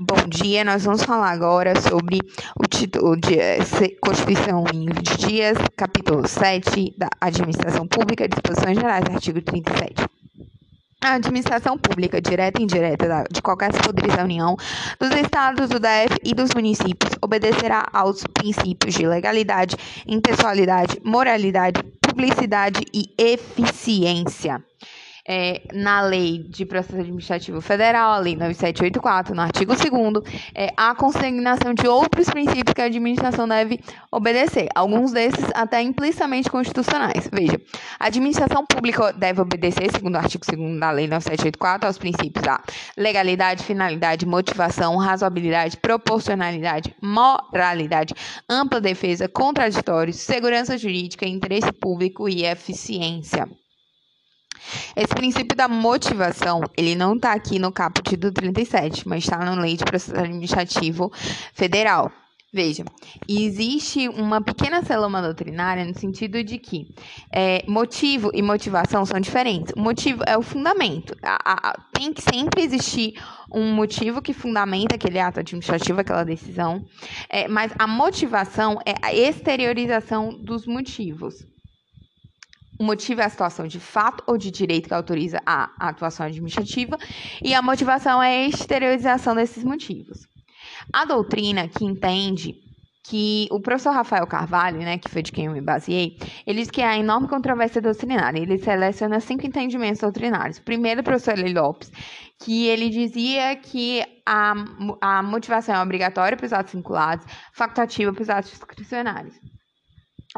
Bom dia, nós vamos falar agora sobre o título de eh, Constituição em 20 dias, capítulo 7 da Administração Pública, disposições gerais, artigo 37. A administração pública, direta e indireta de qualquer poderes da União, dos Estados, do DF e dos municípios, obedecerá aos princípios de legalidade, impessoalidade, moralidade, publicidade e eficiência é, na Lei de Processo Administrativo Federal, a Lei 9784, no artigo 2 é, a consignação de outros princípios que a administração deve obedecer, alguns desses até implicitamente constitucionais. Veja, a administração pública deve obedecer, segundo o artigo 2 da Lei 9784, aos princípios da legalidade, finalidade, motivação, razoabilidade, proporcionalidade, moralidade, ampla defesa, contraditórios, segurança jurídica, interesse público e eficiência. Esse princípio da motivação, ele não está aqui no caput do 37, mas está na Lei de Processo Administrativo Federal. Veja, existe uma pequena célula doutrinária no sentido de que é, motivo e motivação são diferentes. O motivo é o fundamento. A, a, tem que sempre existir um motivo que fundamenta aquele ato administrativo, aquela decisão, é, mas a motivação é a exteriorização dos motivos. O motivo é a situação de fato ou de direito que autoriza a atuação administrativa, e a motivação é a exteriorização desses motivos. A doutrina que entende que o professor Rafael Carvalho, né, que foi de quem eu me baseei, ele diz que há enorme controvérsia doutrinária. Ele seleciona cinco entendimentos doutrinários. Primeiro, o professor Eli Lopes, que ele dizia que a, a motivação é obrigatória para os atos vinculados, facultativa para os atos discricionários.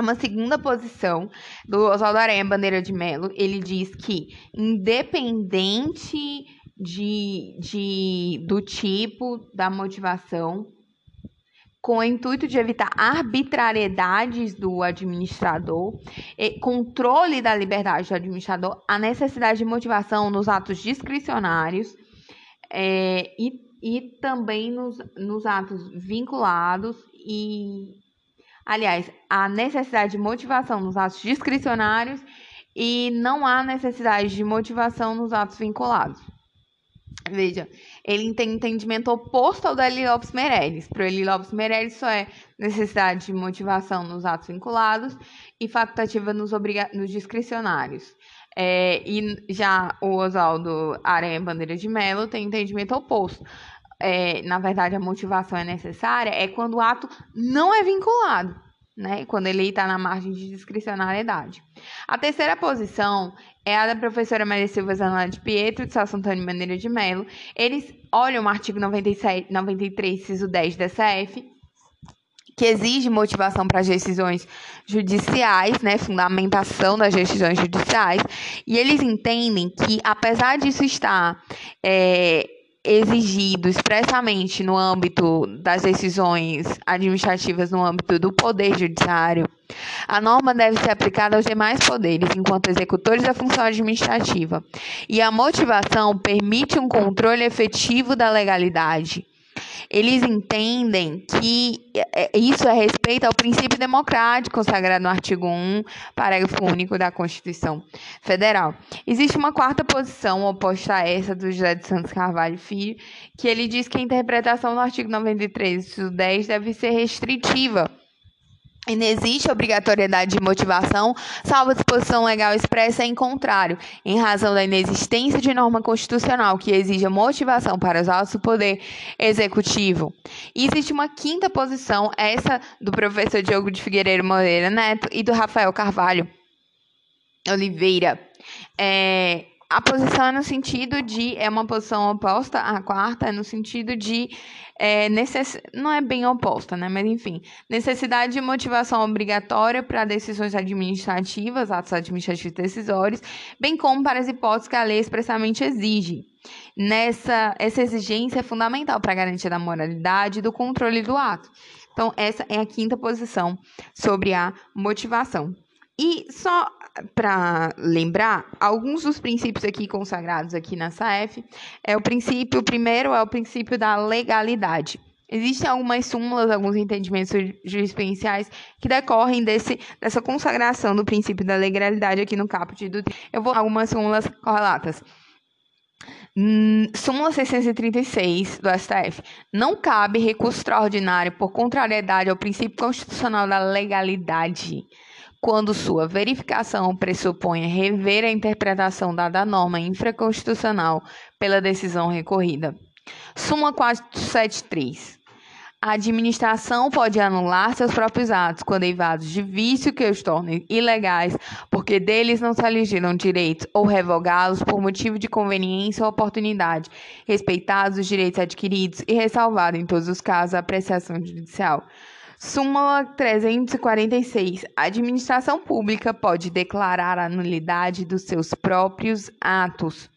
Uma segunda posição do Oswaldo Aranha Bandeira de Melo, ele diz que, independente de, de, do tipo da motivação, com o intuito de evitar arbitrariedades do administrador, controle da liberdade do administrador, a necessidade de motivação nos atos discricionários é, e, e também nos, nos atos vinculados e Aliás, há necessidade de motivação nos atos discricionários e não há necessidade de motivação nos atos vinculados. Veja, ele tem entendimento oposto ao da Eli Lopes Meirelles. Para o Eli Lopes Meirelles só é necessidade de motivação nos atos vinculados e facultativa nos, nos discricionários. É, e já o Oswaldo Aranha Bandeira de Mello tem entendimento oposto é, na verdade, a motivação é necessária é quando o ato não é vinculado, né? Quando ele está na margem de discricionariedade. A terceira posição é a da professora Maria Silva Zanella de Pietro, de Celso Antônio Maneira de Mello. Eles olham o artigo 97, 93, ciso 10 da CF, que exige motivação para as decisões judiciais, né, fundamentação das decisões judiciais, e eles entendem que, apesar disso estar é, exigido expressamente no âmbito das decisões administrativas no âmbito do Poder Judiciário, a norma deve ser aplicada aos demais poderes enquanto executores da função administrativa, e a motivação permite um controle efetivo da legalidade eles entendem que é, é, isso é respeito ao princípio democrático consagrado no artigo 1, parágrafo único da Constituição Federal. Existe uma quarta posição oposta a essa do José de Santos Carvalho Filho, que ele diz que a interpretação do artigo 93, 10 deve ser restritiva e não existe obrigatoriedade de motivação, salvo disposição legal expressa em contrário, em razão da inexistência de norma constitucional que exija motivação para os autos do poder executivo. E existe uma quinta posição, essa do professor Diogo de Figueiredo Moreira Neto e do Rafael Carvalho Oliveira. É, a posição é no sentido de. É uma posição oposta à quarta, é no sentido de. É, necess, não é bem oposta, né? Mas enfim. Necessidade de motivação obrigatória para decisões administrativas, atos administrativos decisórios, bem como para as hipóteses que a lei expressamente exige. Nessa, essa exigência é fundamental para a garantia da moralidade e do controle do ato. Então, essa é a quinta posição sobre a motivação. E só para lembrar, alguns dos princípios aqui consagrados aqui na SAF é o princípio, o primeiro é o princípio da legalidade. Existem algumas súmulas, alguns entendimentos jurisprudenciais que decorrem desse, dessa consagração do princípio da legalidade aqui no caput do. Eu vou algumas súmulas correlatas. Hum, súmula 636 do STF. Não cabe recurso extraordinário por contrariedade ao princípio constitucional da legalidade, quando sua verificação pressupõe rever a interpretação dada à norma infraconstitucional pela decisão recorrida. Súmula 473. A administração pode anular seus próprios atos quando derivados de vício que os tornem ilegais, porque deles não se aligiram direitos, ou revogá-los por motivo de conveniência ou oportunidade, respeitados os direitos adquiridos e ressalvado em todos os casos a apreciação judicial. Súmula 346. A administração pública pode declarar a nulidade dos seus próprios atos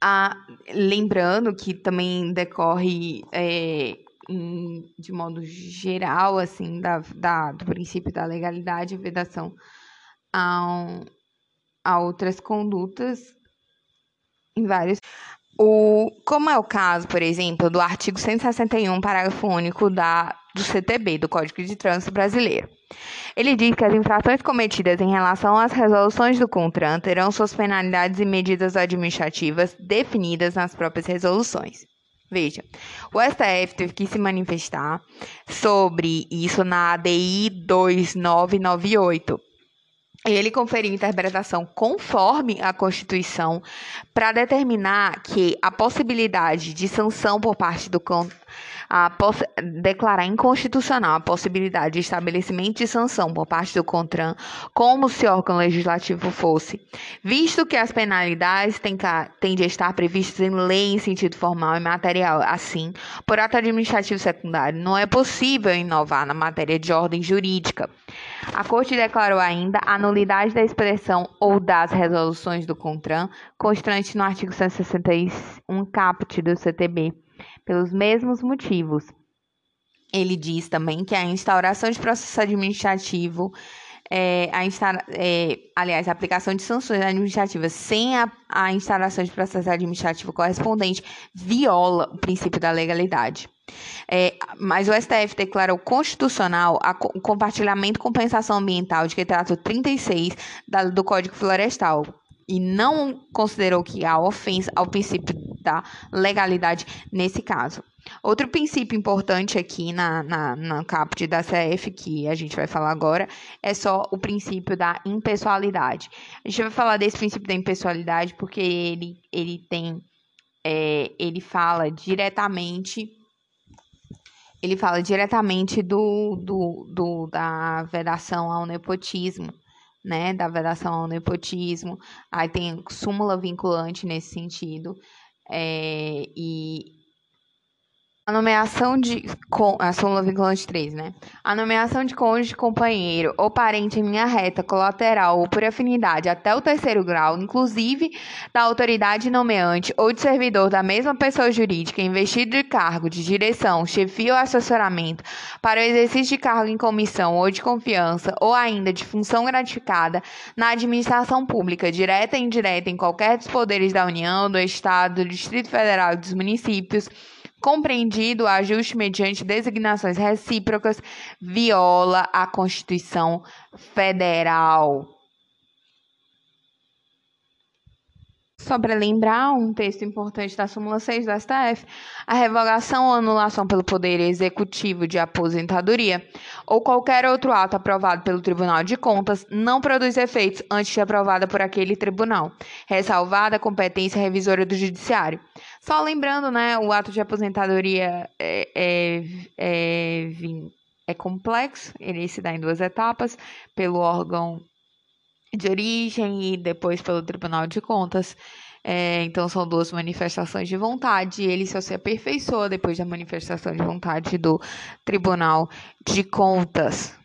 a, lembrando que também decorre é, em, de modo geral, assim, da, da, do princípio da legalidade vedação a, a outras condutas em vários. O, como é o caso, por exemplo, do artigo 161, parágrafo único da, do CTB, do Código de Trânsito Brasileiro. Ele diz que as infrações cometidas em relação às resoluções do CONTRAN terão suas penalidades e medidas administrativas definidas nas próprias resoluções. Veja, o STF teve que se manifestar sobre isso na ADI 2998. Ele conferiu interpretação conforme a Constituição para determinar que a possibilidade de sanção por parte do, a declarar inconstitucional a possibilidade de estabelecimento de sanção por parte do CONTRAN, como se órgão legislativo fosse, visto que as penalidades têm, têm de estar previstas em lei em sentido formal e material. Assim, por ato administrativo secundário, não é possível inovar na matéria de ordem jurídica. A Corte declarou ainda a nulidade da expressão ou das resoluções do CONTRAN, constante no artigo 161 caput do CTB, pelos mesmos motivos. Ele diz também que a instauração de processo administrativo, é, a instala, é, aliás, a aplicação de sanções administrativas sem a, a instauração de processo administrativo correspondente viola o princípio da legalidade. É, mas o STF declarou constitucional a, o compartilhamento e compensação ambiental de que trata o 36 da, do Código Florestal e não considerou que há ofensa ao princípio da legalidade nesse caso. Outro princípio importante aqui na, na, na caput da CF, que a gente vai falar agora, é só o princípio da impessoalidade. A gente vai falar desse princípio da impessoalidade porque ele, ele tem. É, ele fala diretamente. Ele fala diretamente do, do, do, da vedação ao nepotismo né, da vedação ao nepotismo, aí tem súmula vinculante nesse sentido, é, e a nomeação de. A súmula vinculante 3, né? A nomeação de cônjuge, companheiro ou parente em linha reta, colateral ou por afinidade até o terceiro grau, inclusive da autoridade nomeante ou de servidor da mesma pessoa jurídica investido de cargo de direção, chefia ou assessoramento para o exercício de cargo em comissão ou de confiança ou ainda de função gratificada na administração pública, direta e indireta em qualquer dos poderes da União, do Estado, do Distrito Federal e dos municípios compreendido ajuste mediante designações recíprocas, viola a Constituição Federal. Só para lembrar, um texto importante da súmula 6 do STF, a revogação ou anulação pelo Poder Executivo de aposentadoria ou qualquer outro ato aprovado pelo Tribunal de Contas não produz efeitos antes de aprovada por aquele tribunal, ressalvada a competência revisora do Judiciário. Só lembrando, né, o ato de aposentadoria é, é, é, é complexo, ele se dá em duas etapas, pelo órgão de origem e depois pelo Tribunal de Contas. É, então, são duas manifestações de vontade. Ele só se aperfeiçoa depois da manifestação de vontade do Tribunal de Contas.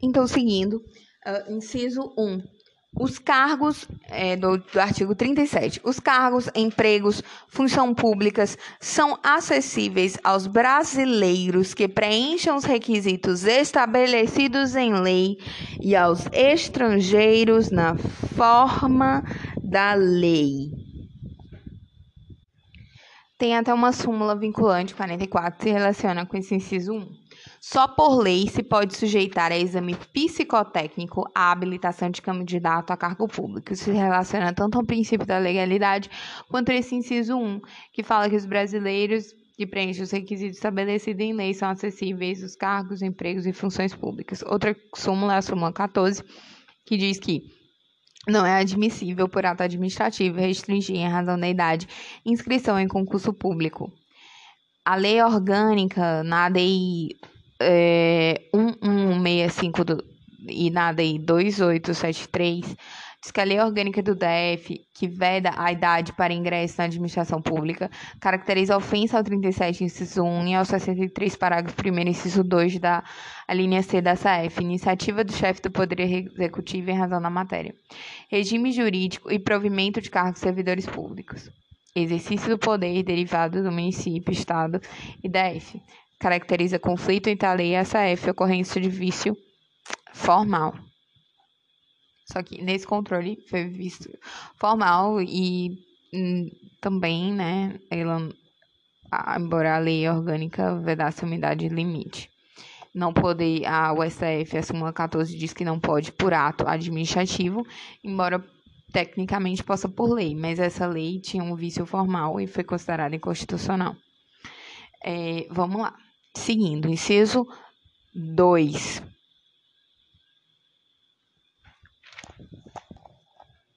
Então, seguindo, uh, inciso 1. Os cargos, é, do, do, artigo 37, os cargos, empregos, função públicas são acessíveis aos brasileiros que preencham os requisitos estabelecidos em lei e aos estrangeiros na forma da lei. Tem até uma súmula vinculante 44 que se relaciona com esse inciso 1. Só por lei se pode sujeitar a exame psicotécnico a habilitação de candidato a cargo público. Isso se relaciona tanto ao princípio da legalidade quanto a esse inciso 1, que fala que os brasileiros que preenchem os requisitos estabelecidos em lei são acessíveis os cargos, empregos e funções públicas. Outra súmula é a súmula 14, que diz que não é admissível por ato administrativo restringir, em razão da idade, inscrição em concurso público. A lei orgânica na ADI é, 1165 do, e na ADI 2873 Diz que a lei orgânica do DF, que veda a idade para ingresso na administração pública, caracteriza a ofensa ao 37, inciso 1 e ao 63, parágrafo 1, inciso 2 da linha C da SAF, iniciativa do chefe do Poder Executivo em razão da matéria. Regime jurídico e provimento de cargos servidores públicos. Exercício do poder derivado do município, Estado e DF. Caracteriza conflito entre a lei e a SAF, ocorrência de vício formal. Só que nesse controle foi visto formal e hum, também, né, ela, embora a lei orgânica vedasse a umidade limite. Não poder, a USF, a súmula 14 diz que não pode por ato administrativo, embora tecnicamente possa por lei, mas essa lei tinha um vício formal e foi considerada inconstitucional. É, vamos lá. Seguindo, inciso 2.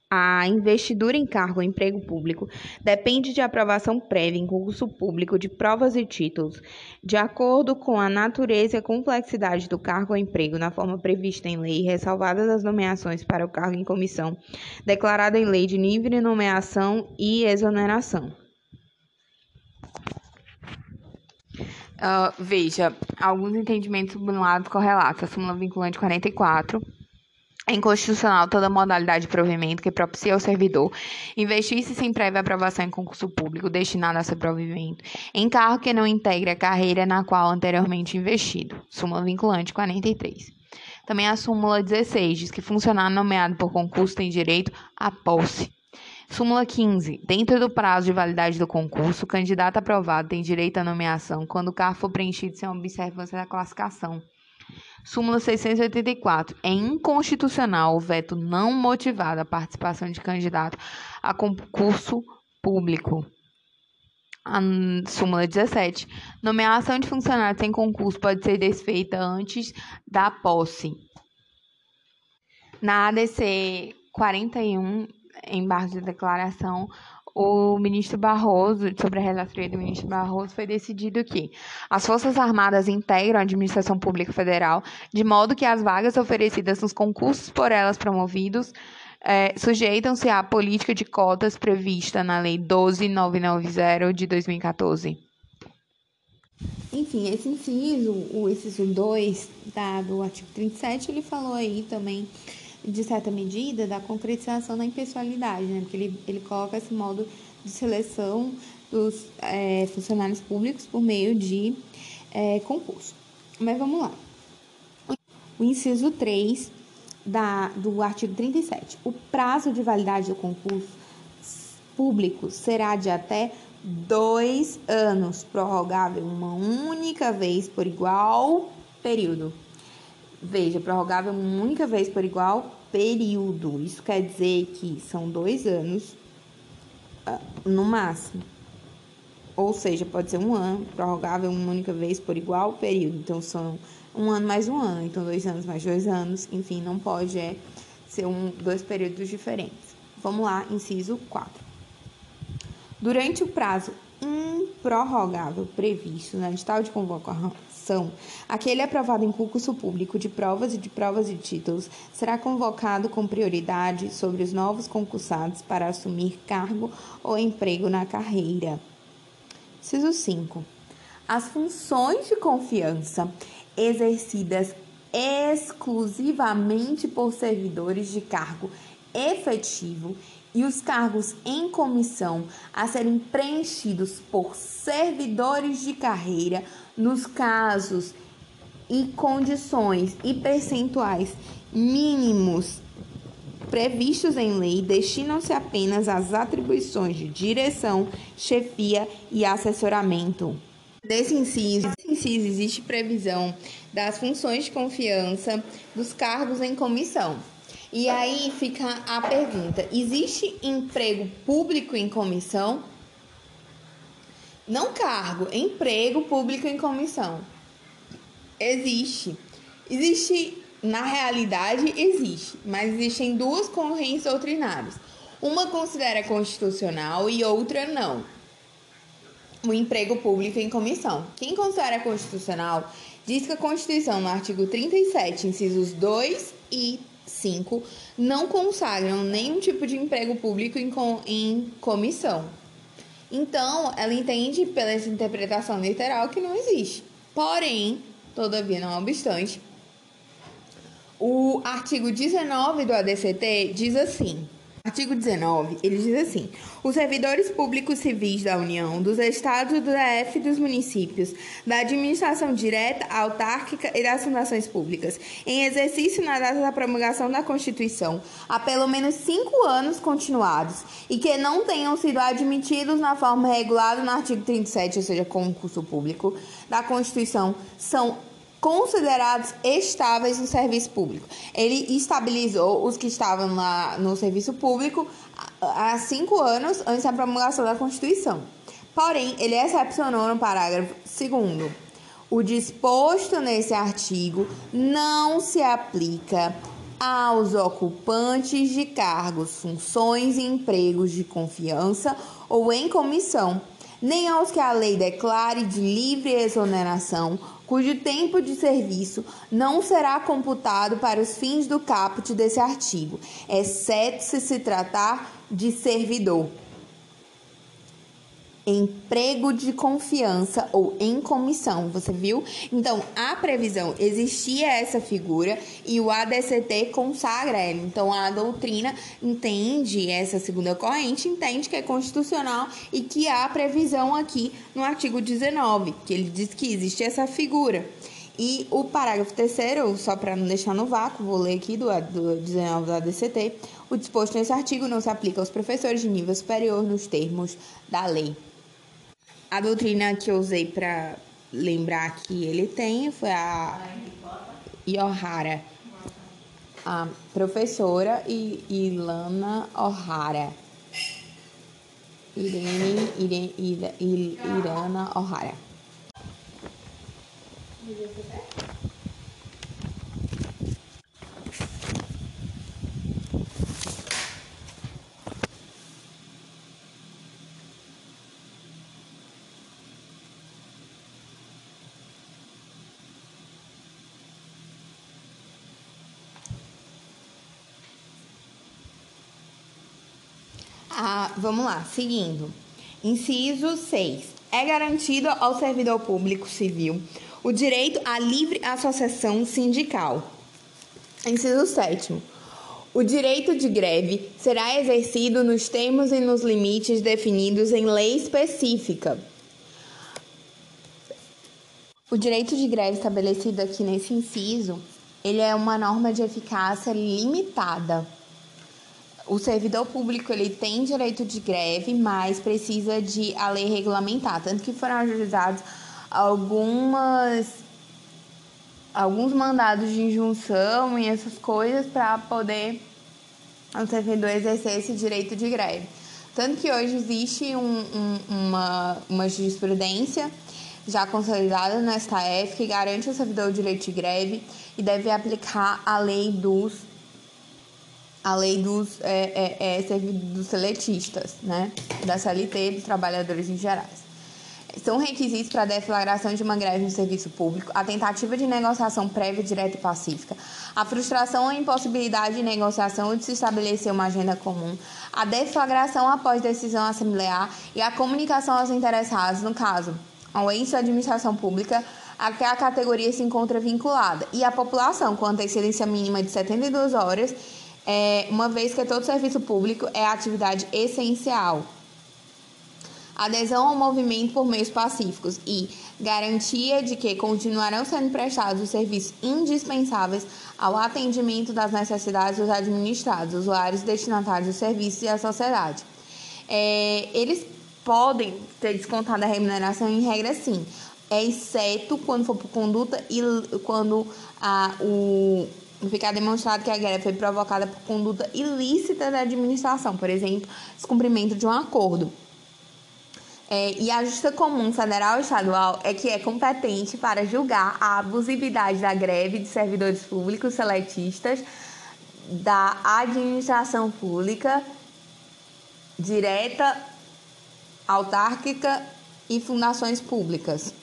A investidura em cargo ou emprego público depende de aprovação prévia em concurso público de provas e títulos, de acordo com a natureza e complexidade do cargo ou emprego, na forma prevista em lei, ressalvadas as nomeações para o cargo em comissão, declarada em lei de de nomeação e exoneração. Uh, veja, alguns entendimentos subordinados correlatos. A súmula vinculante 44 é inconstitucional toda modalidade de provimento que propicia ao servidor investir-se sem prévia aprovação em concurso público destinado a seu provimento em cargo que não integre a carreira na qual anteriormente investido. Súmula vinculante 43. Também a súmula 16 diz que funcionário nomeado por concurso tem direito à posse. Súmula 15. Dentro do prazo de validade do concurso, o candidato aprovado tem direito à nomeação quando o cargo for preenchido sem observância da classificação. Súmula 684. É inconstitucional o veto não motivado à participação de candidato a concurso público. A súmula 17. Nomeação de funcionário sem concurso pode ser desfeita antes da posse. Na ADC 41, em base de declaração, o ministro Barroso, sobre a relatoria do ministro Barroso, foi decidido que as Forças Armadas integram a administração pública federal, de modo que as vagas oferecidas nos concursos por elas promovidos é, sujeitam-se à política de cotas prevista na Lei 12990 de 2014. Enfim, esse inciso, o inciso 2 tá, do artigo 37, ele falou aí também de certa medida, da concretização da impessoalidade, né? Porque ele, ele coloca esse modo de seleção dos é, funcionários públicos por meio de é, concurso. Mas vamos lá. O inciso 3 da, do artigo 37. O prazo de validade do concurso público será de até dois anos, prorrogável uma única vez por igual período. Veja, prorrogável uma única vez por igual período. Isso quer dizer que são dois anos ah, no máximo. Ou seja, pode ser um ano, prorrogável uma única vez por igual período. Então, são um ano mais um ano. Então, dois anos mais dois anos. Enfim, não pode é, ser um, dois períodos diferentes. Vamos lá, inciso 4. Durante o prazo improrrogável previsto na edital de convocação aquele aprovado em concurso público de provas e de provas de títulos será convocado com prioridade sobre os novos concursados para assumir cargo ou emprego na carreira. Ciso 5. As funções de confiança exercidas exclusivamente por servidores de cargo efetivo e os cargos em comissão a serem preenchidos por servidores de carreira nos casos e condições e percentuais mínimos previstos em lei destinam-se apenas às atribuições de direção, chefia e assessoramento. Nesse inciso, nesse inciso existe previsão das funções de confiança dos cargos em comissão. E aí fica a pergunta: existe emprego público em comissão? Não cargo, emprego público em comissão. Existe. Existe, na realidade, existe, mas existem duas correntes doutrinárias. Uma considera constitucional e outra não. O emprego público em comissão. Quem considera constitucional diz que a Constituição, no artigo 37, incisos 2 e 5, não consagram nenhum tipo de emprego público em, com, em comissão. Então, ela entende pela essa interpretação literal que não existe. Porém, todavia, não obstante, o artigo 19 do ADCT diz assim: Artigo 19, ele diz assim: os servidores públicos civis da União, dos estados, do DF e dos municípios, da administração direta, autárquica e das fundações públicas, em exercício na data da promulgação da Constituição, há pelo menos cinco anos continuados, e que não tenham sido admitidos na forma regulada no artigo 37, ou seja, concurso público, da Constituição, são considerados estáveis no serviço público. Ele estabilizou os que estavam lá no serviço público há cinco anos antes da promulgação da Constituição. Porém, ele excepcionou no parágrafo 2 o disposto nesse artigo não se aplica aos ocupantes de cargos, funções e empregos de confiança ou em comissão, nem aos que a lei declare de livre exoneração cujo tempo de serviço não será computado para os fins do caput desse artigo, exceto se se tratar de servidor emprego de confiança ou em comissão, você viu? Então, a previsão existia essa figura e o ADCT consagra ela. Então, a doutrina entende essa segunda corrente, entende que é constitucional e que há previsão aqui no artigo 19, que ele diz que existe essa figura. E o parágrafo terceiro, só para não deixar no vácuo, vou ler aqui do, do 19 do ADCT. O disposto nesse artigo não se aplica aos professores de nível superior nos termos da lei. A doutrina que eu usei para lembrar que ele tem foi a Yohara, a professora Ilana O'Hara. Irene, Irene, Irene, Irana O'Hara. Ah, vamos lá, seguindo. Inciso 6. É garantido ao servidor público civil o direito à livre associação sindical. Inciso 7. O direito de greve será exercido nos termos e nos limites definidos em lei específica. O direito de greve estabelecido aqui nesse inciso, ele é uma norma de eficácia limitada o servidor público ele tem direito de greve, mas precisa de a lei regulamentar, tanto que foram ajuizados algumas alguns mandados de injunção e essas coisas para poder o servidor exercer esse direito de greve. Tanto que hoje existe um, um, uma, uma jurisprudência já consolidada no STF que garante ao servidor o direito de greve e deve aplicar a lei dos a lei dos, é, é, é, dos seletistas, né? Da CLT dos trabalhadores em gerais. São requisitos para a deflagração de uma greve no serviço público, a tentativa de negociação prévia, direta e pacífica, a frustração ou impossibilidade de negociação ou de se estabelecer uma agenda comum, a deflagração após decisão assemblear e a comunicação aos interessados, no caso, ao ente da administração pública, a que a categoria se encontra vinculada, e a população, com antecedência mínima de 72 horas é, uma vez que todo serviço público é atividade essencial. Adesão ao movimento por meios pacíficos e garantia de que continuarão sendo prestados os serviços indispensáveis ao atendimento das necessidades dos administrados, usuários, destinatários dos serviços e a sociedade. É, eles podem ter descontado a remuneração em regra sim, exceto quando for por conduta e quando a, o ficar demonstrado que a greve foi provocada por conduta ilícita da administração, por exemplo, descumprimento de um acordo. É, e a Justiça Comum Federal e Estadual é que é competente para julgar a abusividade da greve de servidores públicos seletistas da administração pública direta, autárquica e fundações públicas.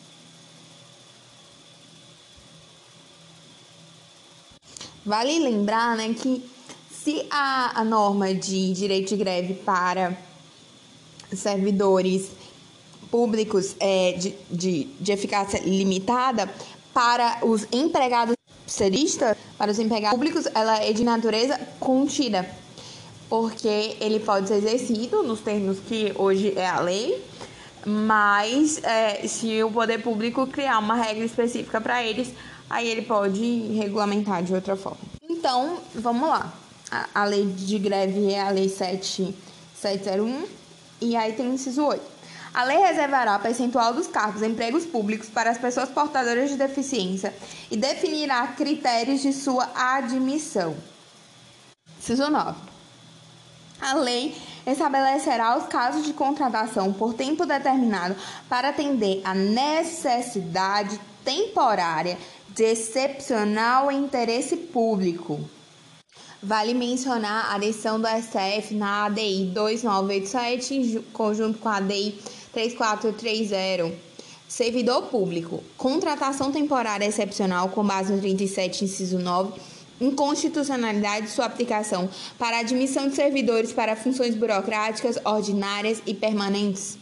Vale lembrar né, que se a, a norma de direito de greve para servidores públicos é, de, de, de eficácia limitada, para os empregados seristas, para os empregados públicos, ela é de natureza contida, porque ele pode ser exercido nos termos que hoje é a lei, mas é, se o poder público criar uma regra específica para eles, aí ele pode regulamentar de outra forma. Então, vamos lá. A, a lei de greve é a lei 7701 e aí tem o inciso 8. A lei reservará percentual dos cargos e empregos públicos para as pessoas portadoras de deficiência e definirá critérios de sua admissão. Inciso 9. A lei estabelecerá os casos de contratação por tempo determinado para atender à necessidade temporária de excepcional interesse público. Vale mencionar a adesão do STF na ADI 2987, em conjunto com a ADI 3430. Servidor público. Contratação temporária excepcional com base no 37, inciso 9. Inconstitucionalidade de sua aplicação para admissão de servidores para funções burocráticas ordinárias e permanentes.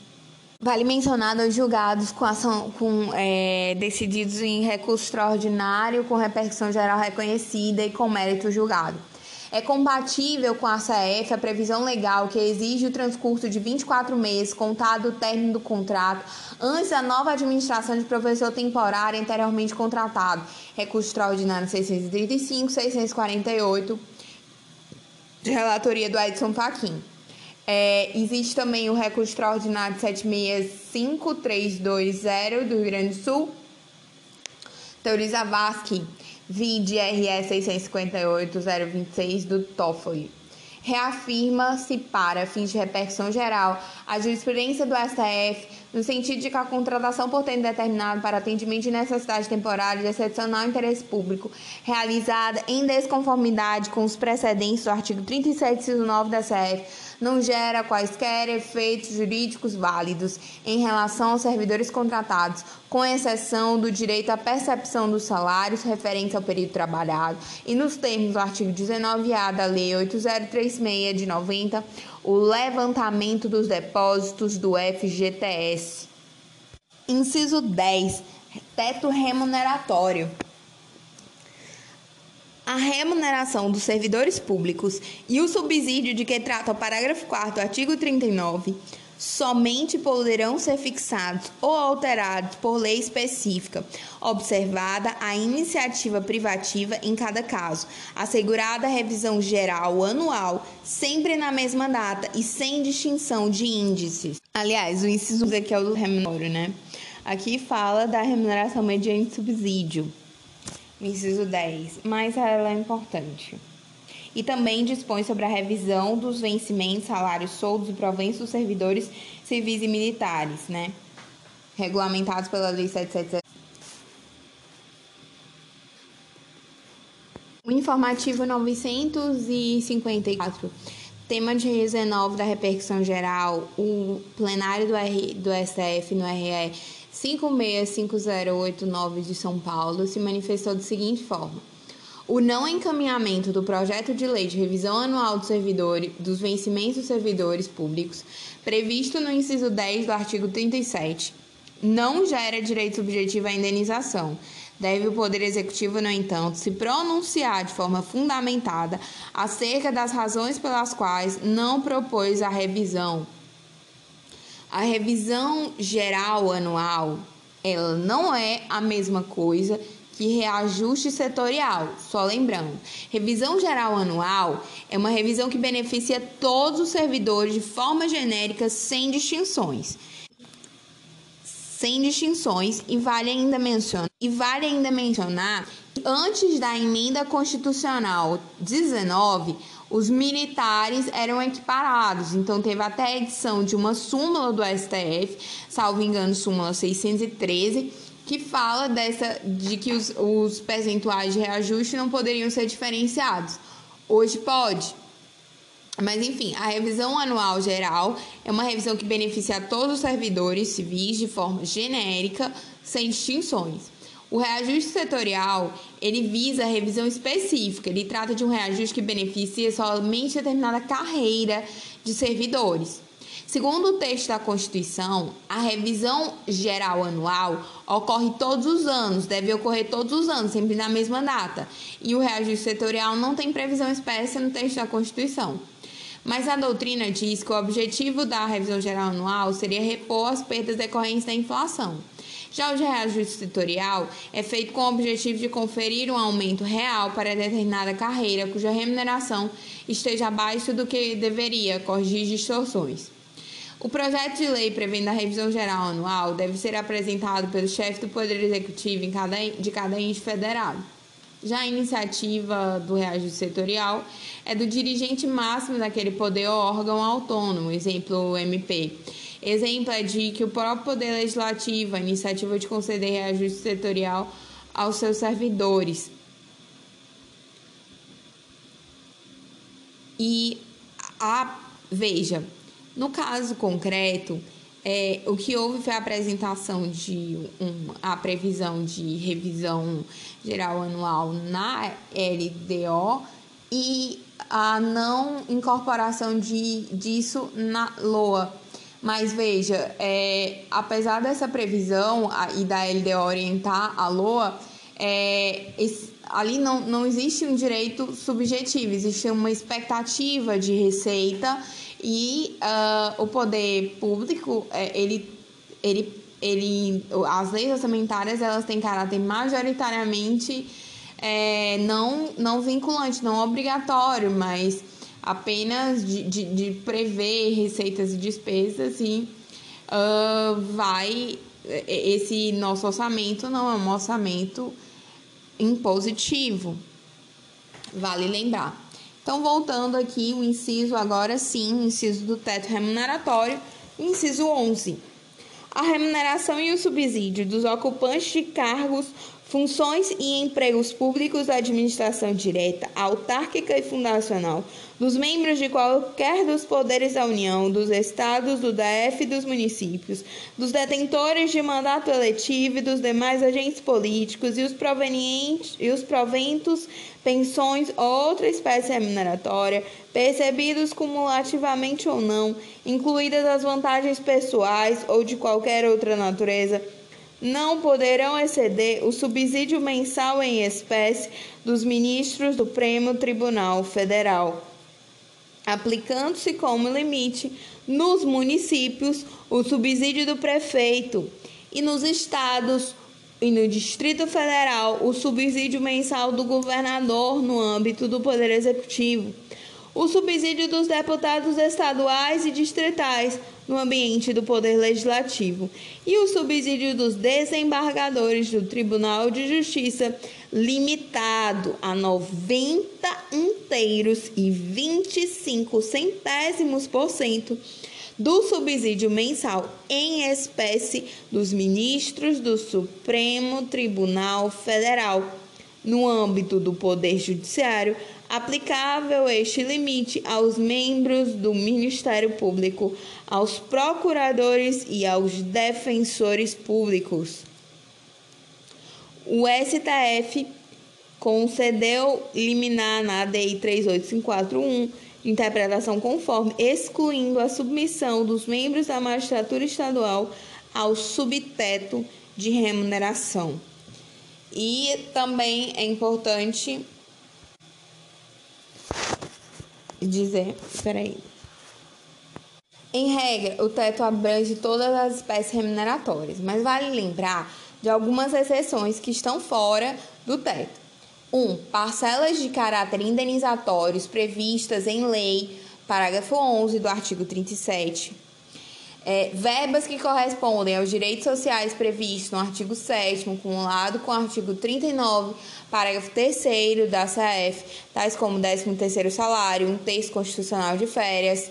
Vale mencionar os julgados com ação com é, decididos em recurso extraordinário, com repercussão geral reconhecida e com mérito julgado. É compatível com a CF a previsão legal que exige o transcurso de 24 meses, contado o término do contrato, antes da nova administração de professor temporário anteriormente contratado. Recurso extraordinário 635, 648, de relatoria do Edson Fachin. É, existe também o recurso extraordinário 765320 do Rio Grande do Sul. Teoriza Vasque, vide RS 658-026 do Toffoli. Reafirma-se para fins de repercussão geral a jurisprudência do STF no sentido de que a contratação por tempo determinado para atendimento de necessidade temporária de excepcional interesse público, realizada em desconformidade com os precedentes do artigo 37, 9 da CF, não gera quaisquer efeitos jurídicos válidos em relação aos servidores contratados, com exceção do direito à percepção dos salários referentes ao período trabalhado e nos termos do artigo 19A da Lei 8036 de 90, o levantamento dos depósitos do FGTS. Inciso 10. Teto remuneratório a remuneração dos servidores públicos e o subsídio de que trata o parágrafo 4 do artigo 39 somente poderão ser fixados ou alterados por lei específica, observada a iniciativa privativa em cada caso, assegurada a revisão geral anual, sempre na mesma data e sem distinção de índices. Aliás, o inciso aqui é o do remuneratório, né? Aqui fala da remuneração mediante subsídio inciso 10, mas ela é importante. E também dispõe sobre a revisão dos vencimentos, salários, soldos e proventos dos servidores civis e militares, né? Regulamentados pela Lei 777. O informativo 954, tema de 19 da repercussão geral, o plenário do, R, do STF no RE 565089 de São Paulo se manifestou da seguinte forma: o não encaminhamento do projeto de lei de revisão anual do servidor, dos vencimentos dos servidores públicos, previsto no inciso 10 do artigo 37, não gera direito subjetivo à indenização. Deve o Poder Executivo, no entanto, se pronunciar de forma fundamentada acerca das razões pelas quais não propôs a revisão a revisão geral anual, ela não é a mesma coisa que reajuste setorial. Só lembrando, revisão geral anual é uma revisão que beneficia todos os servidores de forma genérica, sem distinções. sem distinções e vale ainda mencionar, e vale ainda mencionar antes da emenda constitucional 19, os militares eram equiparados. Então teve até a edição de uma súmula do STF, salvo engano, súmula 613, que fala dessa de que os, os percentuais de reajuste não poderiam ser diferenciados. Hoje pode. Mas enfim, a revisão anual geral é uma revisão que beneficia todos os servidores civis de forma genérica, sem distinções. O reajuste setorial, ele visa a revisão específica, ele trata de um reajuste que beneficia somente determinada carreira de servidores. Segundo o texto da Constituição, a revisão geral anual ocorre todos os anos, deve ocorrer todos os anos, sempre na mesma data. E o reajuste setorial não tem previsão expressa no texto da Constituição. Mas a doutrina diz que o objetivo da revisão geral anual seria repor as perdas decorrentes da inflação. Já o reajuste setorial é feito com o objetivo de conferir um aumento real para determinada carreira cuja remuneração esteja abaixo do que deveria, corrigir distorções. O projeto de lei prevendo a revisão geral anual deve ser apresentado pelo chefe do Poder Executivo de cada ente federado. Já a iniciativa do reajuste setorial é do dirigente máximo daquele poder ou órgão autônomo, exemplo MP. Exemplo é de que o próprio Poder Legislativo, a iniciativa de conceder reajuste setorial aos seus servidores. E a veja, no caso concreto, é, o que houve foi a apresentação de um, a previsão de revisão geral anual na LDO e a não incorporação de, disso na LOA. Mas veja, é, apesar dessa previsão a, e da LDO orientar a LOA, é, ali não, não existe um direito subjetivo, existe uma expectativa de receita e uh, o poder público, é, ele, ele, ele, as leis orçamentárias, elas têm caráter majoritariamente é, não, não vinculante, não obrigatório, mas apenas de, de, de prever receitas e despesas e uh, vai esse nosso orçamento não é um orçamento impositivo. Vale lembrar. Então, voltando aqui, o inciso agora sim, o inciso do teto remuneratório, inciso 11. A remuneração e o subsídio dos ocupantes de cargos, funções e empregos públicos da administração direta, autárquica e fundacional, dos membros de qualquer dos poderes da União, dos estados, do DF e dos municípios, dos detentores de mandato eletivo e dos demais agentes políticos e os provenientes e os proventos pensões ou outra espécie remuneratória, percebidos cumulativamente ou não, incluídas as vantagens pessoais ou de qualquer outra natureza, não poderão exceder o subsídio mensal em espécie dos ministros do Supremo Tribunal Federal, aplicando-se como limite nos municípios o subsídio do prefeito e nos estados e no Distrito Federal o subsídio mensal do governador no âmbito do Poder Executivo, o subsídio dos deputados estaduais e distritais no ambiente do Poder Legislativo e o subsídio dos desembargadores do Tribunal de Justiça limitado a 90 inteiros e 25 centésimos por cento do subsídio mensal em espécie dos ministros do Supremo Tribunal Federal. No âmbito do Poder Judiciário, aplicável este limite aos membros do Ministério Público, aos procuradores e aos defensores públicos. O STF concedeu liminar na ADI 38541 interpretação conforme, excluindo a submissão dos membros da magistratura estadual ao subteto de remuneração. E também é importante dizer, peraí. Em regra, o teto abrange todas as espécies remuneratórias, mas vale lembrar de algumas exceções que estão fora do teto. 1. Um, parcelas de caráter indenizatórios previstas em lei, parágrafo 11 do artigo 37. é, verbas que correspondem aos direitos sociais previstos no artigo 7 cumulado com o artigo 39, parágrafo 3 da CAF, tais como 13º salário, um terço constitucional de férias,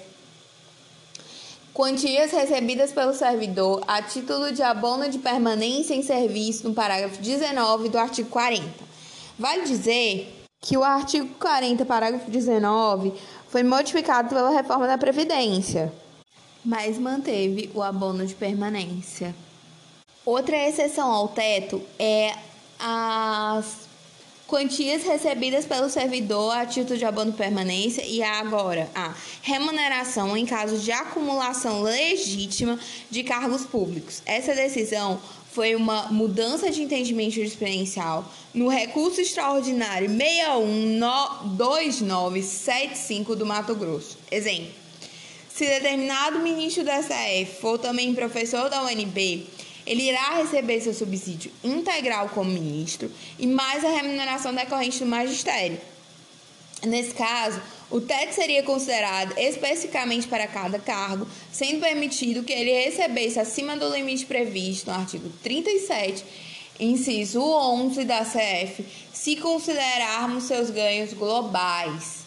quantias recebidas pelo servidor a título de abono de permanência em serviço no parágrafo 19 do artigo 40. Vale dizer que o artigo 40, parágrafo 19, foi modificado pela reforma da Previdência mas manteve o abono de permanência. Outra exceção ao teto é as quantias recebidas pelo servidor a título de abono permanência e agora a remuneração em caso de acumulação legítima de cargos públicos. Essa decisão foi uma mudança de entendimento jurisprudencial no recurso extraordinário 612975 do Mato Grosso. Exemplo se determinado ministro da SAF for também professor da UNB, ele irá receber seu subsídio integral como ministro e mais a remuneração decorrente do magistério. Nesse caso, o teto seria considerado especificamente para cada cargo, sendo permitido que ele recebesse acima do limite previsto no artigo 37, inciso 11 da CF, se considerarmos seus ganhos globais.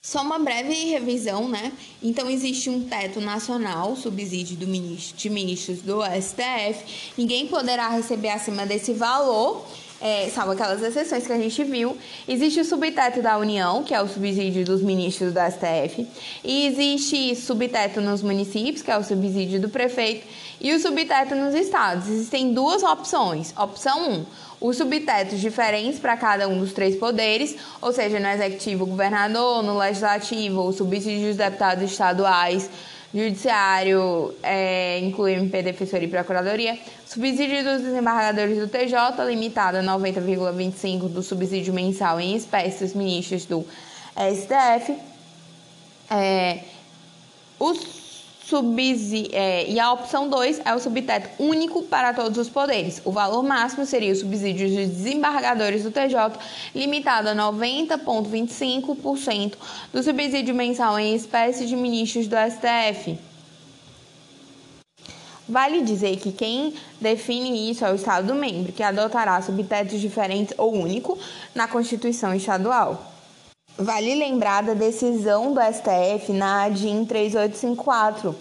Só uma breve revisão, né? Então, existe um teto nacional, subsídio do ministro, de ministros do STF. Ninguém poderá receber acima desse valor, é, salvo aquelas exceções que a gente viu. Existe o subteto da União, que é o subsídio dos ministros do STF. E existe subteto nos municípios, que é o subsídio do prefeito. E o subteto nos estados. Existem duas opções. Opção 1. Um, os subtetos diferentes para cada um dos três poderes, ou seja, no executivo, governador, no legislativo, o subsídio dos deputados estaduais, judiciário, é, inclui MP, defensoria e procuradoria, subsídio dos desembargadores do TJ, limitado a 90,25% do subsídio mensal em espécie dos ministros do STF, é, os subsídio, é, e a opção 2 é o subteto único para todos os poderes. O valor máximo seria o subsídio dos desembargadores do TJ, limitado a 90,25% do subsídio mensal em espécie de ministros do STF. Vale dizer que quem define isso é o Estado membro, que adotará subtetos diferentes ou único na Constituição Estadual. Vale lembrar da decisão do STF na DIN 3854,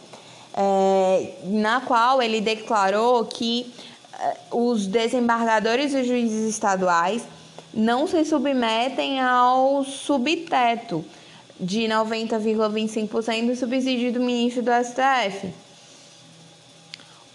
é, na qual ele declarou que é, os desembargadores e juízes estaduais não se submetem ao subteto de 90,25% do subsídio do ministro do STF.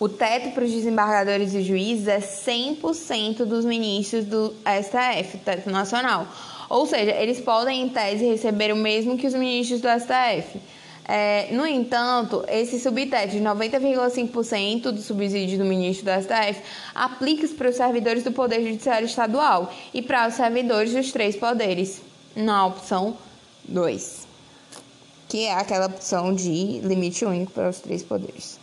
O teto para os desembargadores e juízes é 100% dos ministros do STF, teto nacional. Ou seja, eles podem, em tese, receber o mesmo que os ministros do STF. É, no entanto, esse subteto de 90,5% do subsídio do ministro do STF aplica-se para os servidores do Poder Judiciário Estadual e para os servidores dos três poderes, na opção 2, que é aquela opção de limite único para os três poderes.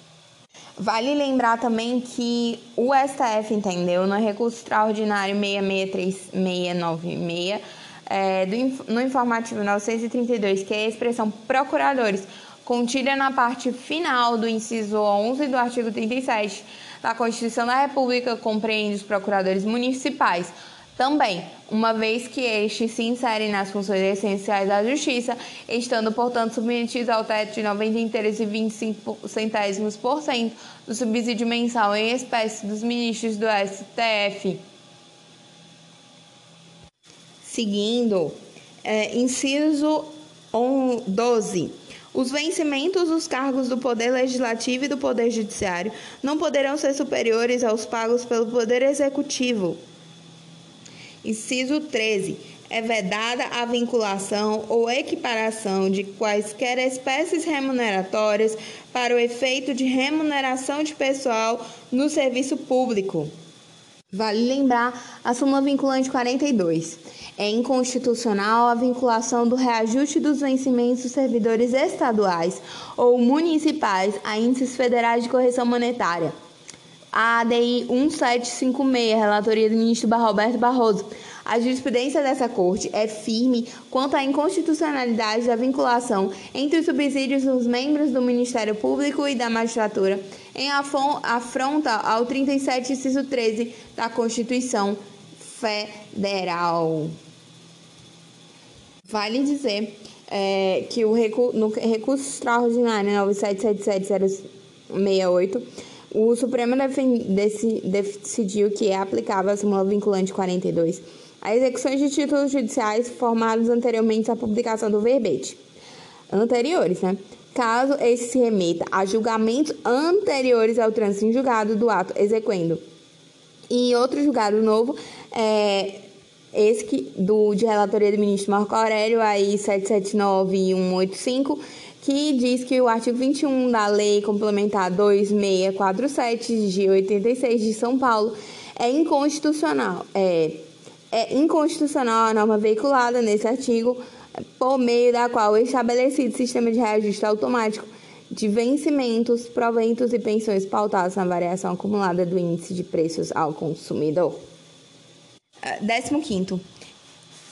Vale lembrar também que o STF entendeu no recurso extraordinário 663696 é, do, no informativo 932, que é a expressão procuradores, contida na parte final do inciso 11 do artigo 37 da Constituição da República, compreende os procuradores municipais. Também, uma vez que estes se inserem nas funções essenciais da Justiça, estando, portanto, submetidos ao teto de 90,25 centésimos por cento do subsídio mensal em espécie dos ministros do STF. Seguindo, é, inciso 12. Os vencimentos dos cargos do Poder Legislativo e do Poder Judiciário não poderão ser superiores aos pagos pelo Poder Executivo. Inciso 13. É vedada a vinculação ou equiparação de quaisquer espécies remuneratórias para o efeito de remuneração de pessoal no serviço público. Vale lembrar a súmula vinculante 42. É inconstitucional a vinculação do reajuste dos vencimentos dos servidores estaduais ou municipais a índices federais de correção monetária. A ADI 1756, relatoria do ministro Roberto Barroso, A jurisprudência dessa Corte é firme quanto à inconstitucionalidade da vinculação entre os subsídios dos membros do Ministério Público e da magistratura em afronta ao 37, inciso 13 da Constituição Federal. Vale dizer é, que o recu no recurso extraordinário 9777068, o Supremo decidiu que é aplicável a súmula vinculante 42 a execuções de títulos judiciais formados anteriormente à publicação do verbete. Anteriores, né? Caso esse se remeta a julgamentos anteriores ao trânsito em julgado do ato exequendo. E outro julgado novo é esse que, do, de relatoria do ministro Marco Aurélio, aí 779 e 185, que diz que o artigo 21 da Lei Complementar 2647 de 86 de São Paulo é inconstitucional. É, é inconstitucional a norma veiculada nesse artigo, por meio da qual é estabelecido sistema de reajuste automático de vencimentos, proventos e pensões pautados na variação acumulada do índice de preços ao consumidor. 15.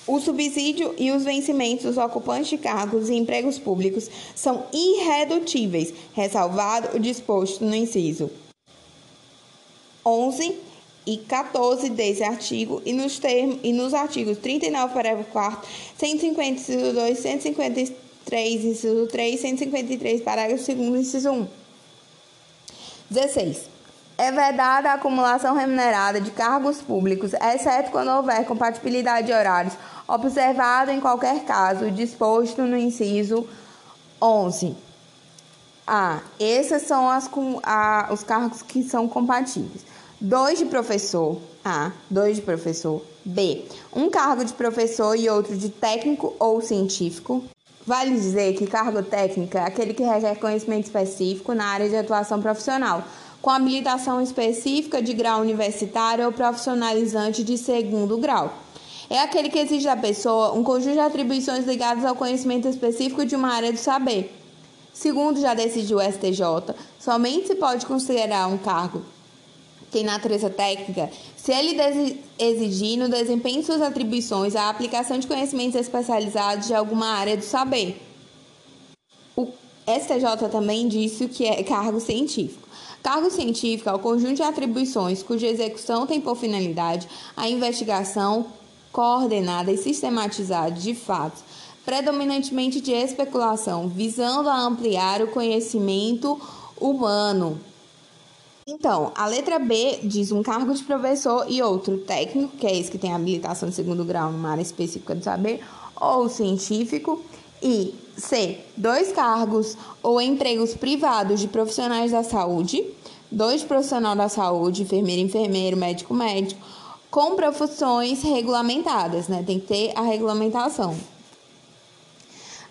O subsídio e os vencimentos dos ocupantes de cargos e empregos públicos são irredutíveis, ressalvado o disposto no inciso 11 e 14 desse artigo e nos, termos, e nos artigos 39, parágrafo 4 150, inciso 2, 153, inciso 3, 153, parágrafo 2 inciso 1. 16. É vedada a acumulação remunerada de cargos públicos, exceto quando houver compatibilidade de horários, observado em qualquer caso disposto no inciso 11. A. Esses são as, a, os cargos que são compatíveis. Dois de professor. A. Dois de professor. B. Um cargo de professor e outro de técnico ou científico. Vale dizer que cargo técnico é aquele que requer conhecimento específico na área de atuação profissional com habilitação específica de grau universitário ou profissionalizante de segundo grau. É aquele que exige da pessoa um conjunto de atribuições ligadas ao conhecimento específico de uma área do saber. Segundo já decidiu o STJ, somente se pode considerar um cargo tem natureza técnica se ele exigir no desempenho de suas atribuições a aplicação de conhecimentos especializados de alguma área do saber. O STJ também disse que é cargo científico. Cargo científico é o conjunto de atribuições cuja execução tem por finalidade a investigação coordenada e sistematizada de fatos, predominantemente de especulação, visando a ampliar o conhecimento humano. Então, a letra B diz um cargo de professor e outro técnico, que é esse que tem habilitação de segundo grau numa área específica do saber, ou científico. E C. Dois cargos ou empregos privados de profissionais da saúde, dois profissional da saúde, enfermeiro, enfermeiro, médico, médico, com profissões regulamentadas, né? Tem que ter a regulamentação.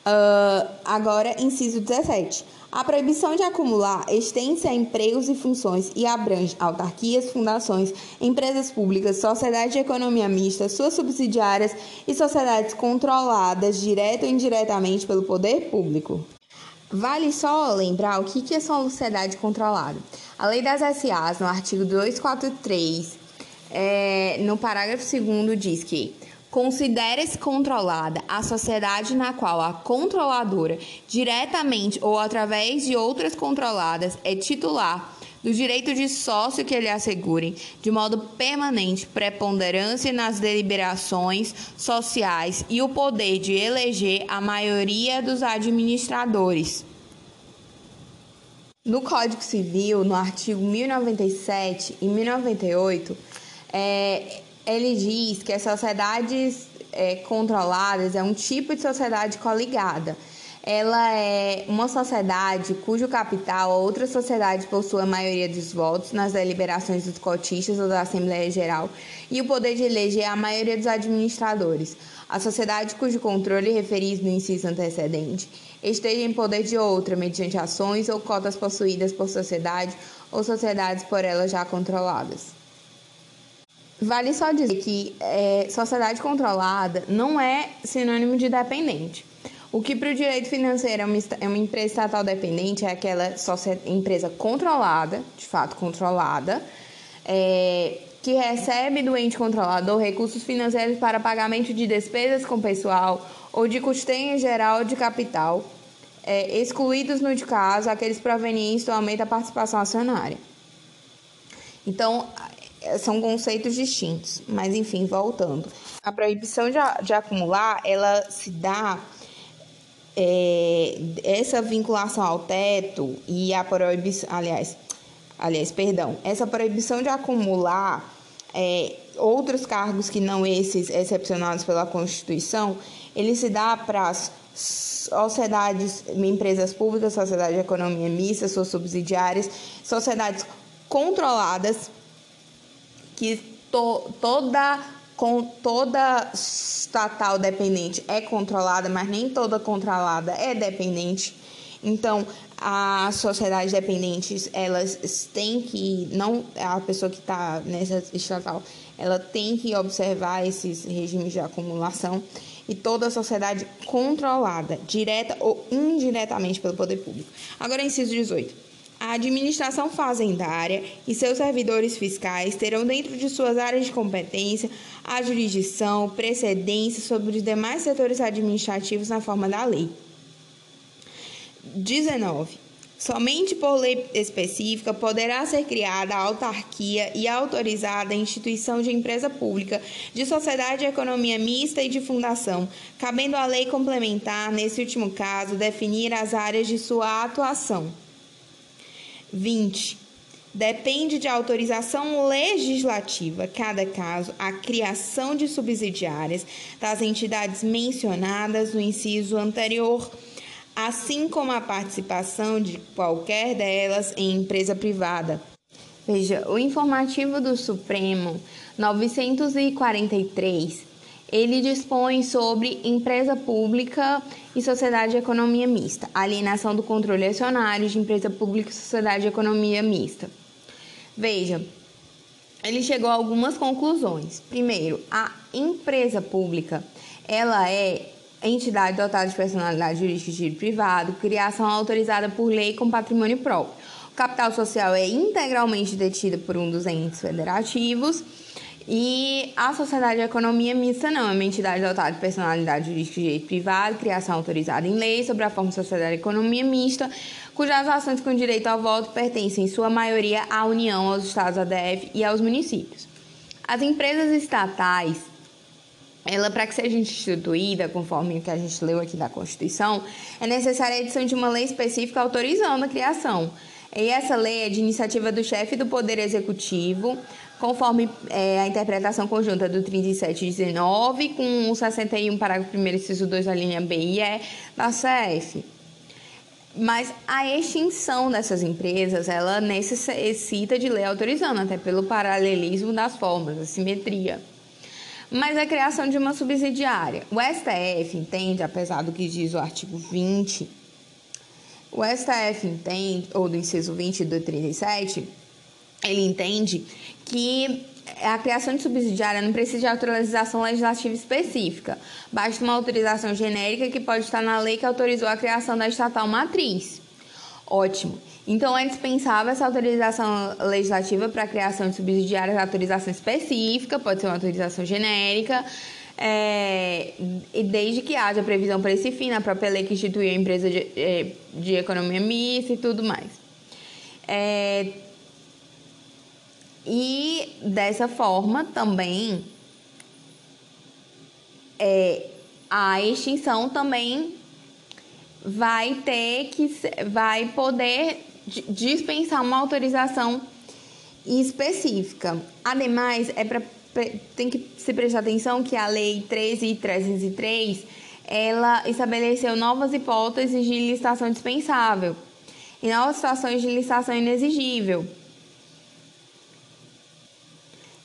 Uh, agora, inciso 17. A proibição de acumular estende-se a empregos e funções e abrange autarquias, fundações, empresas públicas, sociedades de economia mista, suas subsidiárias e sociedades controladas direta ou indiretamente pelo poder público. Vale só lembrar o que é sociedade controlada. A Lei das SAs, no artigo 243, é, no parágrafo 2 diz que Considera-se controlada a sociedade na qual a controladora, diretamente ou através de outras controladas, é titular do direito de sócio que lhe assegurem, de modo permanente, preponderância nas deliberações sociais e o poder de eleger a maioria dos administradores. No Código Civil, no artigo 1097 e 1098, é, ele diz que as sociedades é, controladas é um tipo de sociedade coligada. Ela é uma sociedade cujo capital ou outra sociedade possui a maioria dos votos nas deliberações dos cotistas ou da Assembleia Geral e o poder de eleger a maioria dos administradores. A sociedade cujo controle referido no inciso antecedente esteja em poder de outra, mediante ações ou cotas possuídas por sociedade ou sociedades por ela já controladas. Vale só dizer que é, sociedade controlada não é sinônimo de dependente. O que para o direito financeiro é uma, é uma, empresa estatal dependente é aquela empresa controlada, de fato controlada, é, que recebe do ente controlador recursos financeiros para pagamento de despesas com pessoal ou de custeio geral de capital, é, excluídos no caso aqueles provenientes do aumento da participação acionária. Então, são conceitos distintos, mas enfim, voltando. A proibição de, de acumular, ela se dá é, essa vinculação ao teto e a proibição, aliás, aliás, perdão, essa proibição de acumular é, outros cargos que não esses excepcionados pela Constituição, ele se dá para as sociedades, empresas públicas, sociedade de economia mista, suas subsidiárias, sociedades controladas, que to, toda com toda estatal dependente é controlada, mas nem toda controlada é dependente. Então, as sociedades dependentes, elas têm que, não a pessoa que está nessa estatal, ela tem que observar esses regimes de acumulação e toda a sociedade controlada, direta ou indiretamente pelo poder público. Agora, inciso 18. A administração fazendária e seus servidores fiscais terão dentro de suas áreas de competência a jurisdição, precedência sobre os demais setores administrativos na forma da lei. 19. Somente por lei específica poderá ser criada a autarquia e autorizada a instituição de empresa pública, de sociedade de economia mista e de fundação, cabendo à lei complementar, nesse último caso, definir as áreas de sua atuação. 20. Depende de autorização legislativa, cada caso, a criação de subsidiárias das entidades mencionadas no inciso anterior assim como a participação de qualquer delas em empresa privada. Veja, o informativo do Supremo 943, ele dispõe sobre empresa pública e sociedade de economia mista, alienação do controle acionário de empresa pública e sociedade de economia mista. Veja, ele chegou a algumas conclusões. Primeiro, a empresa pública, ela é entidade dotada de personalidade jurídica de direito privado, criação autorizada por lei com patrimônio próprio. O capital social é integralmente detido por um dos entes federativos e a sociedade de economia mista não, é uma entidade dotada de personalidade jurídica de direito privado, criação autorizada em lei sobre a forma de sociedade de economia mista, cujas ações com direito ao voto pertencem em sua maioria à União, aos estados ADF e aos municípios. As empresas estatais ela, para que seja instituída, conforme o que a gente leu aqui da Constituição, é necessária a edição de uma lei específica autorizando a criação. E essa lei é de iniciativa do chefe do Poder Executivo, conforme é, a interpretação conjunta do 3719, com o 61, parágrafo 1, inciso 2, a linha B e E da CF. Mas a extinção dessas empresas, ela necessita de lei autorizando, até pelo paralelismo das formas, a simetria mas a criação de uma subsidiária. O STF entende, apesar do que diz o artigo 20, o STF entende, ou do inciso 20 do 37, ele entende que a criação de subsidiária não precisa de autorização legislativa específica, basta uma autorização genérica que pode estar na lei que autorizou a criação da estatal matriz. Ótimo. Então, é dispensável essa autorização legislativa para a criação de subsidiárias, autorização específica, pode ser uma autorização genérica, é, e desde que haja previsão para esse fim na própria lei que institui a empresa de, é, de economia mista e tudo mais. É, e dessa forma também é, a extinção também vai ter que vai poder dispensar uma autorização específica. Ademais, é para tem que se prestar atenção que a lei 13.303 ela estabeleceu novas hipóteses de licitação dispensável e novas situações de licitação inexigível.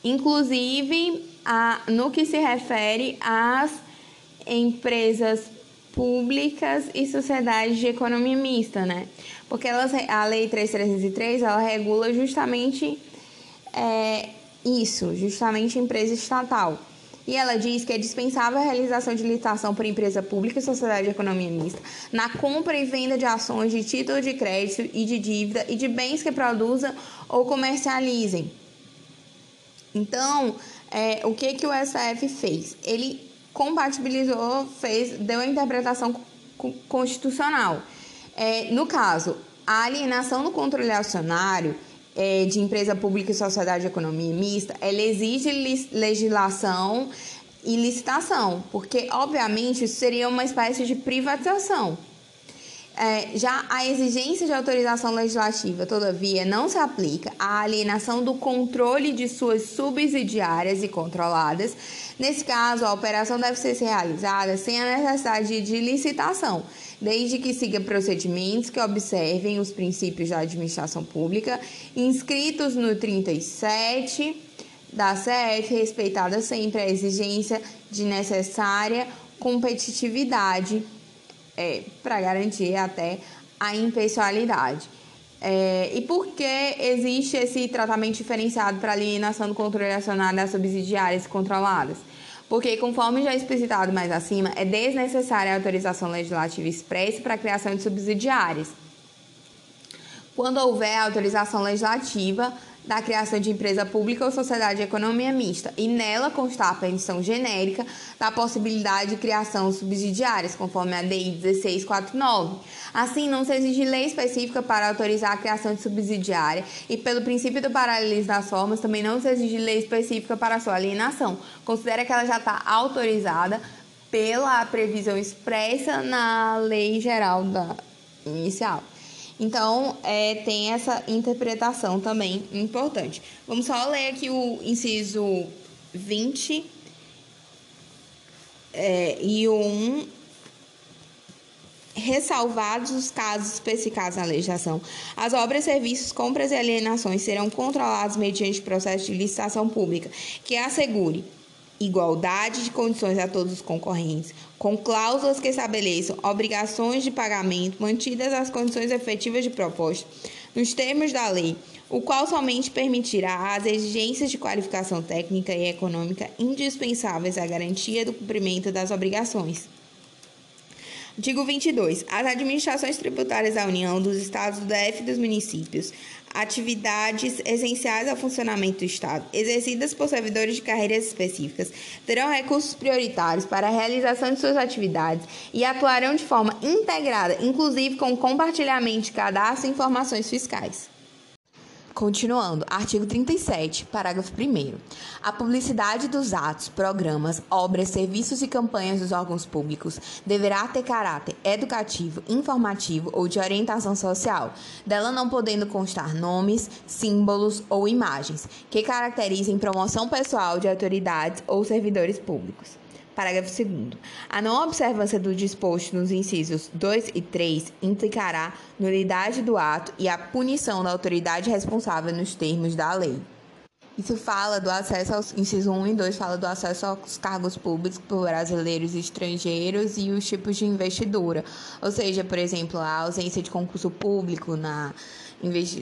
Inclusive, a, no que se refere às empresas públicas e sociedades de economia mista, né? Porque elas, a Lei 3303, ela regula justamente é, isso, justamente empresa estatal. E ela diz que é dispensável a realização de licitação por empresa pública e sociedade de economia mista na compra e venda de ações de título de crédito e de dívida e de bens que produzam ou comercializem Então, é, o que, que o STF fez? Ele compatibilizou, fez, deu a interpretação constitucional. É, no caso, a alienação do controle acionário é, de empresa pública e sociedade de economia mista, ela exige legislação e licitação, porque, obviamente, isso seria uma espécie de privatização. É, já a exigência de autorização legislativa, todavia, não se aplica à alienação do controle de suas subsidiárias e controladas. Nesse caso, a operação deve ser realizada sem a necessidade de licitação, desde que siga procedimentos que observem os princípios da administração pública inscritos no 37 da CF, respeitada sempre a exigência de necessária competitividade é, para garantir até a impessoalidade. É, e por que existe esse tratamento diferenciado para alienação do controle acionário das subsidiárias controladas? Porque, conforme já explicitado mais acima, é desnecessária a autorização legislativa expressa para a criação de subsidiárias. Quando houver autorização legislativa, da criação de empresa pública ou sociedade de economia mista, e nela constar a permissão genérica da possibilidade de criação subsidiárias, conforme a DI 1649. Assim, não se exige lei específica para autorizar a criação de subsidiária, e pelo princípio do paralelismo das formas, também não se exige lei específica para sua alienação. Considera que ela já está autorizada pela previsão expressa na lei geral da inicial. Então, é, tem essa interpretação também importante. Vamos só ler aqui o inciso 20 é, e o 1 ressalvados os casos especificados na legislação, as obras, serviços, compras e alienações serão controlados mediante processo de licitação pública que assegure igualdade de condições a todos os concorrentes, com cláusulas que estabeleçam obrigações de pagamento mantidas as condições efetivas de proposta, nos termos da lei, o qual somente permitirá as exigências de qualificação técnica e econômica indispensáveis à garantia do cumprimento das obrigações. Artigo 22. As administrações tributárias da União, dos Estados, do DF e dos municípios, atividades essenciais ao funcionamento do Estado, exercidas por servidores de carreiras específicas, terão recursos prioritários para a realização de suas atividades e atuarão de forma integrada, inclusive com compartilhamento de cadastro e informações fiscais. Continuando, artigo 37, parágrafo 1. A publicidade dos atos, programas, obras, serviços e campanhas dos órgãos públicos deverá ter caráter educativo, informativo ou de orientação social, dela não podendo constar nomes, símbolos ou imagens que caracterizem promoção pessoal de autoridades ou servidores públicos. Parágrafo 2. A não observância do disposto nos incisos 2 e 3 implicará nulidade do ato e a punição da autoridade responsável nos termos da lei. Isso fala do acesso aos incisos 1 e 2 fala do acesso aos cargos públicos por brasileiros e estrangeiros e os tipos de investidura. Ou seja, por exemplo, a ausência de concurso público na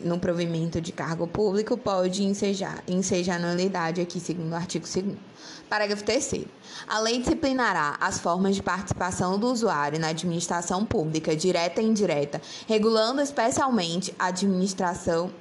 no provimento de cargo público pode ensejar, ensejar nulidade aqui, segundo o artigo 2 Parágrafo 3 A lei disciplinará as formas de participação do usuário na administração pública, direta e indireta, regulando especialmente a administração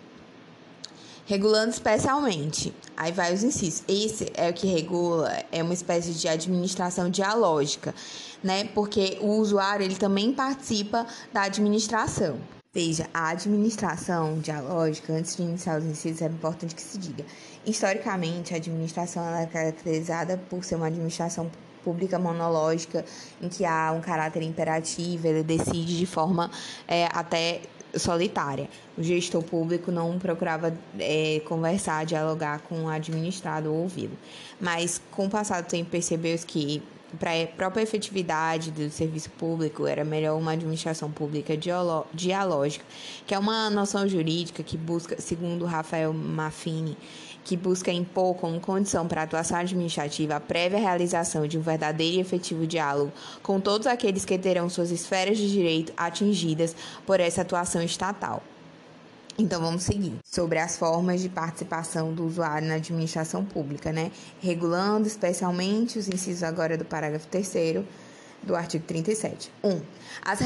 regulando especialmente. Aí vai os incisos. Esse é o que regula, é uma espécie de administração dialógica, né? Porque o usuário ele também participa da administração. Veja, a administração dialógica, antes de iniciar os incisos, é importante que se diga. Historicamente, a administração é caracterizada por ser uma administração pública monológica, em que há um caráter imperativo, ele decide de forma é, até solitária. O gestor público não procurava é, conversar, dialogar com o administrado ou ouvi-lo. Mas, com o passar do tempo, percebeu que para a própria efetividade do serviço público, era melhor uma administração pública dialógica, que é uma noção jurídica que busca, segundo Rafael Maffini, que busca impor como condição para a atuação administrativa a prévia realização de um verdadeiro e efetivo diálogo com todos aqueles que terão suas esferas de direito atingidas por essa atuação estatal. Então vamos seguir sobre as formas de participação do usuário na administração pública, né? Regulando especialmente os incisos agora do parágrafo 3 do artigo 37. 1. Um, as,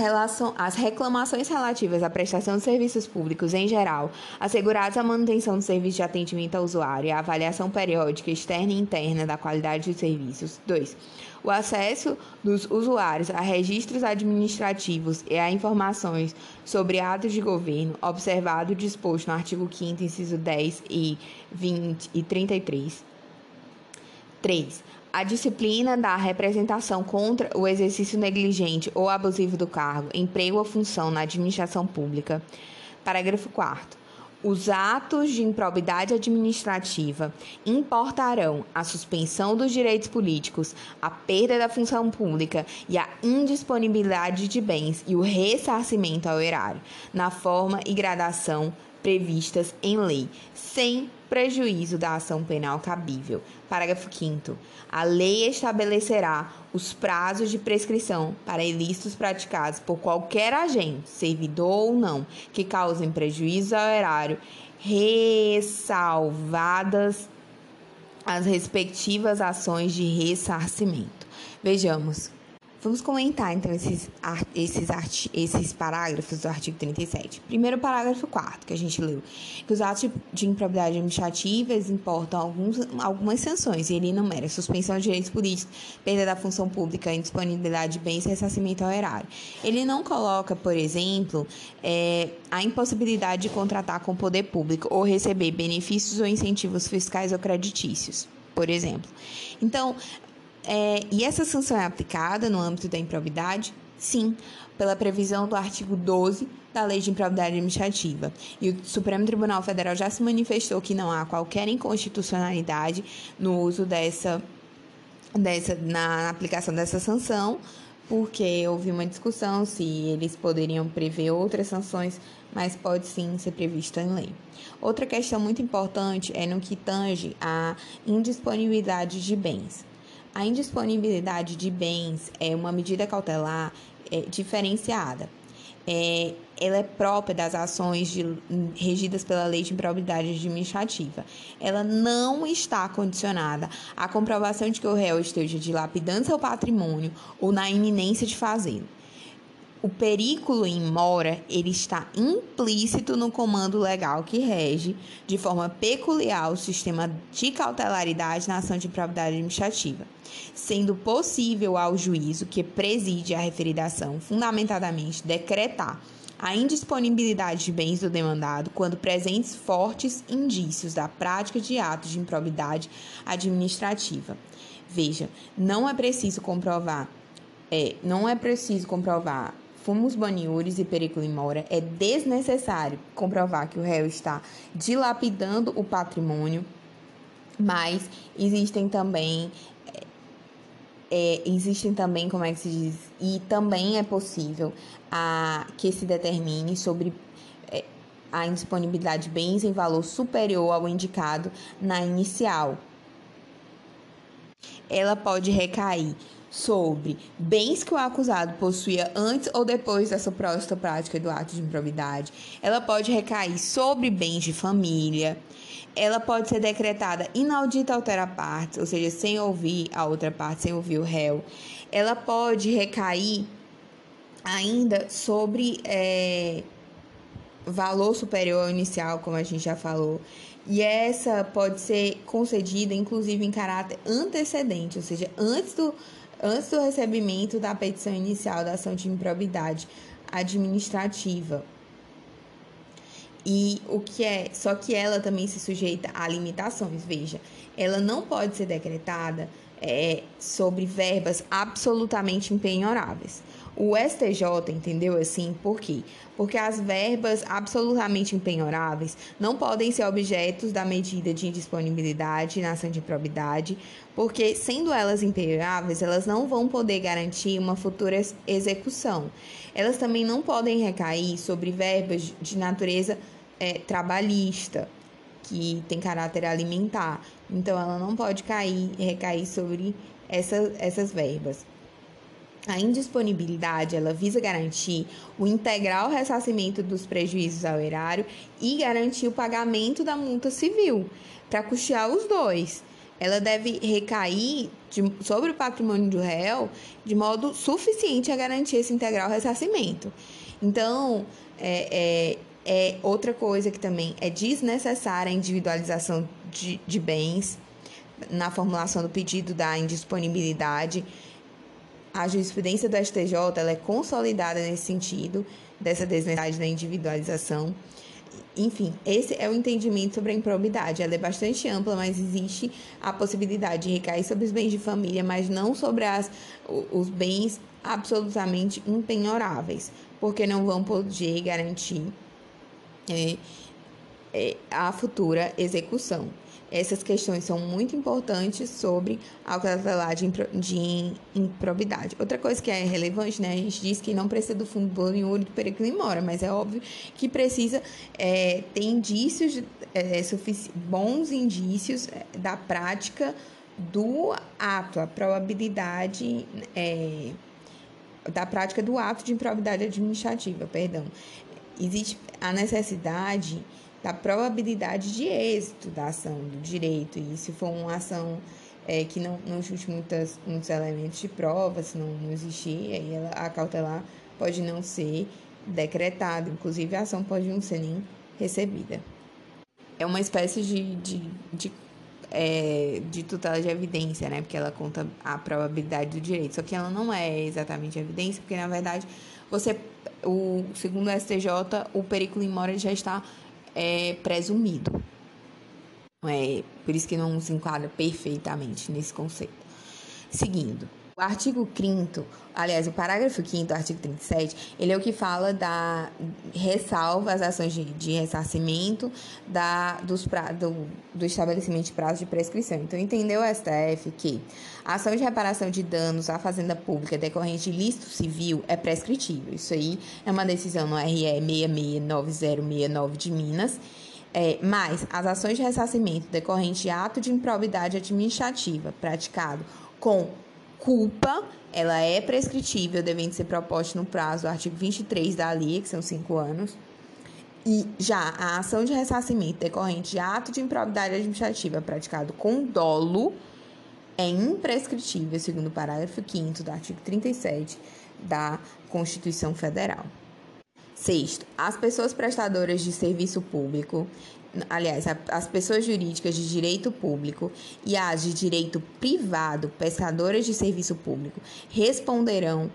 as reclamações relativas à prestação de serviços públicos em geral, asseguradas a manutenção do serviço de atendimento ao usuário e a avaliação periódica externa e interna da qualidade dos serviços. 2. O acesso dos usuários a registros administrativos e a informações sobre atos de governo, observado o disposto no artigo 5 inciso 10 e 20 e 33. 3 a disciplina da representação contra o exercício negligente ou abusivo do cargo, emprego ou função na administração pública. Parágrafo 4. Os atos de improbidade administrativa importarão a suspensão dos direitos políticos, a perda da função pública e a indisponibilidade de bens e o ressarcimento ao erário, na forma e gradação previstas em lei, sem prejuízo da ação penal cabível. Parágrafo 5. A lei estabelecerá os prazos de prescrição para ilícitos praticados por qualquer agente, servidor ou não, que causem prejuízo ao erário, ressalvadas as respectivas ações de ressarcimento. Vejamos. Vamos comentar então esses, esses, esses parágrafos do artigo 37. Primeiro, parágrafo 4 que a gente leu, que os atos de improbidade administrativa importam alguns, algumas sanções, e ele enumera suspensão de direitos políticos, perda da função pública, indisponibilidade de bens e ressarcimento ao erário. Ele não coloca, por exemplo, é, a impossibilidade de contratar com o poder público ou receber benefícios ou incentivos fiscais ou creditícios por exemplo. Então, é, e essa sanção é aplicada no âmbito da improbidade? Sim, pela previsão do artigo 12 da Lei de Improbidade Administrativa. E o Supremo Tribunal Federal já se manifestou que não há qualquer inconstitucionalidade no uso dessa, dessa na aplicação dessa sanção, porque houve uma discussão se eles poderiam prever outras sanções, mas pode sim ser previsto em lei. Outra questão muito importante é no que tange à indisponibilidade de bens. A indisponibilidade de bens é uma medida cautelar é, diferenciada. É, ela é própria das ações de, regidas pela Lei de Improbidade Administrativa. Ela não está condicionada à comprovação de que o réu esteja dilapidando seu patrimônio ou na iminência de fazê-lo. O perículo em mora, ele está implícito no comando legal que rege de forma peculiar o sistema de cautelaridade na ação de improbidade administrativa, sendo possível ao juízo que preside a referida ação fundamentadamente decretar a indisponibilidade de bens do demandado quando presentes fortes indícios da prática de atos de improbidade administrativa. Veja, não é preciso comprovar é, não é preciso comprovar fumos baniures e periculo mora, é desnecessário comprovar que o réu está dilapidando o patrimônio, mas existem também é, é, existem também, como é que se diz, e também é possível a, que se determine sobre é, a indisponibilidade de bens em valor superior ao indicado na inicial. Ela pode recair sobre bens que o acusado possuía antes ou depois da suposta prática do ato de improbidade. Ela pode recair sobre bens de família. Ela pode ser decretada inaudita altera partes, ou seja, sem ouvir a outra parte, sem ouvir o réu. Ela pode recair ainda sobre é, valor superior ao inicial, como a gente já falou. E essa pode ser concedida, inclusive, em caráter antecedente, ou seja, antes do, antes do recebimento da petição inicial da ação de improbidade administrativa. E o que é, só que ela também se sujeita a limitações, veja, ela não pode ser decretada é, sobre verbas absolutamente impenhoráveis. O STJ entendeu assim por quê? Porque as verbas absolutamente impenhoráveis não podem ser objetos da medida de indisponibilidade na ação de improbidade, porque, sendo elas impenhoráveis, elas não vão poder garantir uma futura execução. Elas também não podem recair sobre verbas de natureza é, trabalhista, que tem caráter alimentar. Então, ela não pode cair, recair sobre essa, essas verbas. A indisponibilidade ela visa garantir o integral ressarcimento dos prejuízos ao erário e garantir o pagamento da multa civil, para custear os dois. ela deve recair de, sobre o patrimônio do réu de modo suficiente a garantir esse integral ressarcimento. Então, é, é, é outra coisa que também é desnecessária a individualização de, de bens na formulação do pedido da indisponibilidade. A jurisprudência do STJ é consolidada nesse sentido, dessa desnecessidade da individualização. Enfim, esse é o entendimento sobre a improbidade. Ela é bastante ampla, mas existe a possibilidade de recair sobre os bens de família, mas não sobre as, os bens absolutamente impenhoráveis, porque não vão poder garantir é, é, a futura execução. Essas questões são muito importantes sobre a cautelar de, de improbidade. Outra coisa que é relevante, né? A gente diz que não precisa do fundo bolonhudo do perigo mora, mas é óbvio que precisa é, ter indícios, é, bons indícios é, da prática do ato, a probabilidade é, da prática do ato de improbidade administrativa, perdão. Existe a necessidade da probabilidade de êxito da ação do direito. E se for uma ação é, que não, não chute muitas, muitos elementos de prova, se não, não existir, aí ela, a cautelar pode não ser decretada, inclusive a ação pode não ser nem recebida. É uma espécie de, de, de, é, de tutela de evidência, né? Porque ela conta a probabilidade do direito. Só que ela não é exatamente evidência, porque na verdade você, o segundo o STJ, o perigo mora já está é presumido. É, por isso que não se enquadra perfeitamente nesse conceito. Seguindo, artigo 5 aliás, o parágrafo 5 do artigo 37, ele é o que fala da ressalva as ações de, de ressarcimento da, dos pra, do, do estabelecimento de prazo de prescrição. Então, entendeu STF que a ação de reparação de danos à fazenda pública decorrente de ilícito civil é prescritível. Isso aí é uma decisão no RE 669069 de Minas. É, mas as ações de ressarcimento decorrente de ato de improbidade administrativa praticado com culpa, ela é prescritível, devendo ser proposta no prazo do artigo 23 da LIA, que são cinco anos. E já a ação de ressarcimento decorrente de ato de improbidade administrativa praticado com dolo é imprescritível, segundo o parágrafo 5 do artigo 37 da Constituição Federal. Sexto, as pessoas prestadoras de serviço público aliás, as pessoas jurídicas de direito público e as de direito privado, pescadoras de serviço público, responderão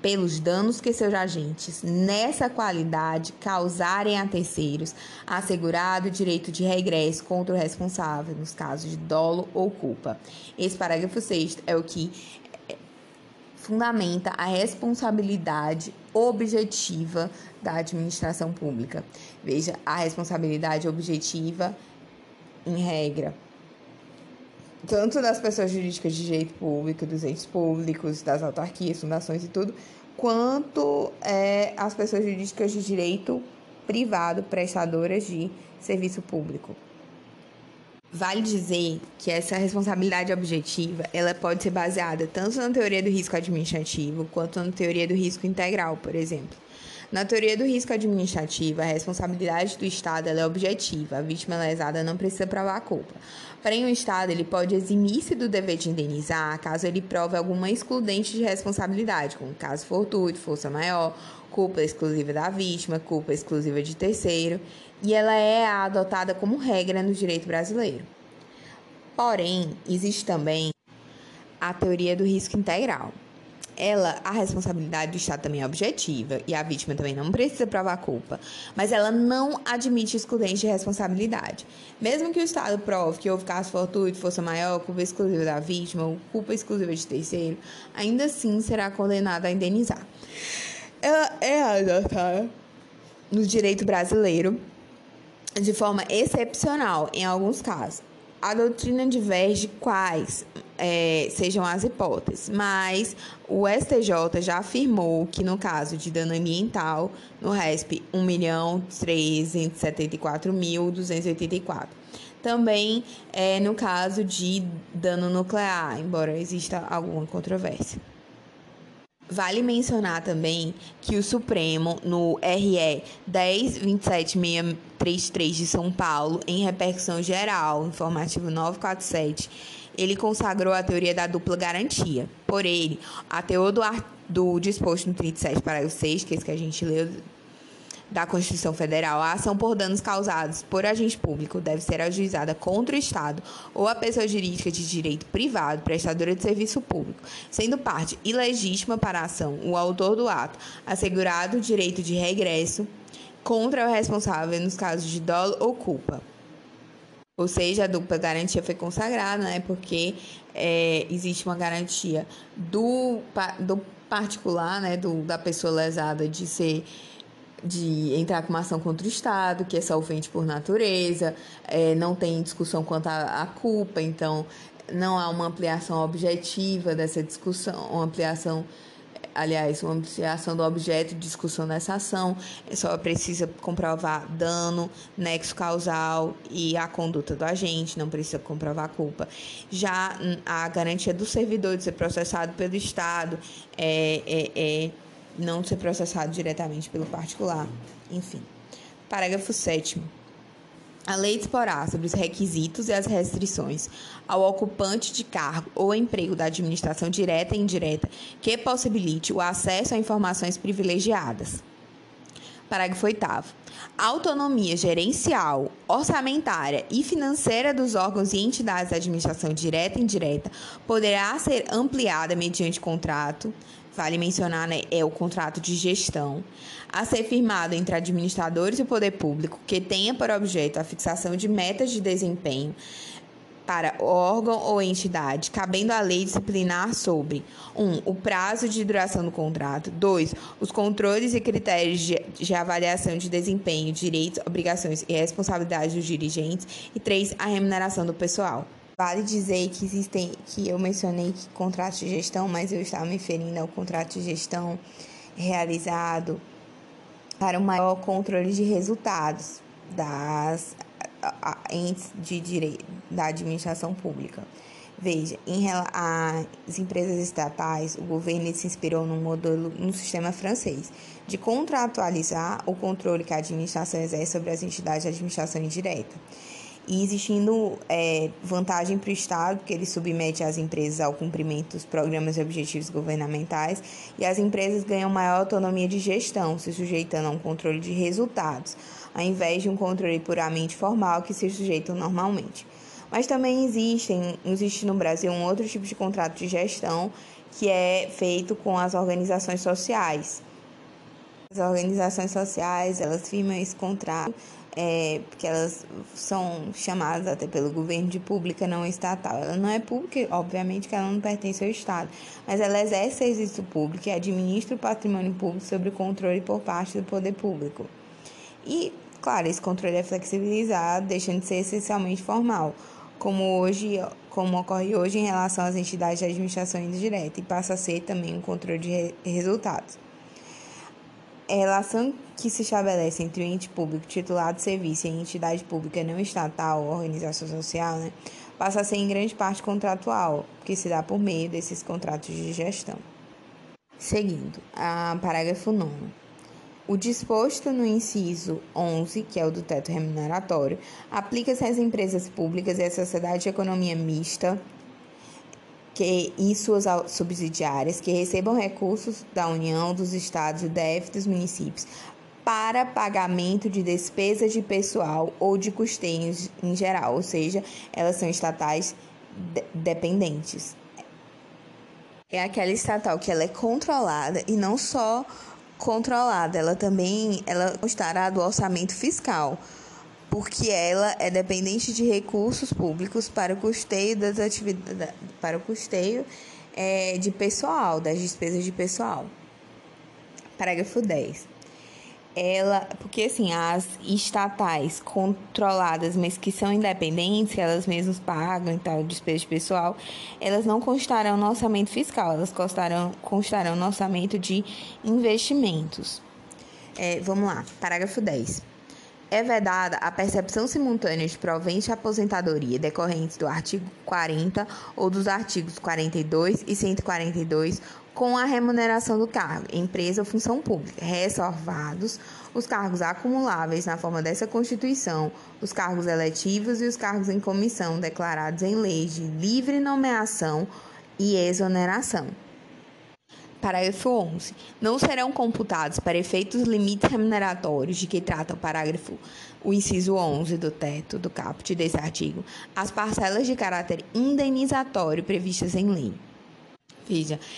pelos danos que seus agentes, nessa qualidade, causarem a terceiros, assegurado o direito de regresso contra o responsável nos casos de dolo ou culpa. Esse parágrafo 6 é o que fundamenta a responsabilidade objetiva da administração pública. Veja, a responsabilidade objetiva, em regra, tanto das pessoas jurídicas de direito público, dos entes públicos, das autarquias, fundações e tudo, quanto é, as pessoas jurídicas de direito privado, prestadoras de serviço público. Vale dizer que essa responsabilidade objetiva, ela pode ser baseada tanto na teoria do risco administrativo quanto na teoria do risco integral, por exemplo. Na teoria do risco administrativo, a responsabilidade do Estado é objetiva, a vítima lesada não precisa provar a culpa. Porém, o Estado ele pode eximir-se do dever de indenizar caso ele prove alguma excludente de responsabilidade, como caso fortuito, força maior, culpa exclusiva da vítima, culpa exclusiva de terceiro, e ela é adotada como regra no direito brasileiro. Porém, existe também a teoria do risco integral. Ela, a responsabilidade do Estado também é objetiva e a vítima também não precisa provar a culpa, mas ela não admite excludente de responsabilidade. Mesmo que o Estado prove que houve caso fortuito, força maior, culpa exclusiva da vítima ou culpa exclusiva de terceiro, ainda assim será condenada a indenizar. Ela é adotada no direito brasileiro de forma excepcional em alguns casos. A doutrina diverge quais é, sejam as hipóteses, mas o STJ já afirmou que no caso de dano ambiental, no RESP 1.374.284. Também é, no caso de dano nuclear, embora exista alguma controvérsia. Vale mencionar também que o Supremo, no RE 10.2763 33 de São Paulo, em repercussão geral, informativo 947, ele consagrou a teoria da dupla garantia. Por ele, a teoria do, do disposto no 37, parágrafo 6, que é esse que a gente leu da Constituição Federal, a ação por danos causados por agente público deve ser ajuizada contra o Estado ou a pessoa jurídica de direito privado prestadora de serviço público, sendo parte ilegítima para a ação o autor do ato, assegurado o direito de regresso contra o responsável nos casos de dolo ou culpa. Ou seja, a dupla garantia foi consagrada, né? Porque é, existe uma garantia do, do particular, né? Do, da pessoa lesada de ser de entrar com uma ação contra o Estado, que é solvente por natureza, é, não tem discussão quanto à culpa, então não há uma ampliação objetiva dessa discussão, uma ampliação, aliás, uma ampliação do objeto de discussão dessa ação, é só precisa comprovar dano, nexo causal e a conduta do agente, não precisa comprovar culpa. Já a garantia do servidor de ser processado pelo Estado é, é, é não ser processado diretamente pelo particular. Enfim. Parágrafo 7. A lei disporá sobre os requisitos e as restrições ao ocupante de cargo ou emprego da administração direta e indireta que possibilite o acesso a informações privilegiadas. Parágrafo 8. A autonomia gerencial, orçamentária e financeira dos órgãos e entidades da administração direta e indireta poderá ser ampliada mediante contrato, vale mencionar, né, é o contrato de gestão, a ser firmado entre administradores e o poder público, que tenha por objeto a fixação de metas de desempenho para órgão ou entidade, cabendo à lei disciplinar sobre 1. Um, o prazo de duração do contrato. 2. Os controles e critérios de, de, avaliação de desempenho, direitos, obrigações e responsabilidades dos dirigentes. E 3. A remuneração do pessoal. Vale dizer que existem, que eu mencionei que contrato de gestão, mas eu estava me referindo ao contrato de gestão realizado para o maior controle de resultados das entes de direito da administração pública. Veja, em as empresas estatais, o governo se inspirou no modelo no sistema francês de contratualizar o controle que a administração exerce sobre as entidades de administração indireta e existindo é, vantagem para o Estado, porque ele submete as empresas ao cumprimento dos programas e objetivos governamentais, e as empresas ganham maior autonomia de gestão, se sujeitando a um controle de resultados, ao invés de um controle puramente formal que se sujeitam normalmente. Mas também existem, existe no Brasil um outro tipo de contrato de gestão que é feito com as organizações sociais. As organizações sociais, elas firmam esse contrato é, porque elas são chamadas até pelo governo de pública não estatal. Ela não é pública, obviamente que ela não pertence ao Estado, mas ela exerce serviço público e administra o patrimônio público sob controle por parte do poder público. E, claro, esse controle é flexibilizado, deixando de ser essencialmente formal, como hoje, como ocorre hoje em relação às entidades de administração indireta, e passa a ser também um controle de resultados. Relação que se estabelece entre o ente público titulado de serviço e a entidade pública não estatal ou organização social né, passa a ser em grande parte contratual, que se dá por meio desses contratos de gestão. Seguindo, a parágrafo 9. O disposto no inciso 11, que é o do teto remuneratório, aplica-se às empresas públicas e à sociedade de economia mista que, e suas subsidiárias que recebam recursos da União, dos estados, do DF dos municípios para pagamento de despesas de pessoal ou de custeios em geral, ou seja, elas são estatais de dependentes. É aquela estatal que ela é controlada e não só controlada, ela também ela estará do orçamento fiscal porque ela é dependente de recursos públicos para o custeio das atividades, para o custeio é, de pessoal, das despesas de pessoal. Parágrafo 10. Ela, porque assim, as estatais controladas, mas que são independentes, elas mesmas pagam e tal, despesa de pessoal, elas não constarão no orçamento fiscal, elas constarão, constarão no orçamento de investimentos. É, vamos lá, parágrafo 10 é vedada a percepção simultânea de proventos de aposentadoria decorrentes do artigo 40 ou dos artigos 42 e 142 com a remuneração do cargo, empresa ou função pública, ressalvados os cargos acumuláveis na forma dessa Constituição, os cargos eletivos e os cargos em comissão declarados em leis de livre nomeação e exoneração. Parágrafo 11. Não serão computados para efeitos limites remuneratórios de que trata o parágrafo, o inciso 11 do teto do caput desse artigo, as parcelas de caráter indenizatório previstas em lei.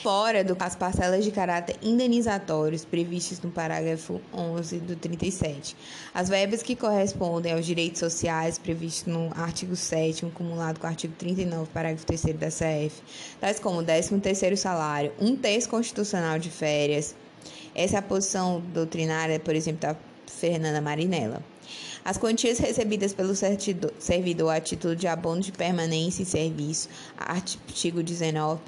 Fora das parcelas de caráter indenizatórios previstas no parágrafo 11 do 37, as verbas que correspondem aos direitos sociais previstos no artigo 7 acumulado com o artigo 39, parágrafo 3 da CF, tais como o 13º salário, um terço constitucional de férias. Essa é a posição doutrinária, por exemplo, da Fernanda Marinella. As quantias recebidas pelo servidor a título de abono de permanência em serviço, artigo 19,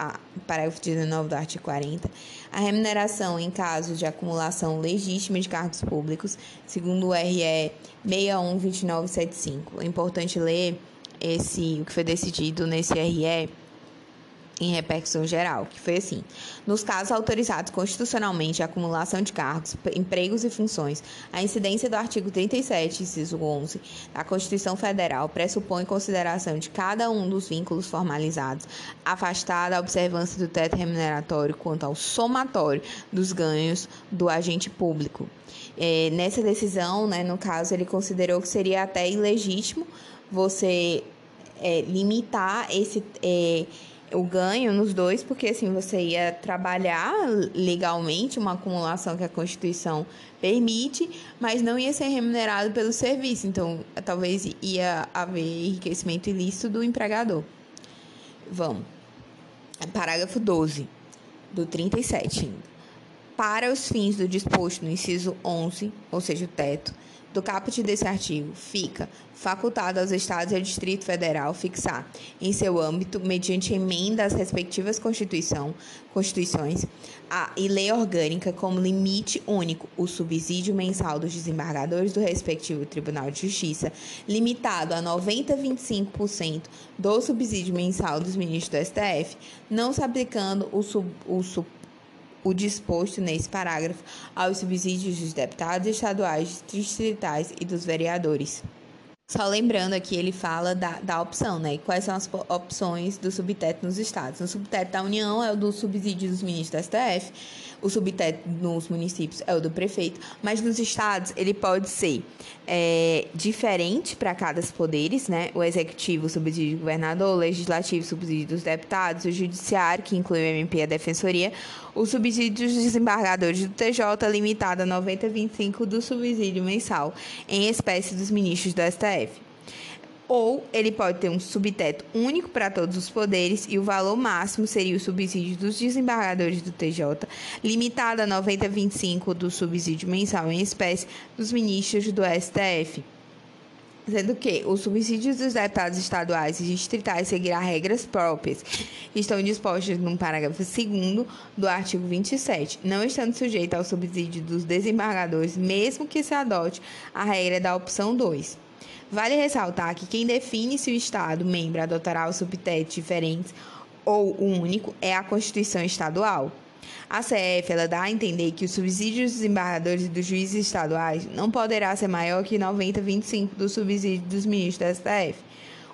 a, parágrafo 19 do artigo 40, a remuneração em caso de acumulação legítima de cargos públicos, segundo o RE 612975. É importante ler esse o que foi decidido nesse RE em repercussão geral, que foi assim: nos casos autorizados constitucionalmente a acumulação de cargos, empregos e funções, a incidência do artigo 37, inciso 11 da Constituição Federal pressupõe consideração de cada um dos vínculos formalizados, afastada a observância do teto remuneratório quanto ao somatório dos ganhos do agente público. É, nessa decisão, né, no caso, ele considerou que seria até ilegítimo você é, limitar esse. É, o ganho nos dois, porque assim você ia trabalhar legalmente uma acumulação que a Constituição permite, mas não ia ser remunerado pelo serviço. Então, talvez ia haver enriquecimento ilícito do empregador. Vamos. Parágrafo 12 do 37 ainda. Para os fins do disposto no inciso 11, ou seja, o teto, do caput desse artigo, fica facultado aos Estados e ao Distrito Federal fixar, em seu âmbito, mediante emenda às respectivas Constituição, Constituições a, e lei orgânica, como limite único o subsídio mensal dos desembargadores do respectivo Tribunal de Justiça, limitado a 90,25% do subsídio mensal dos ministros do STF, não se aplicando o, sub, o sub, o disposto nesse parágrafo aos subsídios dos deputados estaduais, distritais e dos vereadores. Só lembrando aqui, ele fala da, da opção, né? quais são as opções do subteto nos estados. No subteto da União é o do subsídio dos ministros da STF, o subteto nos municípios é o do prefeito, mas nos estados ele pode ser é, diferente para cada poderes, né? O executivo, o subsídio do governador, o legislativo, o subsídio dos deputados, o judiciário, que inclui o MP e a defensoria, o subsídio dos desembargadores do TJ limitado a 90,25 do subsídio mensal em espécie dos ministros do STF ou ele pode ter um subteto único para todos os poderes e o valor máximo seria o subsídio dos desembargadores do TJ, limitado a 90,25 do subsídio mensal em espécie dos ministros do STF. Sendo que os subsídios dos deputados estaduais e distritais seguirá regras próprias, estão dispostas no parágrafo 2 do artigo 27, não estando sujeito ao subsídio dos desembargadores, mesmo que se adote a regra da opção 2. Vale ressaltar que quem define se o Estado membro adotará os subtetos diferentes ou o único é a Constituição Estadual. A CF ela dá a entender que o subsídio dos desembargadores e dos juízes estaduais não poderá ser maior que 90,25 do subsídio dos ministros da STF.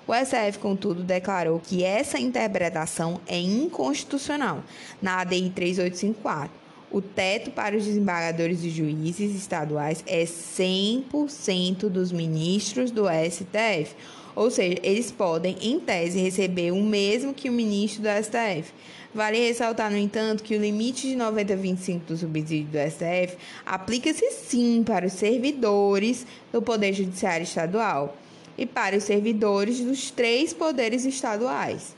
O STF, contudo, declarou que essa interpretação é inconstitucional na ADI 3854 o teto para os desembargadores e juízes estaduais é 100% dos ministros do STF. Ou seja, eles podem, em tese, receber o mesmo que o ministro do STF. Vale ressaltar, no entanto, que o limite de 90,25 do subsídio do STF aplica-se sim para os servidores do Poder Judiciário Estadual e para os servidores dos três poderes estaduais.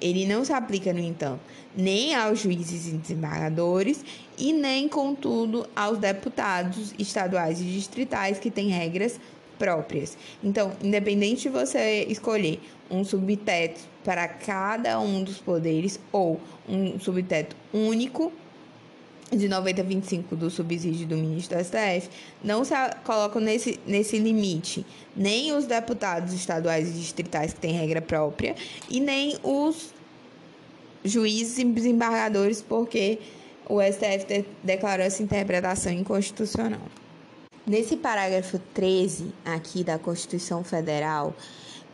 Ele não se aplica, no entanto, nem aos juízes e desembargadores e nem, contudo, aos deputados estaduais e distritais que têm regras próprias. Então, independente de você escolher um subteto para cada um dos poderes ou um subteto único, de 90 a 25 do subsídio do ministro do STF, não se colocam nesse, nesse limite nem os deputados estaduais e distritais que têm regra própria e nem os juízes e desembargadores, porque o STF de, declarou essa interpretação inconstitucional. Nesse parágrafo 13 aqui da Constituição Federal,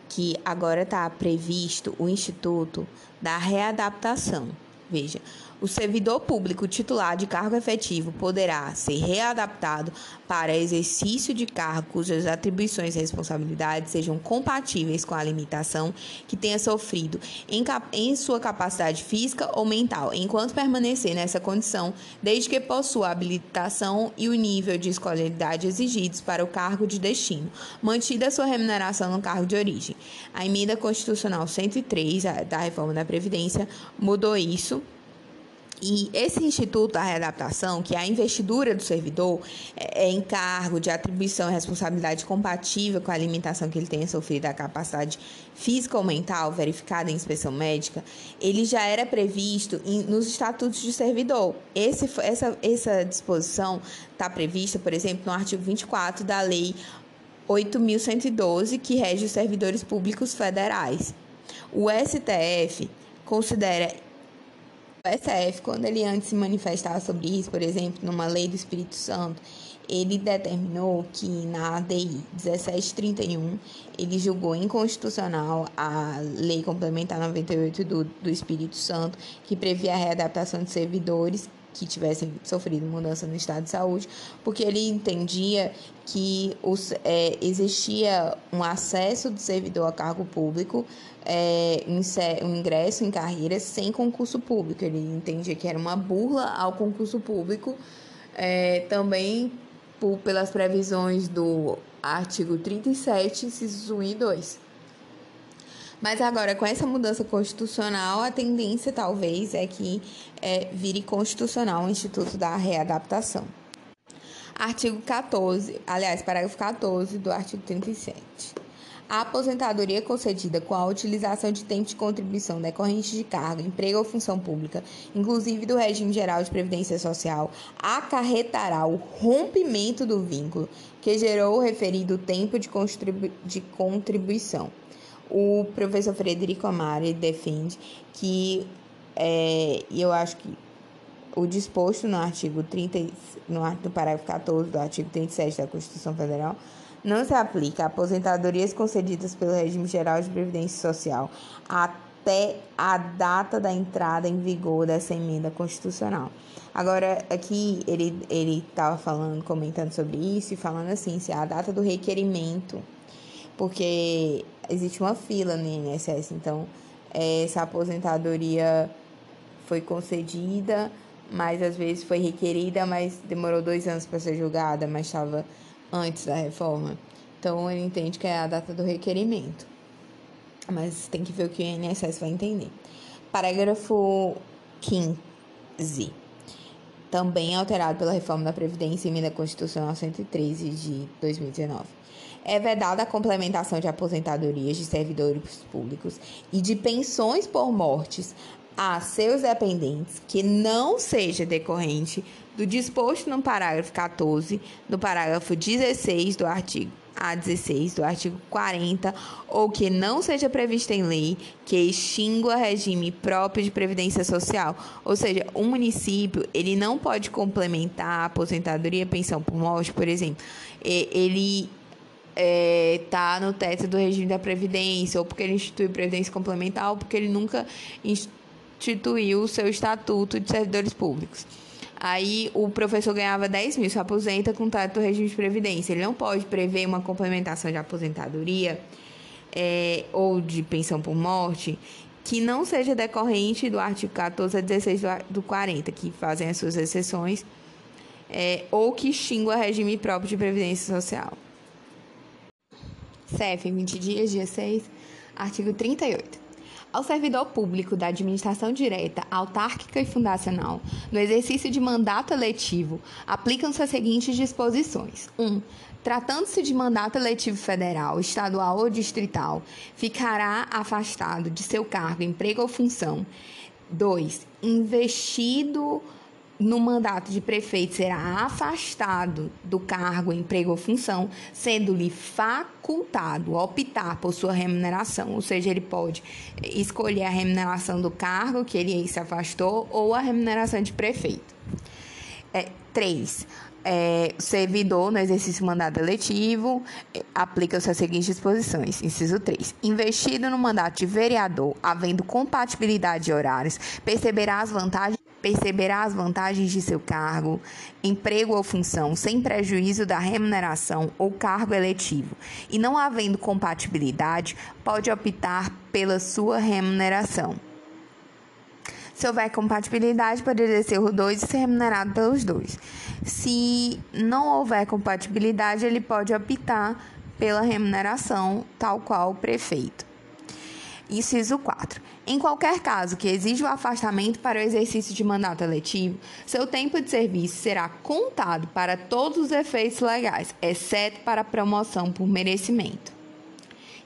que agora está previsto o Instituto da Readaptação. Veja, o servidor público titular de cargo efetivo poderá ser readaptado para exercício de cargo cujas atribuições e responsabilidades sejam compatíveis com a limitação que tenha sofrido em, em sua capacidade física ou mental, enquanto permanecer nessa condição, desde que possua a habilitação e o nível de escolaridade exigidos para o cargo de destino, mantida sua remuneração no cargo de origem. A emenda constitucional 103 da reforma da Previdência mudou isso e esse Instituto da Readaptação, que é a investidura do servidor, é, é encargo de atribuição e responsabilidade compatível com a limitação que ele tenha sofrido a capacidade física ou mental verificada em inspeção médica, ele já era previsto em, nos estatutos de servidor. Esse, essa, essa disposição está prevista, por exemplo, no artigo 24 da Lei 8.112, que rege os servidores públicos federais. O STF considera o STF, quando ele antes se manifestava sobre isso, por exemplo, numa lei do Espírito Santo, ele determinou que na ADI 1731 ele julgou inconstitucional a Lei Complementar 98 do, do Espírito Santo, que previa a readaptação de servidores que tivessem sofrido mudança no estado de saúde, porque ele entendia que os, é, existia um acesso do servidor a cargo público, é, um ingresso em carreira sem concurso público. Ele entendia que era uma burla ao concurso público, é, também por, pelas previsões do artigo 37, inciso 1 e 2. Mas agora, com essa mudança constitucional, a tendência talvez é que é, vire constitucional o Instituto da Readaptação. Artigo 14, aliás, parágrafo 14 do artigo 37. A aposentadoria concedida com a utilização de tempo de contribuição decorrente de cargo, emprego ou função pública, inclusive do regime geral de previdência social, acarretará o rompimento do vínculo que gerou o referido tempo de, contribu de contribuição o professor Frederico Amari defende que, é, e eu acho que o disposto no artigo 30, no, no parágrafo 14 do artigo 37 da Constituição Federal, não se aplica a aposentadorias concedidas pelo regime geral de previdência social até a data da entrada em vigor dessa emenda constitucional. Agora, aqui ele ele estava falando, comentando sobre isso e falando assim, se a data do requerimento porque existe uma fila no INSS, então essa aposentadoria foi concedida, mas às vezes foi requerida, mas demorou dois anos para ser julgada, mas estava antes da reforma. Então ele entende que é a data do requerimento. Mas tem que ver o que o INSS vai entender. Parágrafo 15. Também alterado pela reforma da Previdência emenda constitucional 113 de 2019 é vedada a complementação de aposentadorias de servidores públicos e de pensões por mortes a seus dependentes que não seja decorrente do disposto no parágrafo 14, no parágrafo 16 do artigo a 16 do artigo 40 ou que não seja prevista em lei que extingua regime próprio de previdência social. Ou seja, o município, ele não pode complementar a aposentadoria pensão por morte, por exemplo. Ele é, tá no teto do regime da Previdência, ou porque ele institui Previdência Complementar, ou porque ele nunca instituiu o seu estatuto de servidores públicos. Aí o professor ganhava 10 mil, se aposenta com o teto do regime de Previdência. Ele não pode prever uma complementação de aposentadoria é, ou de pensão por morte que não seja decorrente do artigo 14 a 16 do, do 40, que fazem as suas exceções, é, ou que extingua regime próprio de previdência social. CEF, 20 dias, dia 6, artigo 38. Ao servidor público da administração direta, autárquica e fundacional, no exercício de mandato eletivo, aplicam-se as seguintes disposições: 1. Um, Tratando-se de mandato eletivo federal, estadual ou distrital, ficará afastado de seu cargo, emprego ou função. 2. Investido no mandato de prefeito será afastado do cargo, emprego ou função, sendo-lhe facultado optar por sua remuneração, ou seja, ele pode escolher a remuneração do cargo que ele se afastou ou a remuneração de prefeito. É, 3. É, servidor no exercício do mandato eletivo aplica-se as seguintes disposições. Inciso 3. Investido no mandato de vereador, havendo compatibilidade de horários, perceberá as vantagens perceberá as vantagens de seu cargo, emprego ou função, sem prejuízo da remuneração ou cargo eletivo, e não havendo compatibilidade, pode optar pela sua remuneração. Se houver compatibilidade, pode exercer os dois e ser remunerado pelos dois. Se não houver compatibilidade, ele pode optar pela remuneração, tal qual o prefeito. Inciso 4. Em qualquer caso que exija o afastamento para o exercício de mandato eletivo, seu tempo de serviço será contado para todos os efeitos legais, exceto para promoção por merecimento.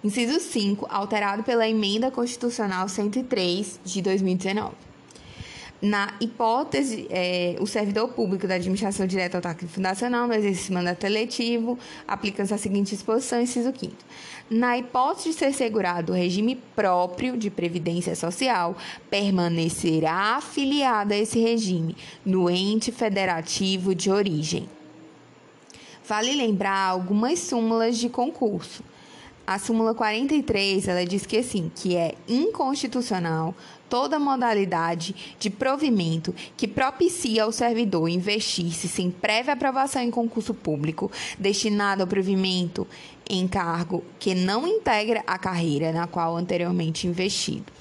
Inciso 5, alterado pela Emenda Constitucional 103 de 2019. Na hipótese, é, o servidor público da administração direta autárquica fundacional no exercício mandato eletivo, aplica-se a seguinte disposição, inciso 5 Na hipótese de ser segurado o regime próprio de previdência social, permanecerá afiliado a esse regime no ente federativo de origem. Vale lembrar algumas súmulas de concurso. A súmula 43, ela diz que assim, que é inconstitucional toda modalidade de provimento que propicia ao servidor investir-se sem prévia aprovação em concurso público destinado ao provimento em cargo que não integra a carreira na qual anteriormente investido.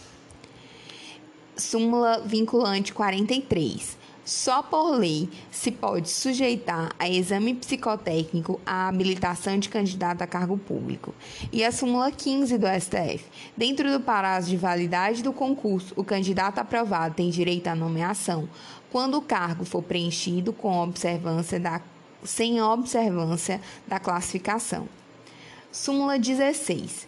Súmula vinculante 43. Só por lei se pode sujeitar a exame psicotécnico a habilitação de candidato a cargo público. E a súmula 15 do STF. Dentro do prazo de validade do concurso, o candidato aprovado tem direito à nomeação quando o cargo for preenchido com observância da, sem observância da classificação. Súmula 16.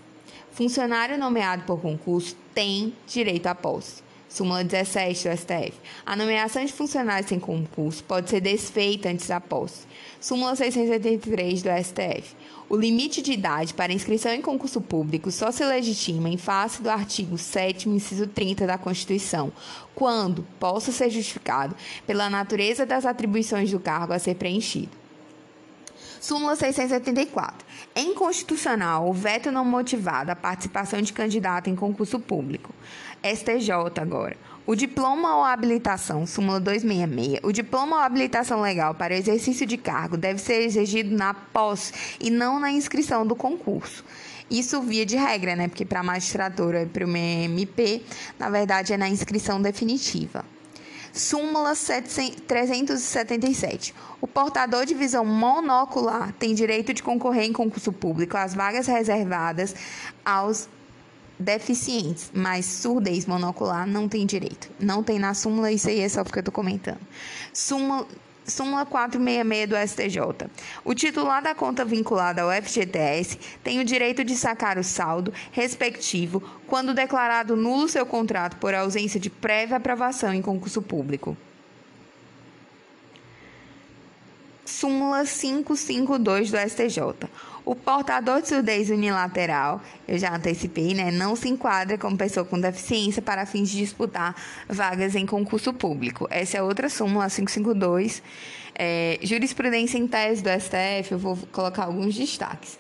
Funcionário nomeado por concurso tem direito à posse. Súmula 17 do STF. A nomeação de funcionários sem concurso pode ser desfeita antes da posse. Súmula 683 do STF. O limite de idade para inscrição em concurso público só se legitima em face do artigo 7 inciso 30 da Constituição, quando possa ser justificado pela natureza das atribuições do cargo a ser preenchido. Súmula 674. É inconstitucional o veto não motivado à participação de candidato em concurso público. STJ agora. O diploma ou habilitação, súmula 266. O diploma ou habilitação legal para o exercício de cargo deve ser exigido na posse e não na inscrição do concurso. Isso via de regra, né? Porque para a magistratura e para o MP, na verdade, é na inscrição definitiva. Súmula 377. O portador de visão monocular tem direito de concorrer em concurso público às vagas reservadas aos deficientes, mas surdez monocular não tem direito. Não tem na súmula, isso aí é só porque eu tô comentando. Súmula Súmula 466 do STJ. O titular da conta vinculada ao FGTS tem o direito de sacar o saldo respectivo quando declarado nulo seu contrato por ausência de prévia aprovação em concurso público. Súmula 552 do STJ. O portador de surdez unilateral, eu já antecipei, né, não se enquadra como pessoa com deficiência para fins de disputar vagas em concurso público. Essa é outra súmula, 552. É, jurisprudência em tese do STF, eu vou colocar alguns destaques.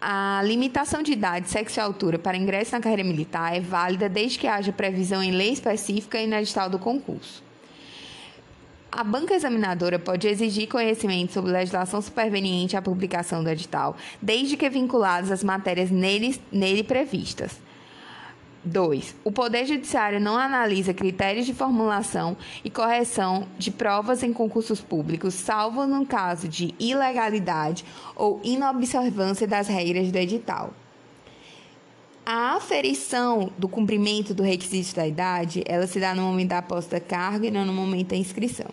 A limitação de idade, sexo e altura para ingresso na carreira militar é válida desde que haja previsão em lei específica e na edital do concurso. A banca examinadora pode exigir conhecimento sobre legislação superveniente à publicação do edital, desde que vinculadas às matérias nele, nele previstas. 2. O Poder Judiciário não analisa critérios de formulação e correção de provas em concursos públicos, salvo no caso de ilegalidade ou inobservância das regras do edital. A aferição do cumprimento do requisito da idade, ela se dá no momento da posse da carga e não no momento da inscrição.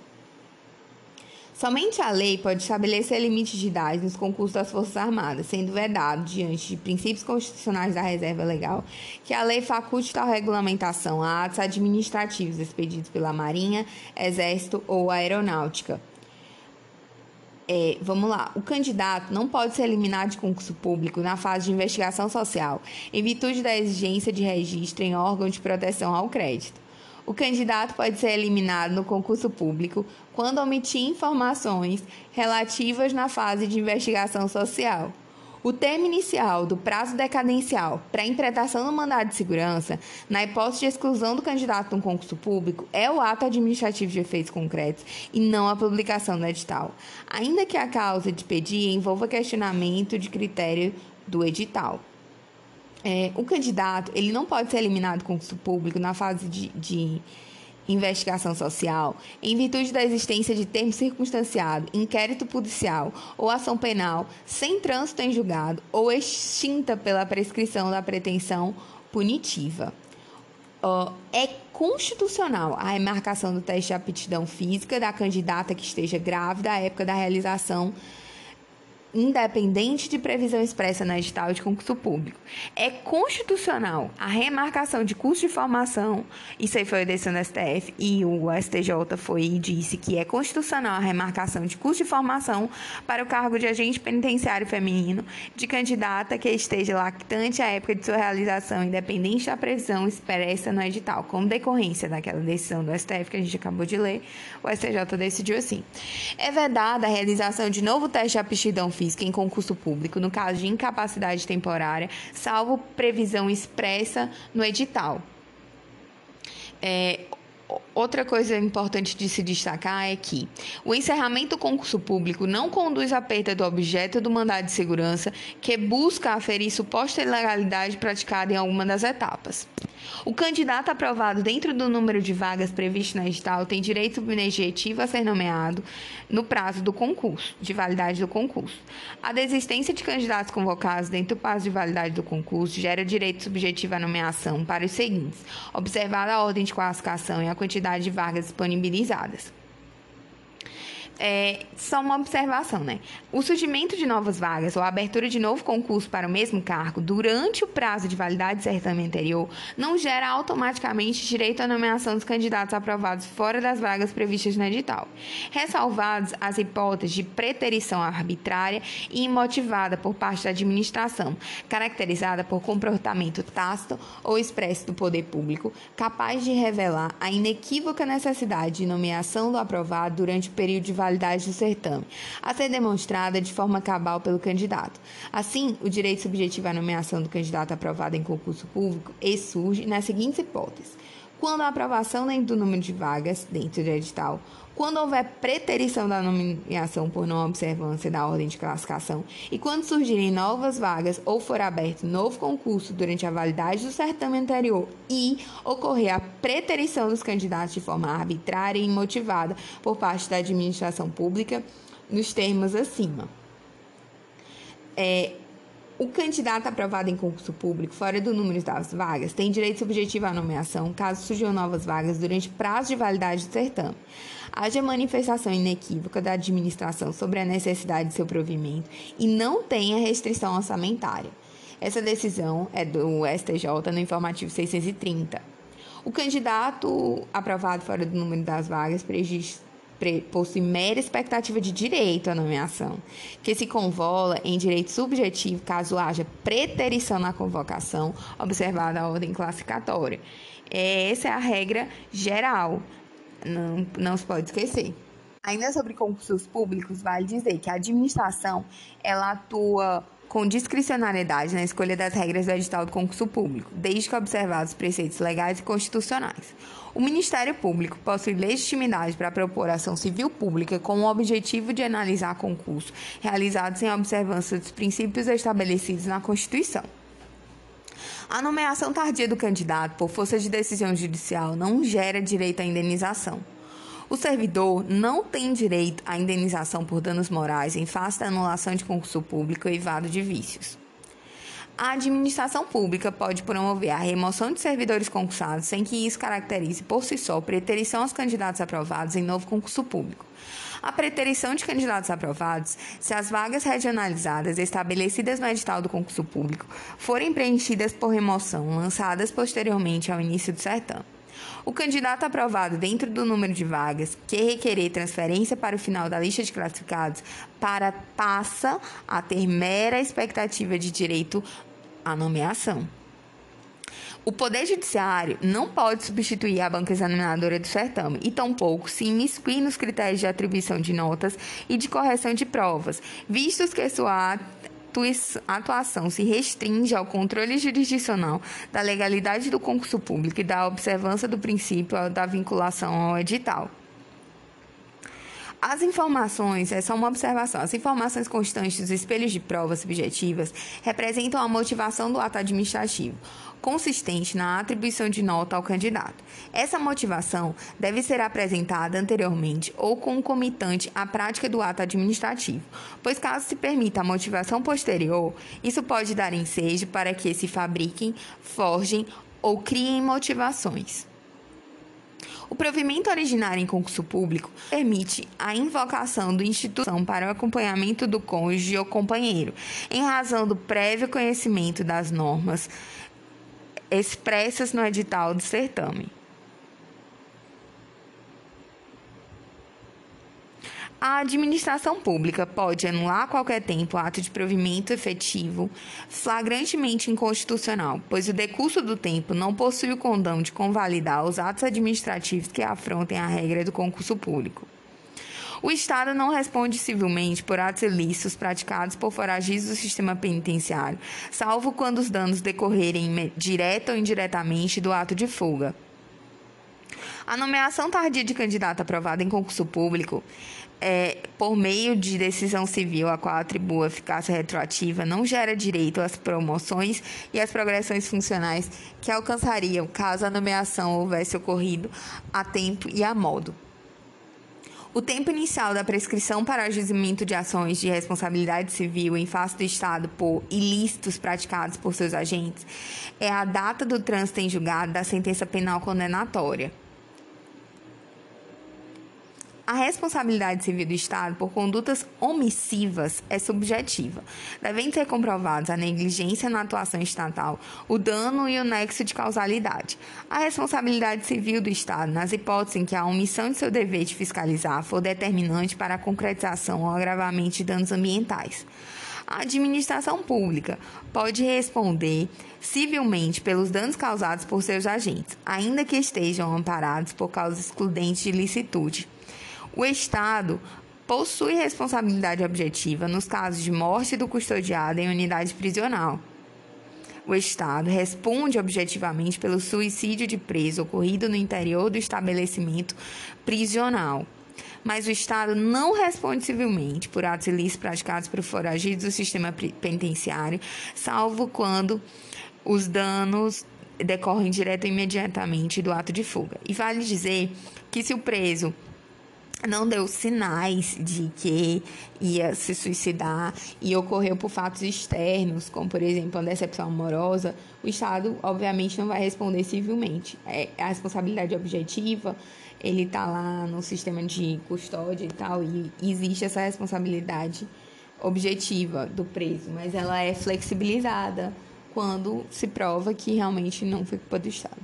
Somente a lei pode estabelecer limites de idade nos concursos das Forças Armadas, sendo vedado, diante de princípios constitucionais da reserva legal, que a lei faculte tal regulamentação a atos administrativos expedidos pela Marinha, Exército ou Aeronáutica. É, vamos lá, o candidato não pode ser eliminado de concurso público na fase de investigação social, em virtude da exigência de registro em órgão de proteção ao crédito. O candidato pode ser eliminado no concurso público quando omitir informações relativas na fase de investigação social. O termo inicial do prazo decadencial para interpretação do mandado de segurança, na hipótese de exclusão do candidato no concurso público, é o ato administrativo de efeitos concretos e não a publicação do edital, ainda que a causa de pedir envolva questionamento de critério do edital. É, o candidato ele não pode ser eliminado do concurso público na fase de, de investigação social em virtude da existência de termo circunstanciado, inquérito policial ou ação penal sem trânsito em julgado ou extinta pela prescrição da pretensão punitiva. Uh, é constitucional a remarcação do teste de aptidão física da candidata que esteja grávida à época da realização independente de previsão expressa na edital de concurso público. É constitucional a remarcação de curso de formação, isso aí foi a decisão do STF, e o STJ foi e disse que é constitucional a remarcação de curso de formação para o cargo de agente penitenciário feminino de candidata que esteja lactante à época de sua realização, independente da previsão expressa no edital. Como decorrência daquela decisão do STF que a gente acabou de ler, o STJ decidiu assim. É vedada a realização de novo teste de aptidão física física em concurso público, no caso de incapacidade temporária, salvo previsão expressa no edital. É, Outra coisa importante de se destacar é que o encerramento do concurso público não conduz à perda do objeto do mandado de segurança, que busca aferir suposta ilegalidade praticada em alguma das etapas. O candidato aprovado dentro do número de vagas previsto na edital tem direito subjetivo a ser nomeado no prazo do concurso, de validade do concurso. A desistência de candidatos convocados dentro do prazo de validade do concurso gera direito subjetivo à nomeação para os seguintes: observada a ordem de classificação e a quantidade de vagas disponibilizadas é só uma observação, né? O surgimento de novas vagas ou a abertura de novo concurso para o mesmo cargo durante o prazo de validade do certame anterior não gera automaticamente direito à nomeação dos candidatos aprovados fora das vagas previstas no edital, ressalvados as hipóteses de preterição arbitrária e imotivada por parte da administração, caracterizada por comportamento tácito ou expresso do poder público, capaz de revelar a inequívoca necessidade de nomeação do aprovado durante o período de validade do certame, a ser demonstrada de forma cabal pelo candidato. Assim, o direito subjetivo à nomeação do candidato aprovado em concurso público surge nas seguintes hipóteses. Quando a aprovação do número de vagas dentro do edital, quando houver preterição da nomeação por não observância da ordem de classificação e quando surgirem novas vagas ou for aberto novo concurso durante a validade do certame anterior e ocorrer a preterição dos candidatos de forma arbitrária e imotivada por parte da administração pública, nos termos acima. É, o candidato aprovado em concurso público, fora do número das vagas, tem direito subjetivo à nomeação caso surjam novas vagas durante prazo de validade do certame. Haja manifestação inequívoca da administração sobre a necessidade de seu provimento e não tenha restrição orçamentária. Essa decisão é do STJ no informativo 630. O candidato aprovado fora do número das vagas possui mera expectativa de direito à nomeação, que se convola em direito subjetivo caso haja preterição na convocação, observada a ordem classificatória. Essa é a regra geral, não, não se pode esquecer. Ainda sobre concursos públicos, vale dizer que a administração ela atua com discricionariedade na escolha das regras do edital do concurso público, desde que observados os preceitos legais e constitucionais. O Ministério Público possui legitimidade para propor ação civil pública com o objetivo de analisar concursos realizados em observância dos princípios estabelecidos na Constituição. A nomeação tardia do candidato por força de decisão judicial não gera direito à indenização. O servidor não tem direito à indenização por danos morais em face da anulação de concurso público e vado de vícios. A administração pública pode promover a remoção de servidores concursados sem que isso caracterize por si só preterição aos candidatos aprovados em novo concurso público. A preterição de candidatos aprovados, se as vagas regionalizadas estabelecidas no edital do concurso público forem preenchidas por remoção lançadas posteriormente ao início do certame. O candidato aprovado dentro do número de vagas que requerer transferência para o final da lista de classificados para passa a ter mera expectativa de direito à nomeação. O Poder Judiciário não pode substituir a banca examinadora do certame e tampouco se imiscuir nos critérios de atribuição de notas e de correção de provas, vistos que sua atuação se restringe ao controle jurisdicional da legalidade do concurso público e da observância do princípio da vinculação ao edital. As informações, é uma observação, as informações constantes dos espelhos de provas subjetivas representam a motivação do ato administrativo, consistente na atribuição de nota ao candidato. Essa motivação deve ser apresentada anteriormente ou concomitante à prática do ato administrativo, pois caso se permita a motivação posterior, isso pode dar ensejo para que se fabriquem, forjem ou criem motivações. O provimento originário em concurso público permite a invocação do instituição para o acompanhamento do cônjuge ou companheiro, em razão do prévio conhecimento das normas expressas no edital do certame. A administração pública pode anular a qualquer tempo ato de provimento efetivo flagrantemente inconstitucional, pois o decurso do tempo não possui o condão de convalidar os atos administrativos que afrontem a regra do concurso público. O Estado não responde civilmente por atos ilícitos praticados por foragidos do sistema penitenciário, salvo quando os danos decorrerem direta ou indiretamente do ato de fuga. A nomeação tardia de candidato aprovado em concurso público é, por meio de decisão civil a qual atribua eficácia retroativa, não gera direito às promoções e às progressões funcionais que alcançariam caso a nomeação houvesse ocorrido a tempo e a modo. O tempo inicial da prescrição para ajuizamento de ações de responsabilidade civil em face do Estado por ilícitos praticados por seus agentes é a data do trânsito em julgado da sentença penal condenatória. A responsabilidade civil do Estado por condutas omissivas é subjetiva. Devem ser comprovados a negligência na atuação estatal, o dano e o nexo de causalidade. A responsabilidade civil do Estado, nas hipóteses em que a omissão de seu dever de fiscalizar for determinante para a concretização ou agravamento de danos ambientais. A administração pública pode responder civilmente pelos danos causados por seus agentes, ainda que estejam amparados por causas excludentes de licitude. O Estado possui responsabilidade objetiva nos casos de morte do custodiado em unidade prisional. O Estado responde objetivamente pelo suicídio de preso ocorrido no interior do estabelecimento prisional. Mas o Estado não responde civilmente por atos ilícitos praticados por foragidos do sistema penitenciário, salvo quando os danos decorrem direto ou imediatamente do ato de fuga. E vale dizer que se o preso não deu sinais de que ia se suicidar e ocorreu por fatos externos, como por exemplo uma decepção amorosa, o Estado obviamente não vai responder civilmente. É a responsabilidade objetiva, ele está lá no sistema de custódia e tal, e existe essa responsabilidade objetiva do preso, mas ela é flexibilizada quando se prova que realmente não foi culpa do Estado.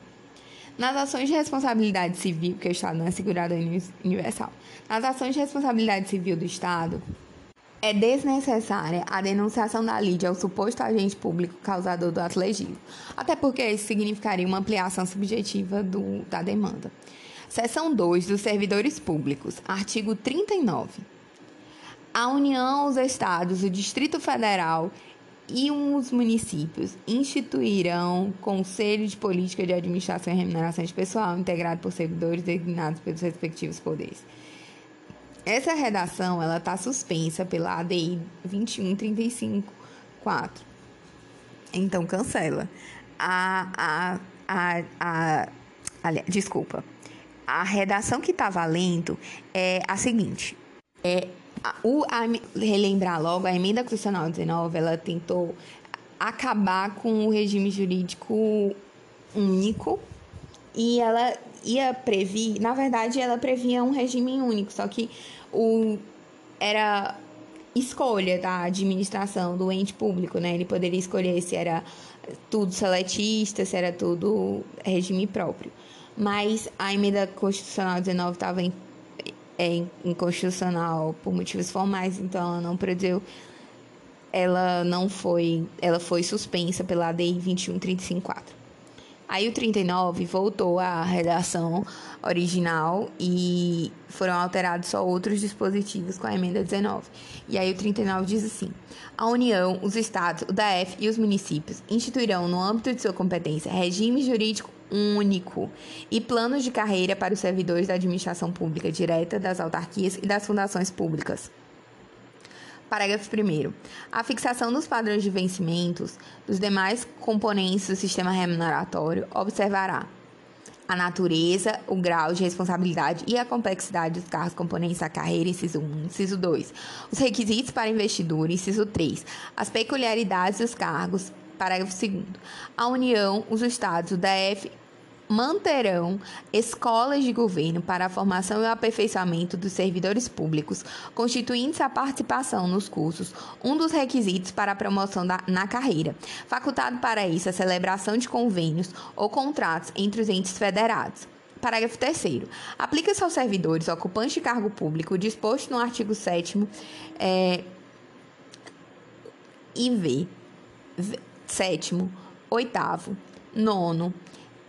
Nas ações de responsabilidade civil, que o Estado não é segurado universal, nas ações de responsabilidade civil do Estado, é desnecessária a denunciação da lide ao suposto agente público causador do ato legítimo, até porque isso significaria uma ampliação subjetiva do, da demanda. Seção 2 dos servidores públicos, artigo 39. A União, os Estados, o Distrito Federal e os municípios instituirão Conselho de Política de Administração e Remuneração de Pessoal, integrado por servidores designados pelos respectivos poderes. Essa redação ela está suspensa pela ADI 21354. Então cancela. A, a, a, a, desculpa. A redação que está valendo é a seguinte: é o, a, relembrar logo, a emenda constitucional 19, ela tentou acabar com o regime jurídico único e ela ia prever, na verdade, ela previa um regime único, só que o era escolha da administração do ente público, né? Ele poderia escolher se era tudo seletista, se era tudo regime próprio. Mas a emenda constitucional 19 estava em, é, inconstitucional por motivos formais, então ela não produziu ela não foi, ela foi suspensa pela ADI 21354. Aí o 39 voltou à redação original e foram alterados só outros dispositivos com a emenda 19. E aí o 39 diz assim: a União, os estados, o DF e os municípios instituirão no âmbito de sua competência regime jurídico único e planos de carreira para os servidores da administração pública direta, das autarquias e das fundações públicas Parágrafo 1. A fixação dos padrões de vencimentos dos demais componentes do sistema remuneratório observará a natureza, o grau de responsabilidade e a complexidade dos cargos componentes da carreira, inciso 1, inciso 2. Os requisitos para investidor, inciso 3. As peculiaridades dos cargos, parágrafo 2. A União, os Estados, o DF manterão escolas de governo para a formação e o aperfeiçoamento dos servidores públicos, constituindo-se a participação nos cursos um dos requisitos para a promoção da, na carreira, facultado para isso a celebração de convênios ou contratos entre os entes federados. Parágrafo 3. Aplica-se aos servidores ocupantes de cargo público disposto no artigo 7 é, IV, 7, 8, 9,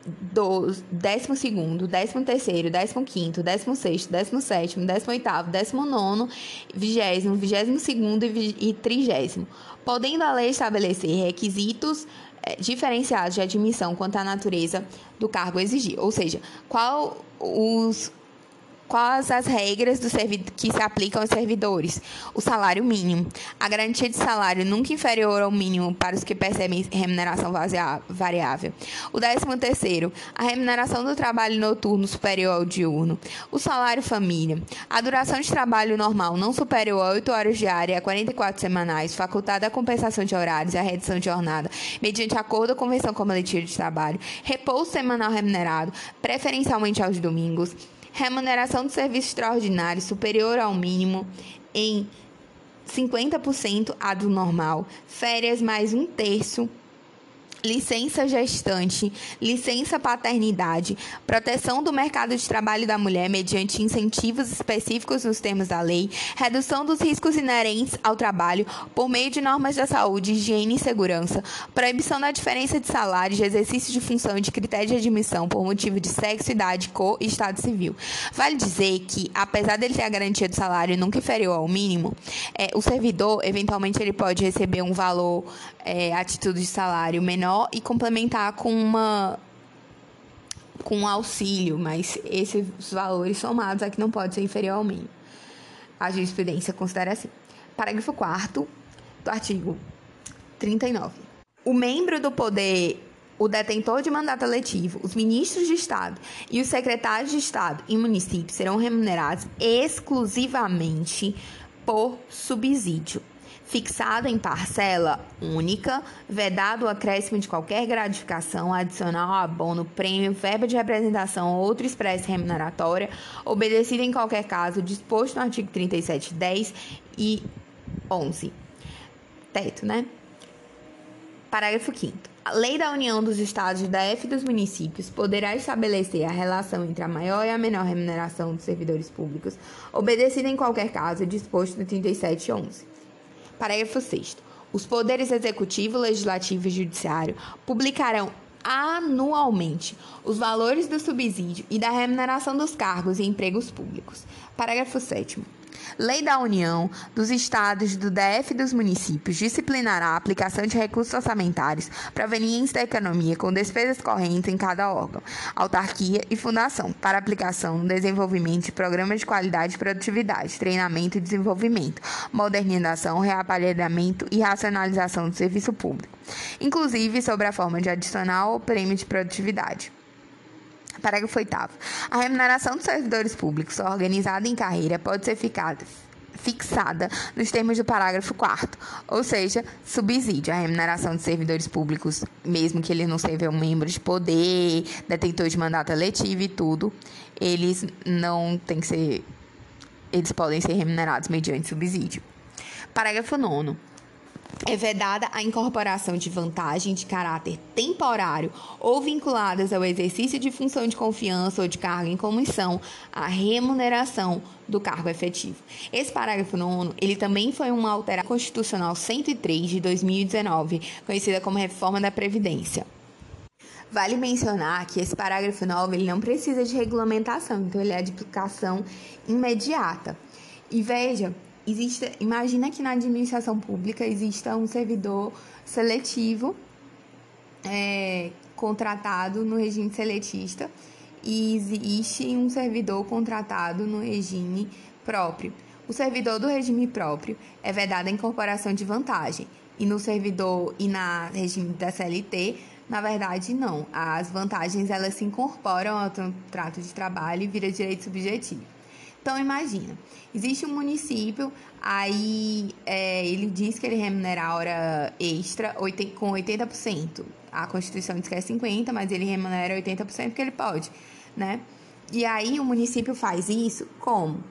do décimo segundo, décimo terceiro, décimo quinto, décimo sexto, décimo sétimo, décimo oitavo, décimo nono, vigésimo, vigésimo segundo e trigésimo, podendo a lei estabelecer requisitos é, diferenciados de admissão quanto à natureza do cargo exigir, ou seja, qual os Quais as regras que se aplicam aos servidores? O salário mínimo. A garantia de salário nunca inferior ao mínimo para os que percebem remuneração variável. O décimo terceiro, a remuneração do trabalho noturno superior ao diurno. O salário família. A duração de trabalho normal não superior a 8 horas diárias a 44 semanais, facultada a compensação de horários e a redução de jornada, mediante acordo ou convenção coletiva de trabalho. Repouso semanal remunerado, preferencialmente aos domingos remuneração do serviço extraordinário superior ao mínimo em 50% a do normal, férias mais um terço licença gestante, licença paternidade, proteção do mercado de trabalho da mulher mediante incentivos específicos nos termos da lei, redução dos riscos inerentes ao trabalho por meio de normas da saúde, higiene e segurança, proibição da diferença de salário de exercício de função e de critério de admissão por motivo de sexo, idade, cor e estado civil. Vale dizer que, apesar dele ter a garantia do salário nunca inferior ao mínimo, é, o servidor, eventualmente, ele pode receber um valor, é, atitude de salário menor e complementar com uma com um auxílio, mas esses valores somados aqui não pode ser inferior ao mínimo. A jurisprudência considera assim. Parágrafo 4 do artigo 39. O membro do poder, o detentor de mandato eletivo, os ministros de Estado e os secretários de Estado e municípios serão remunerados exclusivamente por subsídio fixado em parcela única, vedado o acréscimo de qualquer gratificação adicional, abono, prêmio, verba de representação ou outra espécie remuneratória, obedecido em qualquer caso disposto no artigo 37, 10 e 11. Teto, né? Parágrafo 5 a Lei da União dos Estados da F dos municípios poderá estabelecer a relação entre a maior e a menor remuneração dos servidores públicos, obedecida em qualquer caso disposto no 37 11. Parágrafo 6. Os poderes executivo, legislativo e judiciário publicarão anualmente os valores do subsídio e da remuneração dos cargos e empregos públicos. Parágrafo 7. Lei da União, dos Estados, do DF e dos municípios disciplinará a aplicação de recursos orçamentários provenientes da economia com despesas correntes em cada órgão, autarquia e fundação, para aplicação no desenvolvimento de programas de qualidade e produtividade, treinamento e desenvolvimento, modernização, reaparelhamento e racionalização do serviço público, inclusive sobre a forma de adicional ou prêmio de produtividade. Parágrafo 8. A remuneração dos servidores públicos organizada em carreira pode ser ficada fixada nos termos do parágrafo 4 ou seja, subsídio, a remuneração de servidores públicos, mesmo que ele não seja um membro de poder, detentor de mandato eletivo e tudo, eles não têm que ser eles podem ser remunerados mediante subsídio. Parágrafo 9 é vedada a incorporação de vantagem de caráter temporário ou vinculadas ao exercício de função de confiança ou de cargo em comissão à remuneração do cargo efetivo. Esse parágrafo 9, ele também foi uma alteração constitucional 103 de 2019, conhecida como reforma da previdência. Vale mencionar que esse parágrafo 9 ele não precisa de regulamentação, então ele é de aplicação imediata. E veja existe, imagina que na administração pública exista um servidor seletivo é, contratado no regime seletista e existe um servidor contratado no regime próprio. O servidor do regime próprio é vedado a incorporação de vantagem e no servidor e na regime da CLT, na verdade não. As vantagens elas se incorporam ao contrato de trabalho e vira direito subjetivo. Então, imagina, existe um município, aí é, ele diz que ele remunera a hora extra com 80%. A Constituição diz que é 50%, mas ele remunera 80% porque ele pode, né? E aí o município faz isso como?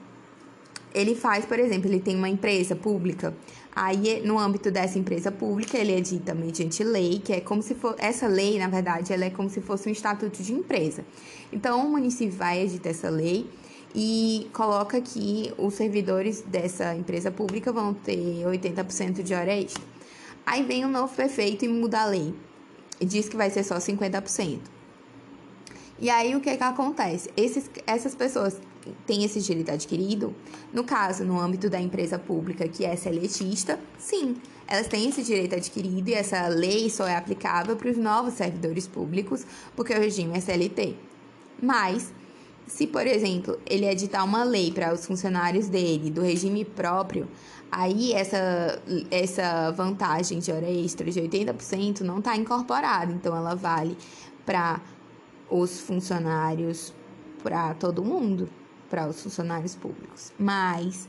Ele faz, por exemplo, ele tem uma empresa pública, aí no âmbito dessa empresa pública ele edita mediante lei, que é como se for essa lei, na verdade, ela é como se fosse um estatuto de empresa. Então o município vai editar essa lei e coloca que os servidores dessa empresa pública vão ter 80% de hora extra. Aí vem o um novo prefeito e muda a lei e diz que vai ser só 50%. E aí o que que acontece? Esses, essas pessoas têm esse direito adquirido? No caso, no âmbito da empresa pública que é seletista, sim, elas têm esse direito adquirido e essa lei só é aplicável para os novos servidores públicos, porque o regime é CLT. Mas se, por exemplo, ele editar uma lei para os funcionários dele do regime próprio, aí essa, essa vantagem de hora extra de 80% não está incorporada, então ela vale para os funcionários, para todo mundo, para os funcionários públicos. Mas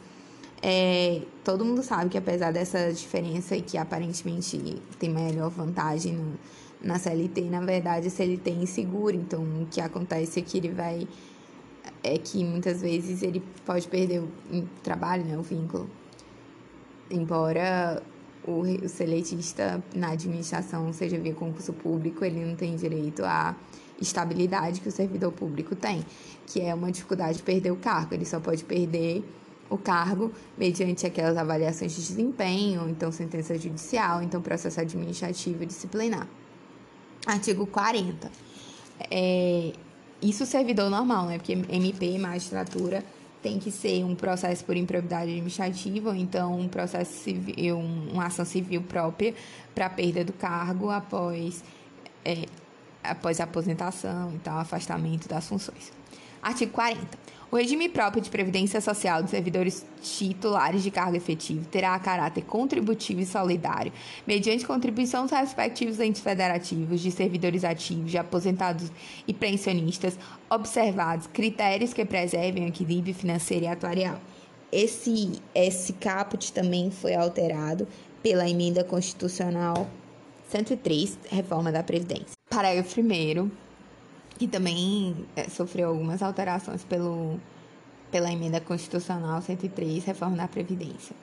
é, todo mundo sabe que apesar dessa diferença e que aparentemente tem melhor vantagem no, na CLT, na verdade a CLT é insegura, então o que acontece é que ele vai é que muitas vezes ele pode perder o trabalho, né, o vínculo. Embora o, o seletista na administração seja via concurso público, ele não tem direito à estabilidade que o servidor público tem, que é uma dificuldade de perder o cargo. Ele só pode perder o cargo mediante aquelas avaliações de desempenho, então sentença judicial, então processo administrativo e disciplinar. Artigo 40. É, isso servidor normal, né? Porque MP, magistratura, tem que ser um processo por improbidade administrativa, ou então um processo civil, uma ação civil própria para perda do cargo após, é, após a aposentação e tal, afastamento das funções. Artigo 40. O regime próprio de previdência social dos servidores titulares de cargo efetivo terá caráter contributivo e solidário, mediante contribuição dos respectivos entes federativos de servidores ativos, de aposentados e pensionistas, observados critérios que preservem o equilíbrio financeiro e atuarial. Esse, esse caput também foi alterado pela emenda constitucional 103, reforma da Previdência. Parágrafo 1 que também é, sofreu algumas alterações pelo, pela emenda constitucional 103, reforma da Previdência.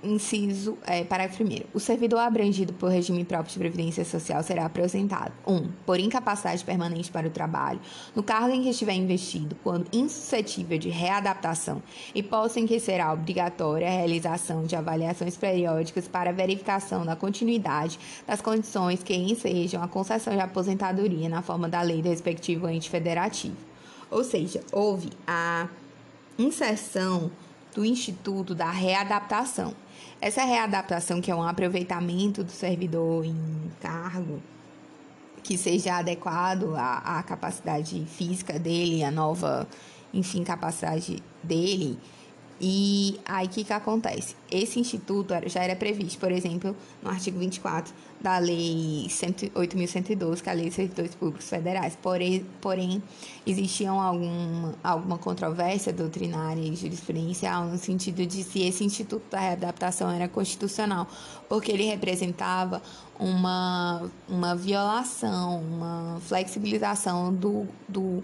Inciso, é, parágrafo 1. O servidor abrangido por regime próprio de previdência social será aposentado 1. Um, por incapacidade permanente para o trabalho, no cargo em que estiver investido, quando insuscetível de readaptação, e posto em que será obrigatória a realização de avaliações periódicas para verificação da continuidade das condições que ensejam a concessão de aposentadoria na forma da lei do respectivo ente federativo. Ou seja, houve a inserção do Instituto da Readaptação essa readaptação, que é um aproveitamento do servidor em cargo, que seja adequado à, à capacidade física dele, à nova, enfim, capacidade dele, E aí o que, que acontece? Esse instituto já era previsto, por exemplo, no artigo 24 da Lei 8.112, que é a Lei de Servidores Públicos Federais. Porém, porém existiam alguma, alguma controvérsia doutrinária e jurisprudencial no sentido de se esse Instituto da Readaptação era constitucional, porque ele representava uma, uma violação, uma flexibilização do, do,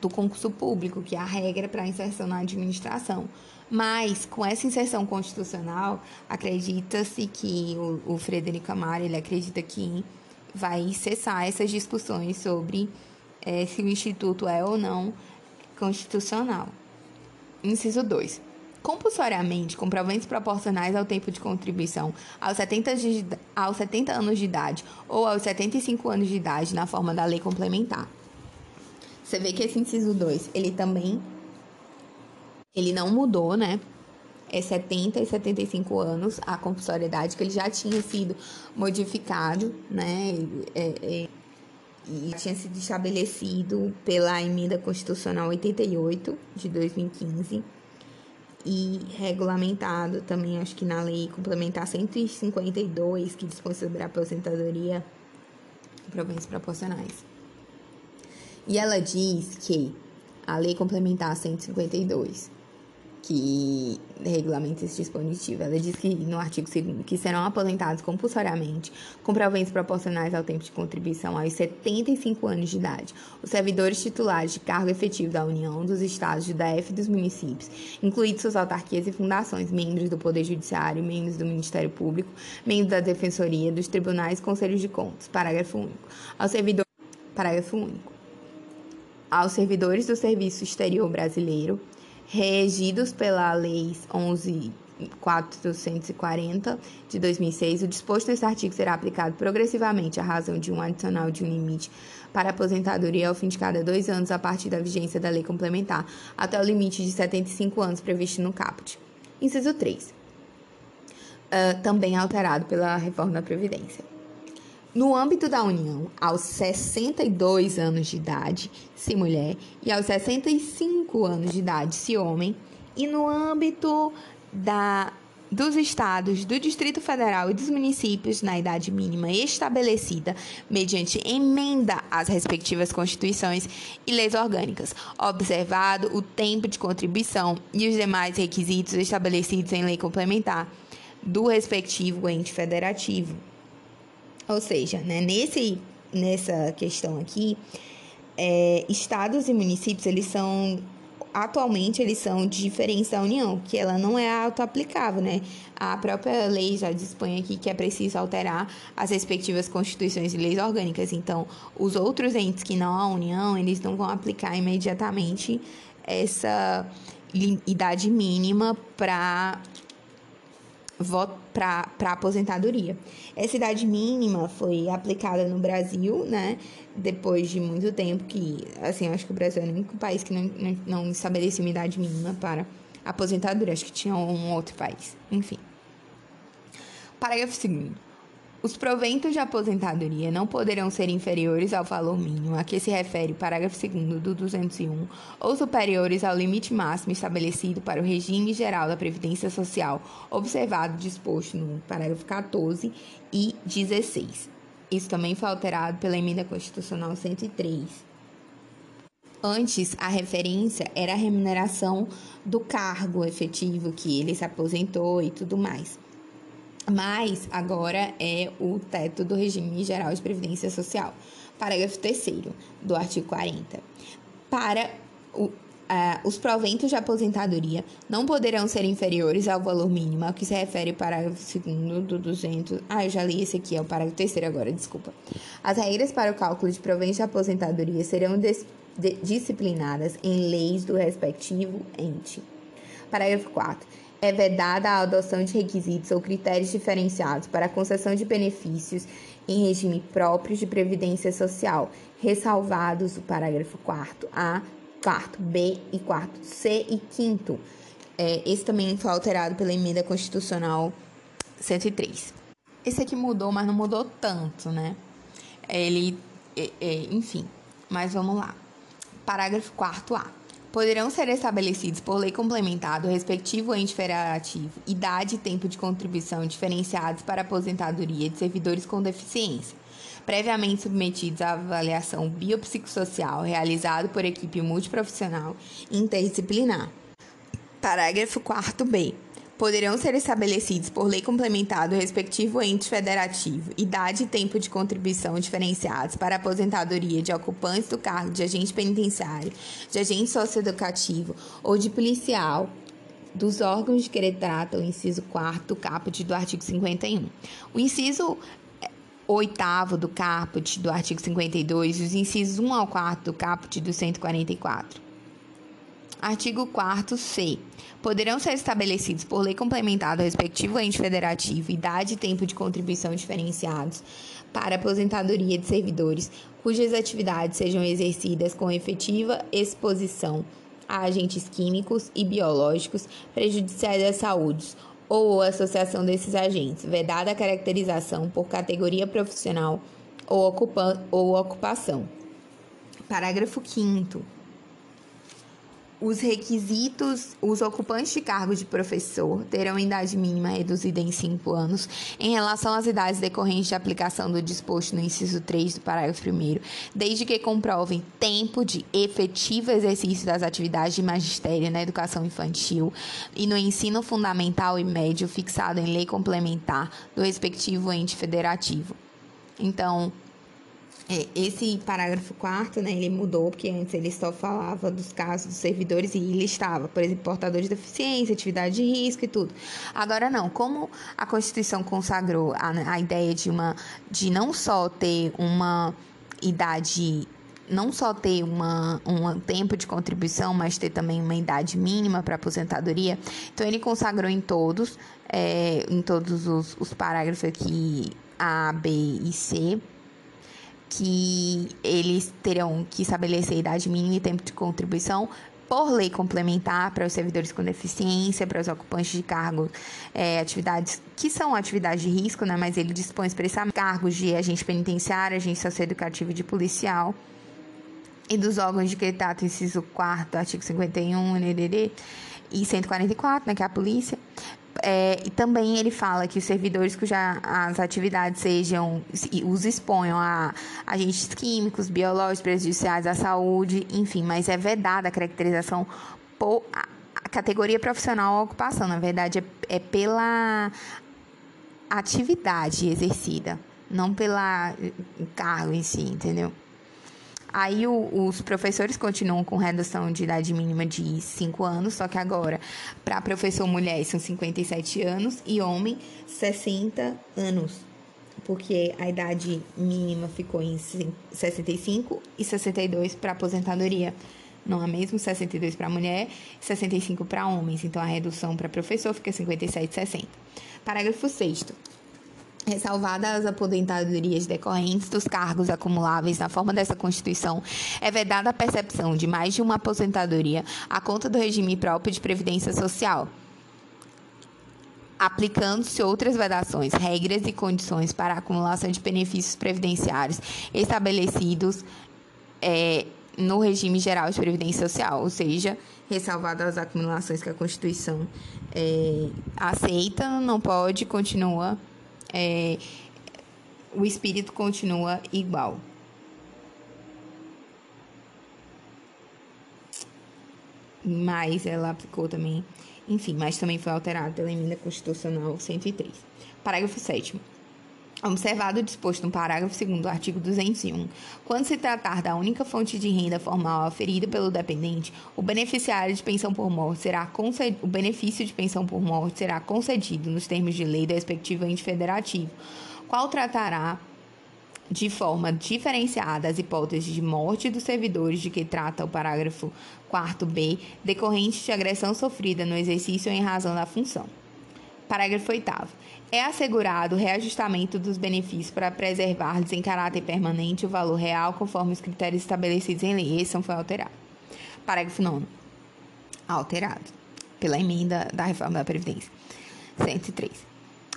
do concurso público, que é a regra para a inserção na administração. Mas, com essa inserção constitucional, acredita-se que o, o Frederico Amaro, ele acredita que vai cessar essas discussões sobre é, se o Instituto é ou não constitucional. Inciso 2. Compulsoriamente, com proventos proporcionais ao tempo de contribuição aos 70, de, aos 70 anos de idade ou aos 75 anos de idade na forma da lei complementar. Você vê que esse inciso 2, ele também ele não mudou, né? É 70 e 75 anos a compulsoriedade, que ele já tinha sido modificado, né? É, é, e tinha sido estabelecido pela emenda constitucional 88 de 2015 e regulamentado também, acho que na lei complementar 152, que dispõe sobre a aposentadoria proventos proporcionais. E ela diz que a lei complementar 152 que regulamenta esse dispositivo. Ela diz que no artigo 2 que serão aposentados compulsoriamente com proventos proporcionais ao tempo de contribuição aos 75 anos de idade os servidores titulares de cargo efetivo da União, dos estados, do DF e dos municípios, incluídos suas autarquias e fundações, membros do Poder Judiciário, membros do Ministério Público, membros da Defensoria, dos tribunais e conselhos de contas. Parágrafo único. Ao servidor Parágrafo único. Aos servidores do Serviço Exterior Brasileiro, regidos pela Lei 11.440 de 2006, o disposto neste artigo será aplicado progressivamente à razão de um adicional de um limite para aposentadoria ao fim de cada dois anos a partir da vigência da lei complementar, até o limite de 75 anos previsto no caput. Inciso 3. Uh, ah, também alterado pela reforma da Previdência. No âmbito da União, aos 62 anos de idade, se mulher, e aos 65 anos de idade, se homem, e no âmbito da, dos estados, do Distrito Federal e dos municípios na idade mínima estabelecida mediante emenda às respectivas constituições e leis orgânicas, observado o tempo de contribuição e os demais requisitos estabelecidos em lei complementar do respectivo ente federativo. Ou seja, né, nesse, nessa questão aqui, é, estados e municípios, eles são atualmente eles são diferentes da União, que ela não é auto-aplicável, né? A própria lei já dispõe aqui que é preciso alterar as respectivas constituições e leis orgânicas. Então, os outros entes que não a União, eles não vão aplicar imediatamente essa idade mínima para para aposentadoria. Essa idade mínima foi aplicada no Brasil, né? Depois de muito tempo que, assim, acho que o Brasil é o único país que não, não, não estabelecia uma idade mínima para aposentadoria. Acho que tinha um outro país. Enfim. Parágrafo 2 os proventos de aposentadoria não poderão ser inferiores ao valor mínimo a que se refere o parágrafo 2 do 201 ou superiores ao limite máximo estabelecido para o regime geral da Previdência Social, observado disposto no parágrafo 14 e 16. Isso também foi alterado pela Emenda Constitucional 103. Antes, a referência era a remuneração do cargo efetivo que ele se aposentou e tudo mais mas agora é o teto do regime geral de previdência social. Parágrafo 3 do artigo 40. Para o, uh, os proventos de aposentadoria não poderão ser inferiores ao valor mínimo ao que se refere o parágrafo 2 do 200. Ah, eu já li esse aqui, é o parágrafo 3 agora, desculpa. As regras para o cálculo de proventos de aposentadoria serão de, disciplinadas em leis do respectivo ente. Parágrafo 4 é vedada a adoção de requisitos ou critérios diferenciados para a concessão de benefícios em regime próprio de previdência social, ressalvados o parágrafo 4 A, 4 B e 4 C e 5 é, esse também foi alterado pela emenda constitucional 103. Esse aqui mudou, mas não mudou tanto, né? Ele, é, é, enfim, mas vamos lá. Parágrafo 4 A. poderão ser estabelecidos por lei complementar o respectivo ente federativo idade e tempo de contribuição diferenciados para aposentadoria de servidores com deficiência, previamente submetidos à avaliação biopsicossocial realizada por equipe multiprofissional interdisciplinar. Parágrafo 4b poderão ser estabelecidos por lei complementar do respectivo ente federativo idade e tempo de contribuição diferenciados para a aposentadoria de ocupantes do cargo de agente penitenciário, de agente socioeducativo ou de policial dos órgãos de que ele trata o inciso 4 do caput do artigo 51. O inciso eh, oitavo do caput do artigo 52 e os incisos 1 ao 4 do caput do 144. Artigo 4 C. Poderão ser estabelecidos por lei complementar do respectivo ente federativo idade e tempo de contribuição diferenciados para aposentadoria de servidores cujas atividades sejam exercidas com efetiva exposição a agentes químicos e biológicos prejudiciais à saúde ou associação desses agentes, vedada a caracterização por categoria profissional ou, ocupa ou ocupação. Parágrafo 5 os requisitos, os ocupantes de cargo de professor terão idade mínima reduzida em 5 anos em relação às idades decorrentes de aplicação do disposto no inciso 3 do parágrafo 1, desde que comprovem tempo de efetivo exercício das atividades de magistério na educação infantil e no ensino fundamental e médio fixado em lei complementar do respectivo ente federativo. Então, é, esse parágrafo 4 né, ele mudou, porque antes ele só falava dos casos dos servidores e listava, por exemplo, portadores de deficiência, atividade de risco e tudo. Agora não, como a Constituição consagrou a, a ideia de uma de não só ter uma idade não só ter uma, um tempo de contribuição, mas ter também uma idade mínima para aposentadoria. Então ele consagrou em todos, é, em todos os, os parágrafos aqui A, B e C, que eles terão que estabelecer idade mínima e tempo de contribuição por lei complementar para os servidores com deficiência, para os ocupantes de cargos, é, atividades que são atividades de risco, né, mas ele dispõe expressamente cargos de agente penitenciário, agente socioeducativo e de policial, e dos órgãos de que trata inciso 4 artigo 51, e 144, né, que é a polícia, é, e também ele fala que os servidores cujas as atividades sejam, os exponham a agentes químicos, biológicos, prejudiciais à saúde, enfim, mas é vedada a caracterização por a, categoria profissional ou ocupação. Na verdade, é, é pela atividade exercida, não pela cargo em si, entendeu? Aí o, os professores continuam com redução de idade mínima de 5 anos, só que agora, para professor mulher, são 57 anos e homem, 60 anos. Porque a idade mínima ficou em 65 e 62 para aposentadoria. Não é mesmo? 62 para mulher, 65 para homens. Então a redução para professor fica 57 e 60. Parágrafo 6 ressalvadas as aposentadorias decorrentes dos cargos acumuláveis na forma dessa Constituição, é vedada a percepção de mais de uma aposentadoria à conta do regime próprio de previdência social, aplicando-se outras vedações, regras e condições para a acumulação de benefícios previdenciários estabelecidos é, no regime geral de previdência social, ou seja, ressalvadas as acumulações que a Constituição é, aceita, não pode, continua é, o espírito continua igual. Mas ela aplicou também, enfim, mas também foi alterado pela emenda constitucional 103. Parágrafo 7 Observado o disposto no parágrafo 2 do artigo 201, quando se tratar da única fonte de renda formal oferida pelo dependente, o beneficiário de pensão por morte será o benefício de pensão por morte será concedido nos termos de lei do respectivo ente federativo, qual tratará de forma diferenciada as hipóteses de morte dos servidores de que trata o parágrafo 4b, decorrente de agressão sofrida no exercício em razão da função. Parágrafo 8 é assegurado o reajustamento dos benefícios para preservar-lhes em caráter permanente o valor real conforme os critérios estabelecidos em lei. Esse não foi alterado. Parágrafo 9. Alterado pela emenda da reforma da Previdência. 103.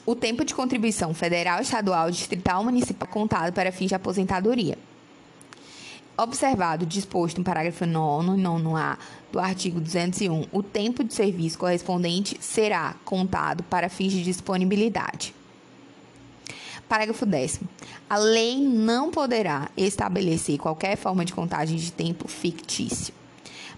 O tempo de contribuição federal, estadual, distrital ou municipal contado para fins de aposentadoria. Observado disposto no parágrafo 9, 9A do artigo 201, o tempo de serviço correspondente será contado para fins de disponibilidade. Parágrafo 10. A lei não poderá estabelecer qualquer forma de contagem de tempo fictício.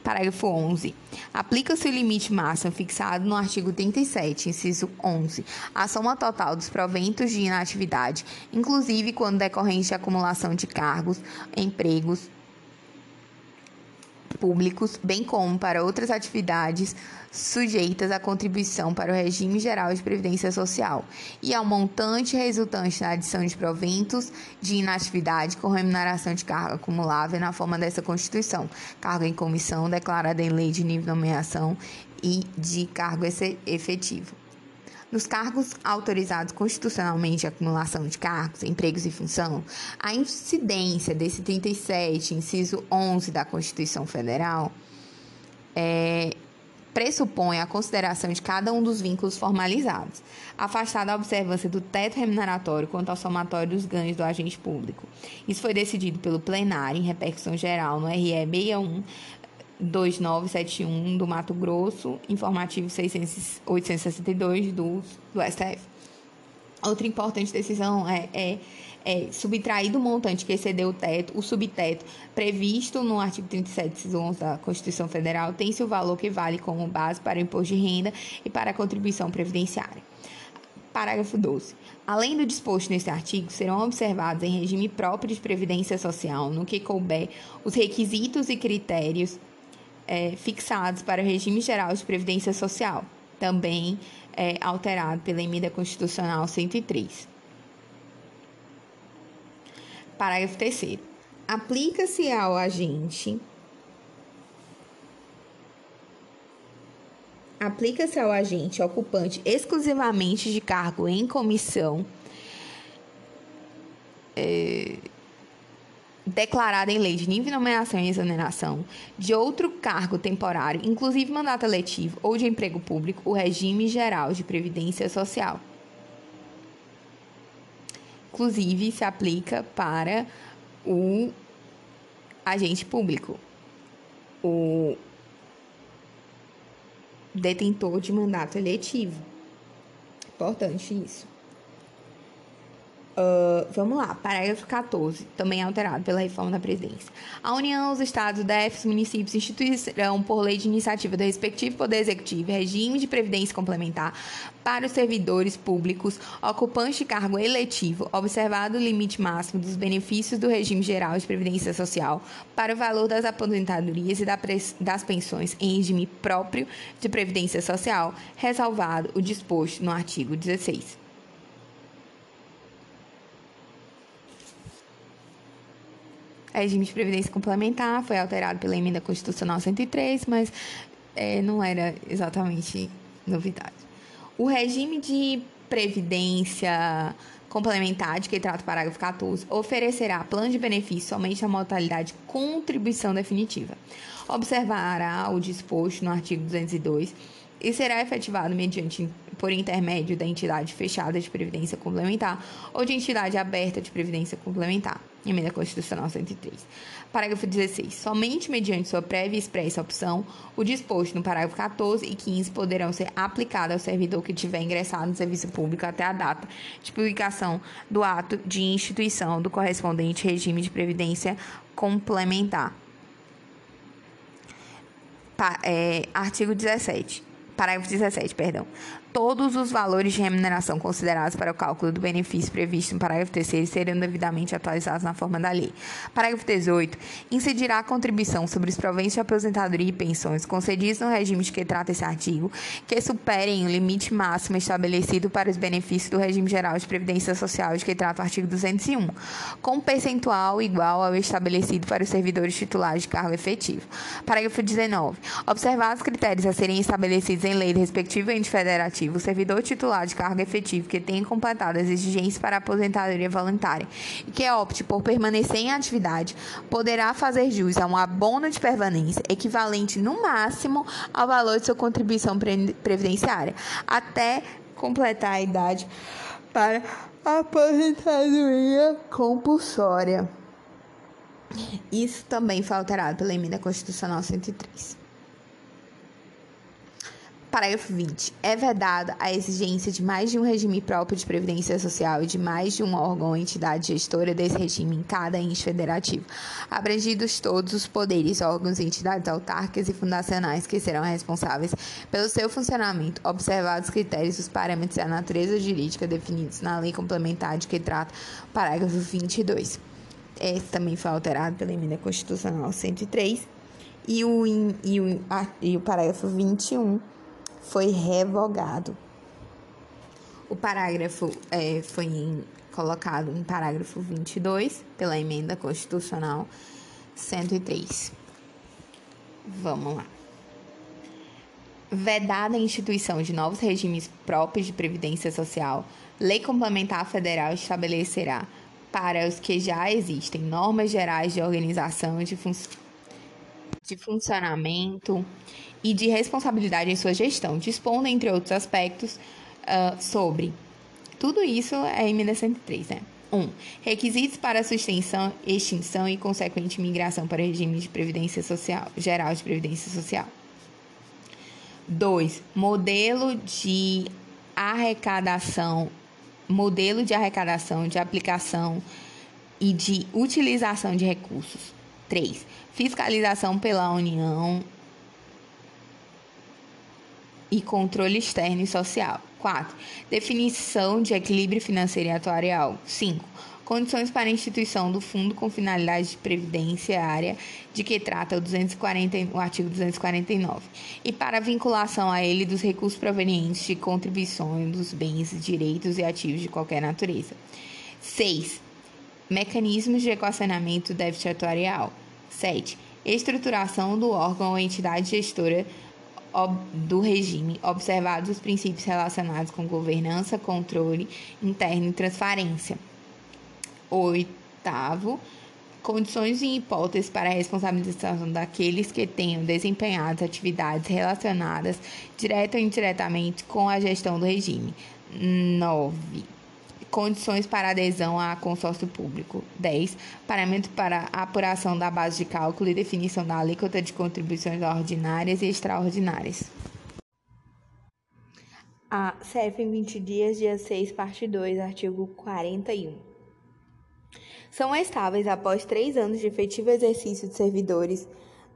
Parágrafo 11. Aplica-se o limite máximo fixado no artigo 37, inciso 11, a soma total dos proventos de inatividade, inclusive quando decorrente de acumulação de cargos, empregos, públicos, bem como para outras atividades sujeitas à contribuição para o regime geral de previdência social e ao montante resultante da adição de proventos de inatividade com remuneração de cargo acumulável na forma dessa Constituição, cargo em comissão declarada em lei de nível de nomeação e de cargo efetivo. Nos cargos autorizados constitucionalmente a acumulação de cargos, empregos e função, a incidência desse 37, inciso 11 da Constituição Federal, é, pressupõe a consideração de cada um dos vínculos formalizados, afastada a observância do teto remuneratório quanto ao somatório dos ganhos do agente público. Isso foi decidido pelo plenário em repercussão geral no RE 61 2971 do Mato Grosso, informativo 600, 862 do, do STF. Outra importante decisão é, é, é subtrair do montante que excedeu o teto, o subteto previsto no artigo 37, 11 da Constituição Federal, tem-se o valor que vale como base para o imposto de renda e para a contribuição previdenciária. Parágrafo 12. Além do disposto neste artigo, serão observados em regime próprio de previdência social, no que couber, os requisitos e critérios é, fixados para o regime geral de previdência social, também é, alterado pela emenda constitucional 103. Parágrafo 3 Aplica-se ao agente aplica-se ao agente ocupante exclusivamente de cargo em comissão é, declarada em lei de nível de nomeação e exoneração de outro cargo temporário, inclusive mandato eletivo ou de emprego público, o regime geral de previdência social. Inclusive, se aplica para o agente público, o detentor de mandato eletivo. Importante isso. Uh, vamos lá, parágrafo 14, também alterado pela reforma da presidência. A União, os estados, DFs, municípios instituirão, por lei de iniciativa do respectivo Poder Executivo, regime de previdência complementar para os servidores públicos ocupantes de cargo eletivo, observado o limite máximo dos benefícios do regime geral de previdência social para o valor das aposentadorias e das pensões em regime próprio de previdência social, ressalvado o disposto no artigo 16. Regime de previdência complementar foi alterado pela emenda constitucional 103, mas é, não era exatamente novidade. O regime de previdência complementar, de que trata o parágrafo 14, oferecerá plano de benefício somente na modalidade contribuição definitiva. Observará o disposto no artigo 202 e será efetivado mediante por intermédio da entidade fechada de previdência complementar ou de entidade aberta de previdência complementar. Emenda Constitucional 103. Parágrafo 16. Somente mediante sua prévia e expressa opção, o disposto no parágrafo 14 e 15 poderão ser aplicados ao servidor que tiver ingressado no serviço público até a data de publicação do ato de instituição do correspondente regime de previdência complementar. Pa, é, artigo 17. Parágrafo 17, perdão todos os valores de remuneração considerados para o cálculo do benefício previsto no parágrafo 3 serão devidamente atualizados na forma da lei. Parágrafo 18. Incidirá a contribuição sobre os proventos de aposentadoria e pensões concedidos no regime de que trata esse artigo, que superem o limite máximo estabelecido para os benefícios do regime geral de previdência social de que trata o artigo 201, com percentual igual ao estabelecido para os servidores titulares de cargo efetivo. Parágrafo 19. Observados os critérios a serem estabelecidos em lei do respectivo ente federativo o servidor titular de cargo efetivo que tenha completado as exigências para aposentadoria voluntária e que opte por permanecer em atividade, poderá fazer jus a um abono de permanência equivalente no máximo ao valor de sua contribuição previdenciária, até completar a idade para aposentadoria compulsória. Isso também foi alterado pela Emenda Constitucional 103. Parágrafo 20. É vedada a exigência de mais de um regime próprio de previdência social e de mais de um órgão ou entidade gestora desse regime em cada ente federativo, abrangidos todos os poderes, órgãos entidades autárquicas e fundacionais que serão responsáveis pelo seu funcionamento, observados os critérios, os parâmetros e a natureza jurídica definidos na lei complementar de que trata o parágrafo 22. Esse também foi alterado pela emenda constitucional 103 e o, e o, e o parágrafo 21 foi revogado. O parágrafo é, foi em, colocado em parágrafo 22 pela emenda constitucional 103. Vamos lá. Vedada a instituição de novos regimes próprios de previdência social, lei complementar federal estabelecerá para os que já existem normas gerais de organização de, fun de funcionamento e de responsabilidade em sua gestão, dispondo, entre outros aspectos, uh, sobre. Tudo isso é emenda 103, né? 1. Um, requisitos para sustentação, extinção e consequente migração para regime de previdência social, geral de previdência social. 2. Modelo de arrecadação, modelo de arrecadação, de aplicação e de utilização de recursos. 3. Fiscalização pela União e controle externo e social. 4. Definição de equilíbrio financeiro e atuarial. 5. Condições para a instituição do fundo com finalidade de previdência área de que trata o, 240, o artigo 249 e para a vinculação a ele dos recursos provenientes de contribuições dos bens, direitos e ativos de qualquer natureza. 6. Mecanismos de equacionamento do déficit atuarial. 7. Estruturação do órgão ou entidade gestora do regime, observados os princípios relacionados com governança, controle interno e transparência. Oitavo, condições e hipóteses para a responsabilização daqueles que tenham desempenhado atividades relacionadas direta ou indiretamente com a gestão do regime. 9 Condições para adesão a consórcio público. 10. Parâmetros para apuração da base de cálculo e definição da alíquota de contribuições ordinárias e extraordinárias. A CF em 20 dias, dia 6, parte 2, artigo 41. São estáveis após três anos de efetivo exercício de servidores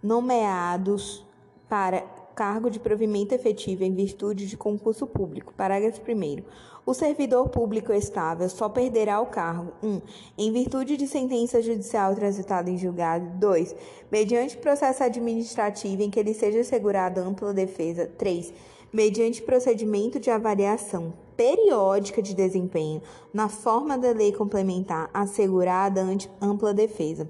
nomeados para cargo de provimento efetivo em virtude de concurso público. Parágrafo 1. O servidor público estável só perderá o cargo: 1. Um, em virtude de sentença judicial transitada em julgado. 2. Mediante processo administrativo em que lhe seja assegurada ampla defesa. 3. Mediante procedimento de avaliação periódica de desempenho, na forma da lei complementar assegurada ante ampla defesa.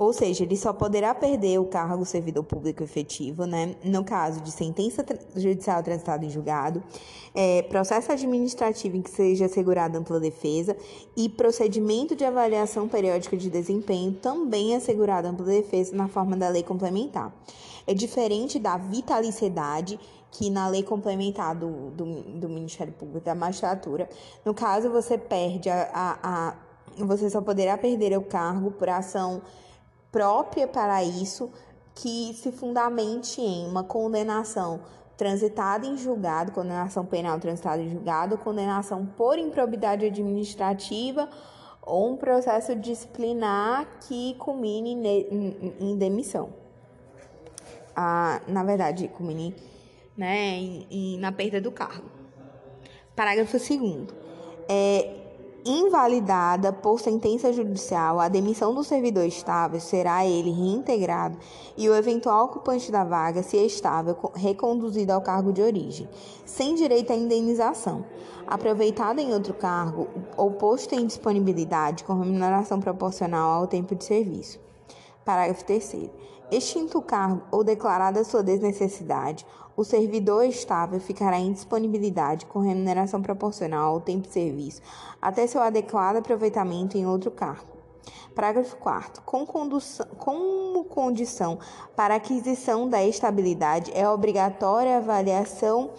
Ou seja, ele só poderá perder o cargo servidor público efetivo, né? No caso de sentença judicial transitada em julgado, é, processo administrativo em que seja assegurada ampla defesa e procedimento de avaliação periódica de desempenho também assegurada ampla defesa na forma da lei complementar. É diferente da vitaliciedade que na lei complementar do, do, do Ministério Público da Magistratura, no caso você perde a, a, a você só poderá perder o cargo por ação própria para isso que se fundamente em uma condenação transitada em julgado, condenação penal transitada em julgado, condenação por improbidade administrativa ou um processo disciplinar que culmine em demissão. Ah, na verdade, culmine né, em, em, na perda do cargo. Parágrafo 2 é, invalidada por sentença judicial, a demissão do servidor estável será ele reintegrado e o eventual ocupante da vaga, se estável, reconduzido ao cargo de origem, sem direito à indenização, aproveitado em outro cargo ou posto em disponibilidade com remuneração proporcional ao tempo de serviço. Parágrafo 3 Extinto o cargo ou declarada sua desnecessidade, o servidor estável ficará em disponibilidade com remuneração proporcional ao tempo de serviço até seu adequado aproveitamento em outro cargo. Parágrafo 4. Com como condição para aquisição da estabilidade, é obrigatória a avaliação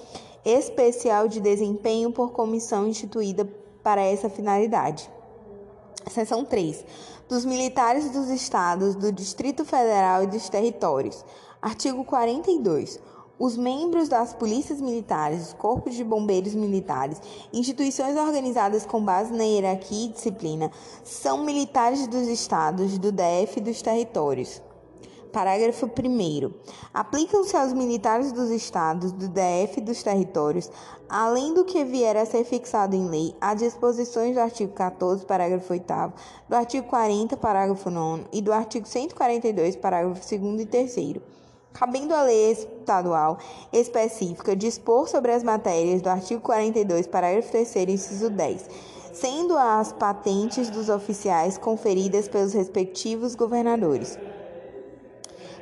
especial de desempenho por comissão instituída para essa finalidade. Seção 3. Dos militares dos estados, do Distrito Federal e dos territórios. Artigo 42. Os membros das polícias militares, corpos de bombeiros militares, instituições organizadas com base na hierarquia e disciplina, são militares dos estados, do DF e dos territórios. Parágrafo 1. Aplicam-se aos militares dos estados, do DF e dos territórios, além do que vier a ser fixado em lei, as disposições do artigo 14, parágrafo 8, do artigo 40, parágrafo 9 e do artigo 142, parágrafo 2 e 3 cabendo à lei estadual específica dispor sobre as matérias do artigo 42, parágrafo 3 inciso 10, sendo as patentes dos oficiais conferidas pelos respectivos governadores.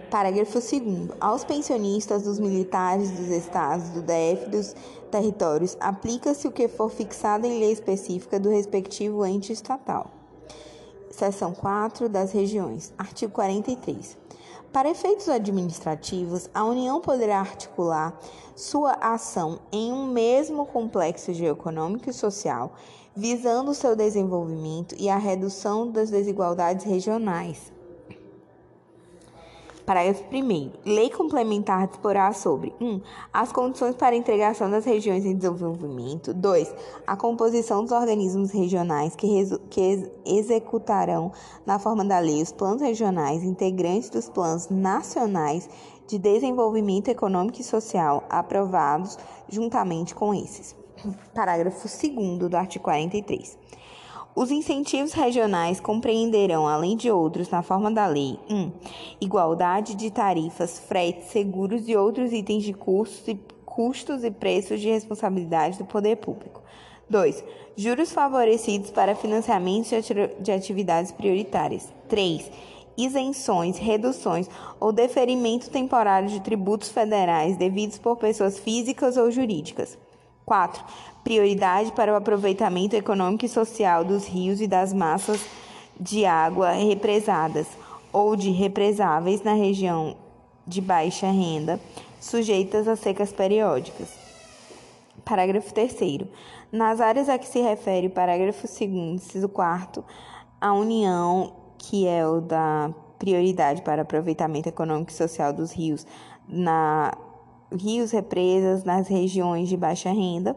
Parágrafo 2 Aos pensionistas dos militares dos estados, do DF e dos territórios, aplica-se o que for fixado em lei específica do respectivo ente estatal. Seção 4 das regiões. Artigo 43. Para efeitos administrativos, a União poderá articular sua ação em um mesmo complexo geoeconômico e social, visando seu desenvolvimento e a redução das desigualdades regionais. Parágrafo 1. Lei complementar disporá sobre 1. Um, as condições para a integração das regiões em desenvolvimento. 2. A composição dos organismos regionais que, que ex executarão, na forma da lei, os planos regionais integrantes dos planos nacionais de desenvolvimento econômico e social aprovados juntamente com esses. Parágrafo 2 do artigo 43. Os incentivos regionais compreenderão, além de outros, na forma da lei: 1. Um, igualdade de tarifas, fretes, seguros e outros itens de custos e, custos e preços de responsabilidade do poder público. 2. Juros favorecidos para financiamento de atividades prioritárias. 3. Isenções, reduções ou deferimento temporário de tributos federais devidos por pessoas físicas ou jurídicas. 4. Prioridade para o aproveitamento econômico e social dos rios e das massas de água represadas ou de represáveis na região de baixa renda, sujeitas a secas periódicas. Parágrafo 3. Nas áreas a que se refere o parágrafo 2, inciso 4, a União, que é o da prioridade para aproveitamento econômico e social dos rios na rios, represas nas regiões de baixa renda.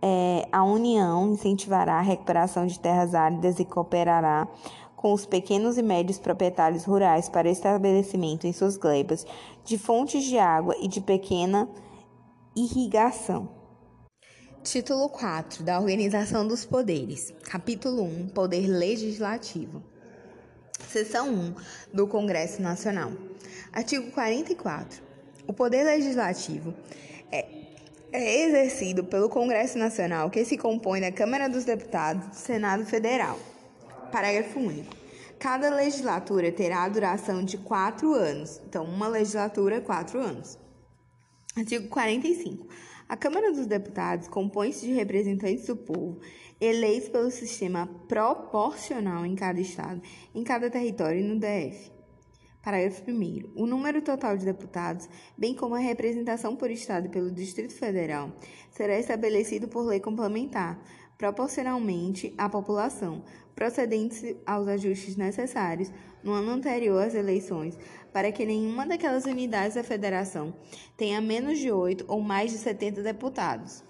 É, a União incentivará a recuperação de terras áridas e cooperará com os pequenos e médios proprietários rurais para estabelecimento em suas glebas de fontes de água e de pequena irrigação. Título 4 da Organização dos Poderes. Capítulo 1 Poder Legislativo. Seção 1 do Congresso Nacional. Artigo 44. O poder legislativo é, é exercido pelo Congresso Nacional, que se compõe da Câmara dos Deputados do Senado Federal. Parágrafo único. Cada legislatura terá a duração de quatro anos. Então, uma legislatura, quatro anos. Artigo 45. A Câmara dos Deputados compõe-se de representantes do povo, eleitos pelo sistema proporcional em cada estado, em cada território e no DF. Parágrafo 1. O número total de deputados, bem como a representação por Estado e pelo Distrito Federal, será estabelecido por lei complementar, proporcionalmente à população, procedentes aos ajustes necessários no ano anterior às eleições, para que nenhuma daquelas unidades da federação tenha menos de 8 ou mais de 70 deputados.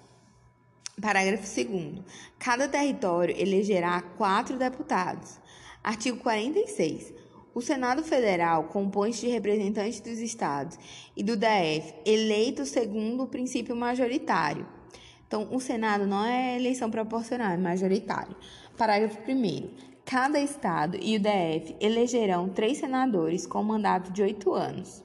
Parágrafo 2. Cada território elegerá quatro deputados. Artigo 46. O Senado Federal compõe-se de representantes dos estados e do DF, eleitos segundo o princípio majoritário. Então, o Senado não é eleição proporcional, é majoritário. Parágrafo 1. Cada estado e o DF elegerão três senadores com mandato de oito anos.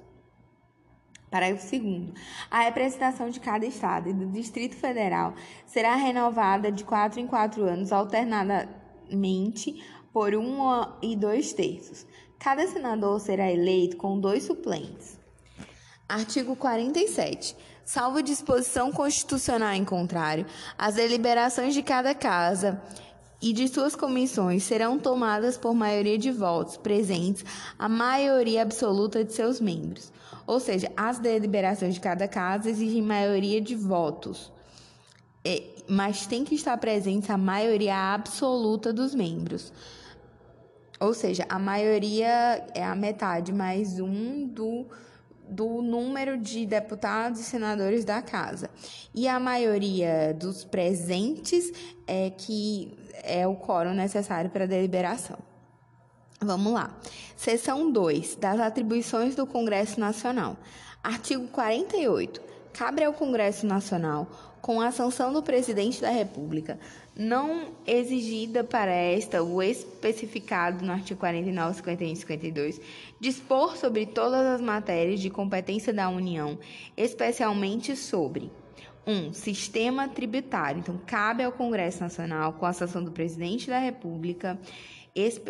Parágrafo 2. A representação de cada estado e do Distrito Federal será renovada de quatro em quatro anos, alternadamente por um e dois terços. Cada senador será eleito com dois suplentes. Artigo 47. Salvo disposição constitucional em contrário, as deliberações de cada casa e de suas comissões serão tomadas por maioria de votos presentes a maioria absoluta de seus membros. Ou seja, as deliberações de cada casa exigem maioria de votos, mas tem que estar presente a maioria absoluta dos membros. Ou seja, a maioria é a metade mais um do, do número de deputados e senadores da casa. E a maioria dos presentes é que é o quórum necessário para a deliberação. Vamos lá. Seção 2 das atribuições do Congresso Nacional. Artigo 48. Cabe ao Congresso Nacional, com a sanção do presidente da República, não exigida para esta o especificado no artigo 49, 51 e 52, dispor sobre todas as matérias de competência da União, especialmente sobre 1. Um, sistema tributário. Então, cabe ao Congresso Nacional, com a sanção do presidente da República,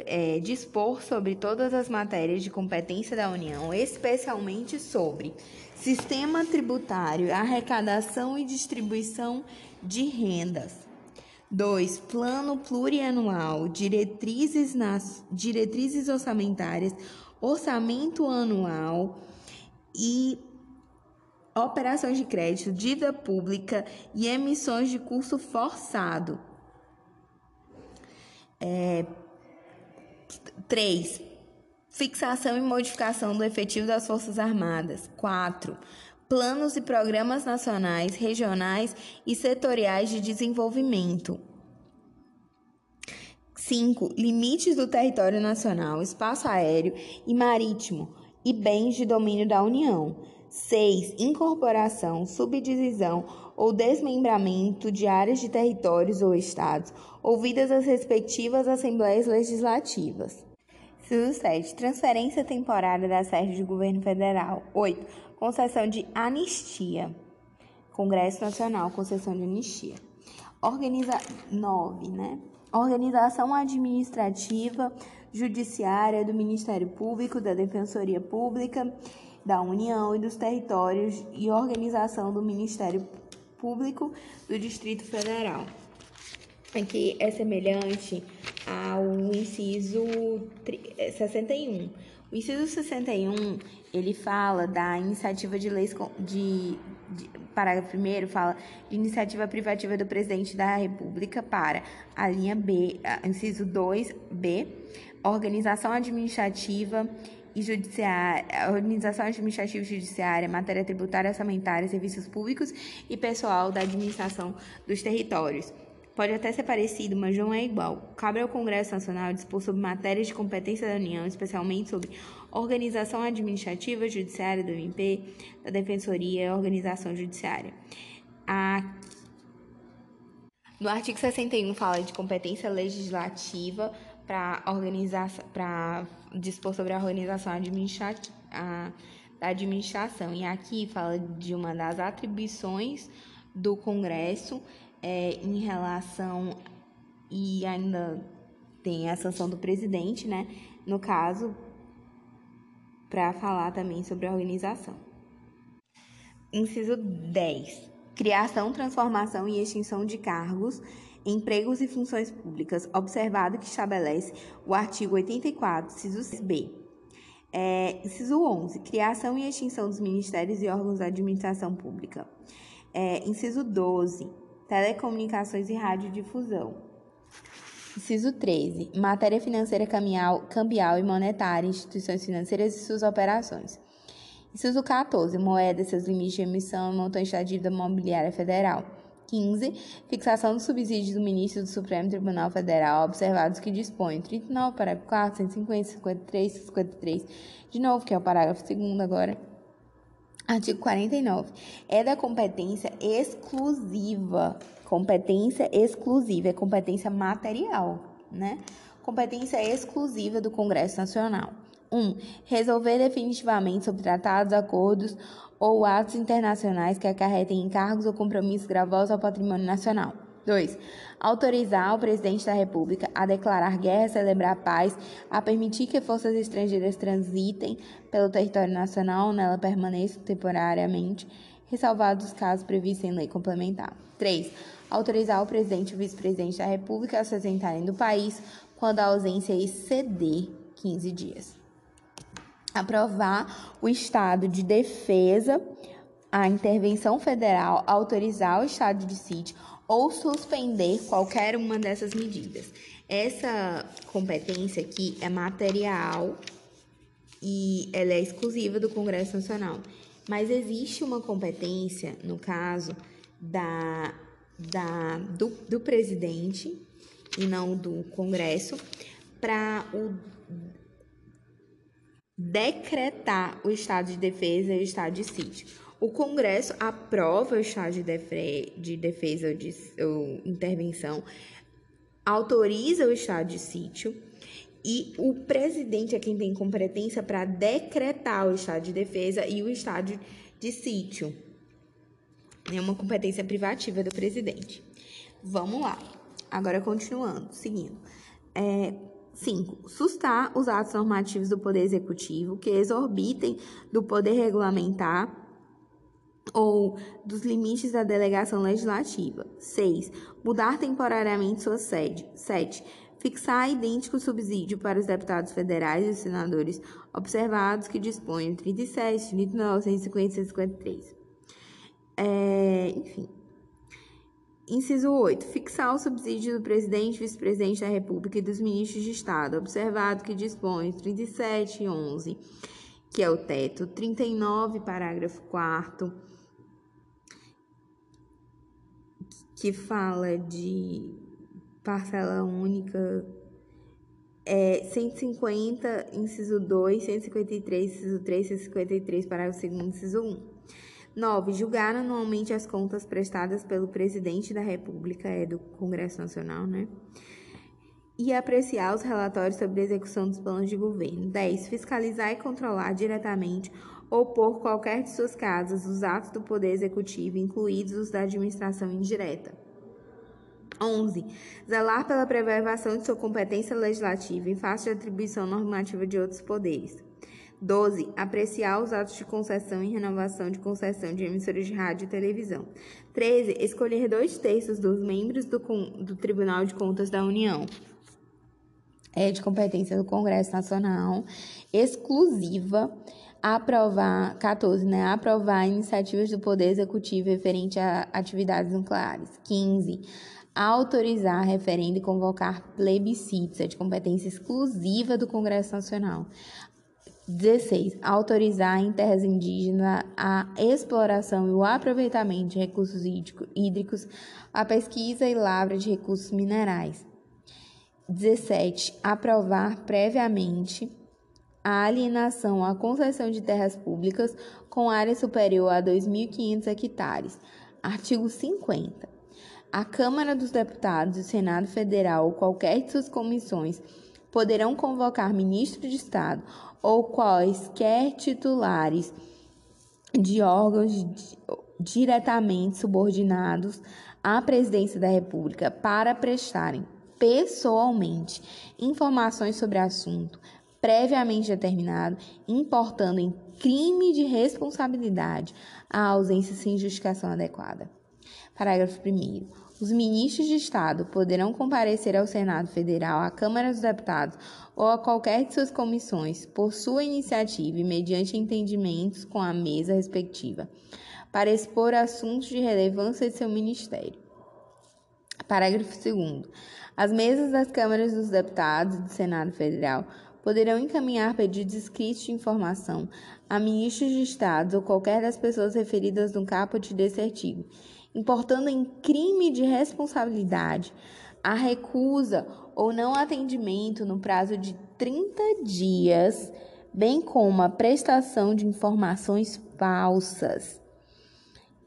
é, dispor sobre todas as matérias de competência da União, especialmente sobre sistema tributário, arrecadação e distribuição de rendas. 2. Plano plurianual, diretrizes, nas, diretrizes orçamentárias, orçamento anual e operações de crédito, dívida pública e emissões de curso forçado. É, 3. Fixação e modificação do efetivo das Forças Armadas. 4. Planos e programas nacionais, regionais e setoriais de desenvolvimento. 5. Limites do território nacional, espaço aéreo e marítimo e bens de domínio da União. 6. Incorporação, subdivisão ou desmembramento de áreas de territórios ou estados, ouvidas as respectivas assembleias legislativas. Inciso 7. Transferência temporária da sede do governo federal. 8. Concessão de anistia. Congresso Nacional, concessão de anistia. Organiza... 9, né? Organização administrativa, judiciária do Ministério Público, da Defensoria Pública, da União e dos Territórios e organização do Ministério Público do Distrito Federal que é semelhante ao inciso 61. O inciso 61, ele fala da iniciativa de leis de, de parágrafo primeiro fala de iniciativa privativa do presidente da República para a linha B, inciso 2B, organização administrativa e judiciária, organização administrativa e judiciária, matéria tributária, orçamentária, serviços públicos e pessoal da administração dos territórios. Pode até ser parecido, mas não é igual. Cabe ao Congresso Nacional dispor sobre matérias de competência da União, especialmente sobre organização administrativa, judiciária do MP, da Defensoria e organização judiciária. A... No artigo 61 fala de competência legislativa para organizar, para dispor sobre a organização administrativa da administração. E aqui fala de uma das atribuições do Congresso é, em relação e ainda tem a sanção do presidente, né? No caso, para falar também sobre a organização. Inciso 10. Criação, transformação e extinção de cargos, empregos e funções públicas, observado que estabelece o artigo 84, inciso B. É, inciso 11. Criação e extinção dos ministérios e órgãos da administração pública. É, inciso 12 telecomunicações e radiodifusão. Inciso 13. Matéria financeira cambial, cambial e monetária, instituições financeiras e suas operações. Inciso 14. Moeda, seus limites de emissão e montante da dívida mobiliária federal. 15. Fixação do subsídio do ministro do Supremo Tribunal Federal, observados que dispõe 39, parágrafo 4, 150, 53, 53. De novo, que é o parágrafo 2 agora. Artigo 49. É da competência exclusiva. Competência exclusiva é competência material, né? Competência exclusiva do Congresso Nacional. 1. Um, resolver definitivamente sobre tratados, acordos ou atos internacionais que acarretem encargos ou compromissos gravosos ao patrimônio nacional. 2. Autorizar o presidente da República a declarar guerra, celebrar paz, a permitir que forças estrangeiras transitem pelo território nacional nela permaneçam temporariamente, ressalvados os casos previstos em lei complementar. 3. Autorizar o presidente e o vice-presidente da República a se ausentarem do país quando a ausência exceder 15 dias. Aprovar o estado de defesa, a intervenção federal, autorizar o estado de sítio ou suspender qualquer uma dessas medidas. Essa competência aqui é material e ela é exclusiva do Congresso Nacional. Mas existe uma competência, no caso, da, da, do, do presidente e não do Congresso, para o decretar o estado de defesa e o estado de sítio. O Congresso aprova o estado de, de defesa ou, de, ou intervenção, autoriza o estado de sítio e o presidente é quem tem competência para decretar o estado de defesa e o estado de sítio. É uma competência privativa do presidente. Vamos lá. Agora, continuando, seguindo. É, 5. Sustar os atos normativos do Poder Executivo que exorbitem do poder regulamentar ou dos limites da delegação legislativa. 6. Mudar temporariamente sua sede. 7. Fixar idêntico subsídio para os deputados federais e senadores observados que dispõem 37, 39, 150 e 153. É, enfim. Inciso 8. Fixar o subsídio do presidente, vice-presidente da República e dos ministros de Estado, observado que dispõe 37 e 11, que é o teto. 39, parágrafo 4 que fala de parcela única, é 150, inciso 2, 153, inciso 3, 153, parágrafo 2, inciso 1. 9. Julgar anualmente as contas prestadas pelo presidente da República, é do Congresso Nacional, né? E apreciar os relatórios sobre a execução dos planos de governo. 10. Fiscalizar e controlar diretamente ou por qualquer de suas casas os atos do Poder Executivo, incluídos os da administração indireta. 11. Zelar pela preservação de sua competência legislativa em face de atribuição normativa de outros poderes. 12. Apreciar os atos de concessão e renovação de concessão de emissoras de rádio e televisão. 13. Escolher dois terços dos membros do, do Tribunal de Contas da União. É de competência do Congresso Nacional, exclusiva aprovar, 14, né? Aprovar iniciativas do Poder Executivo referente a atividades nucleares. 15. Autorizar referendo e convocar plebiscitos, é de competência exclusiva do Congresso Nacional. 16. Autorizar em indígenas a exploração e o aproveitamento de recursos hídricos, a pesquisa e lavra de recursos minerais. 17. Aprovar previamente a alienação à concessão de terras públicas com área superior a 2.500 hectares. Artigo 50. A Câmara dos Deputados e o Senado Federal ou qualquer de suas comissões poderão convocar ministro de Estado ou quaisquer titulares de órgãos diretamente subordinados à Presidência da República para prestarem pessoalmente informações sobre assunto previamente determinado, importando em crime de responsabilidade a ausência sem justificação adequada. Parágrafo 1. Os ministros de Estado poderão comparecer ao Senado Federal, à Câmara dos Deputados ou a qualquer de suas comissões, por sua iniciativa e mediante entendimentos com a mesa respectiva, para expor assuntos de relevância de seu ministério. Parágrafo 2. As mesas das câmaras dos deputados e do Senado Federal poderão encaminhar pedidos escritos de informação a ministros de Estado ou qualquer das pessoas referidas no caput desse artigo, importando em crime de responsabilidade a recusa ou não atendimento no prazo de 30 dias, bem como a prestação de informações falsas.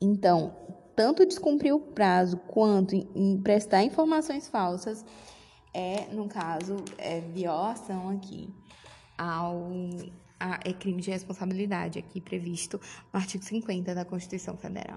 Então, tanto descumprir o prazo quanto em prestar informações falsas é, no caso, é violação aqui ao a, é crime de responsabilidade aqui previsto no artigo 50 da Constituição Federal.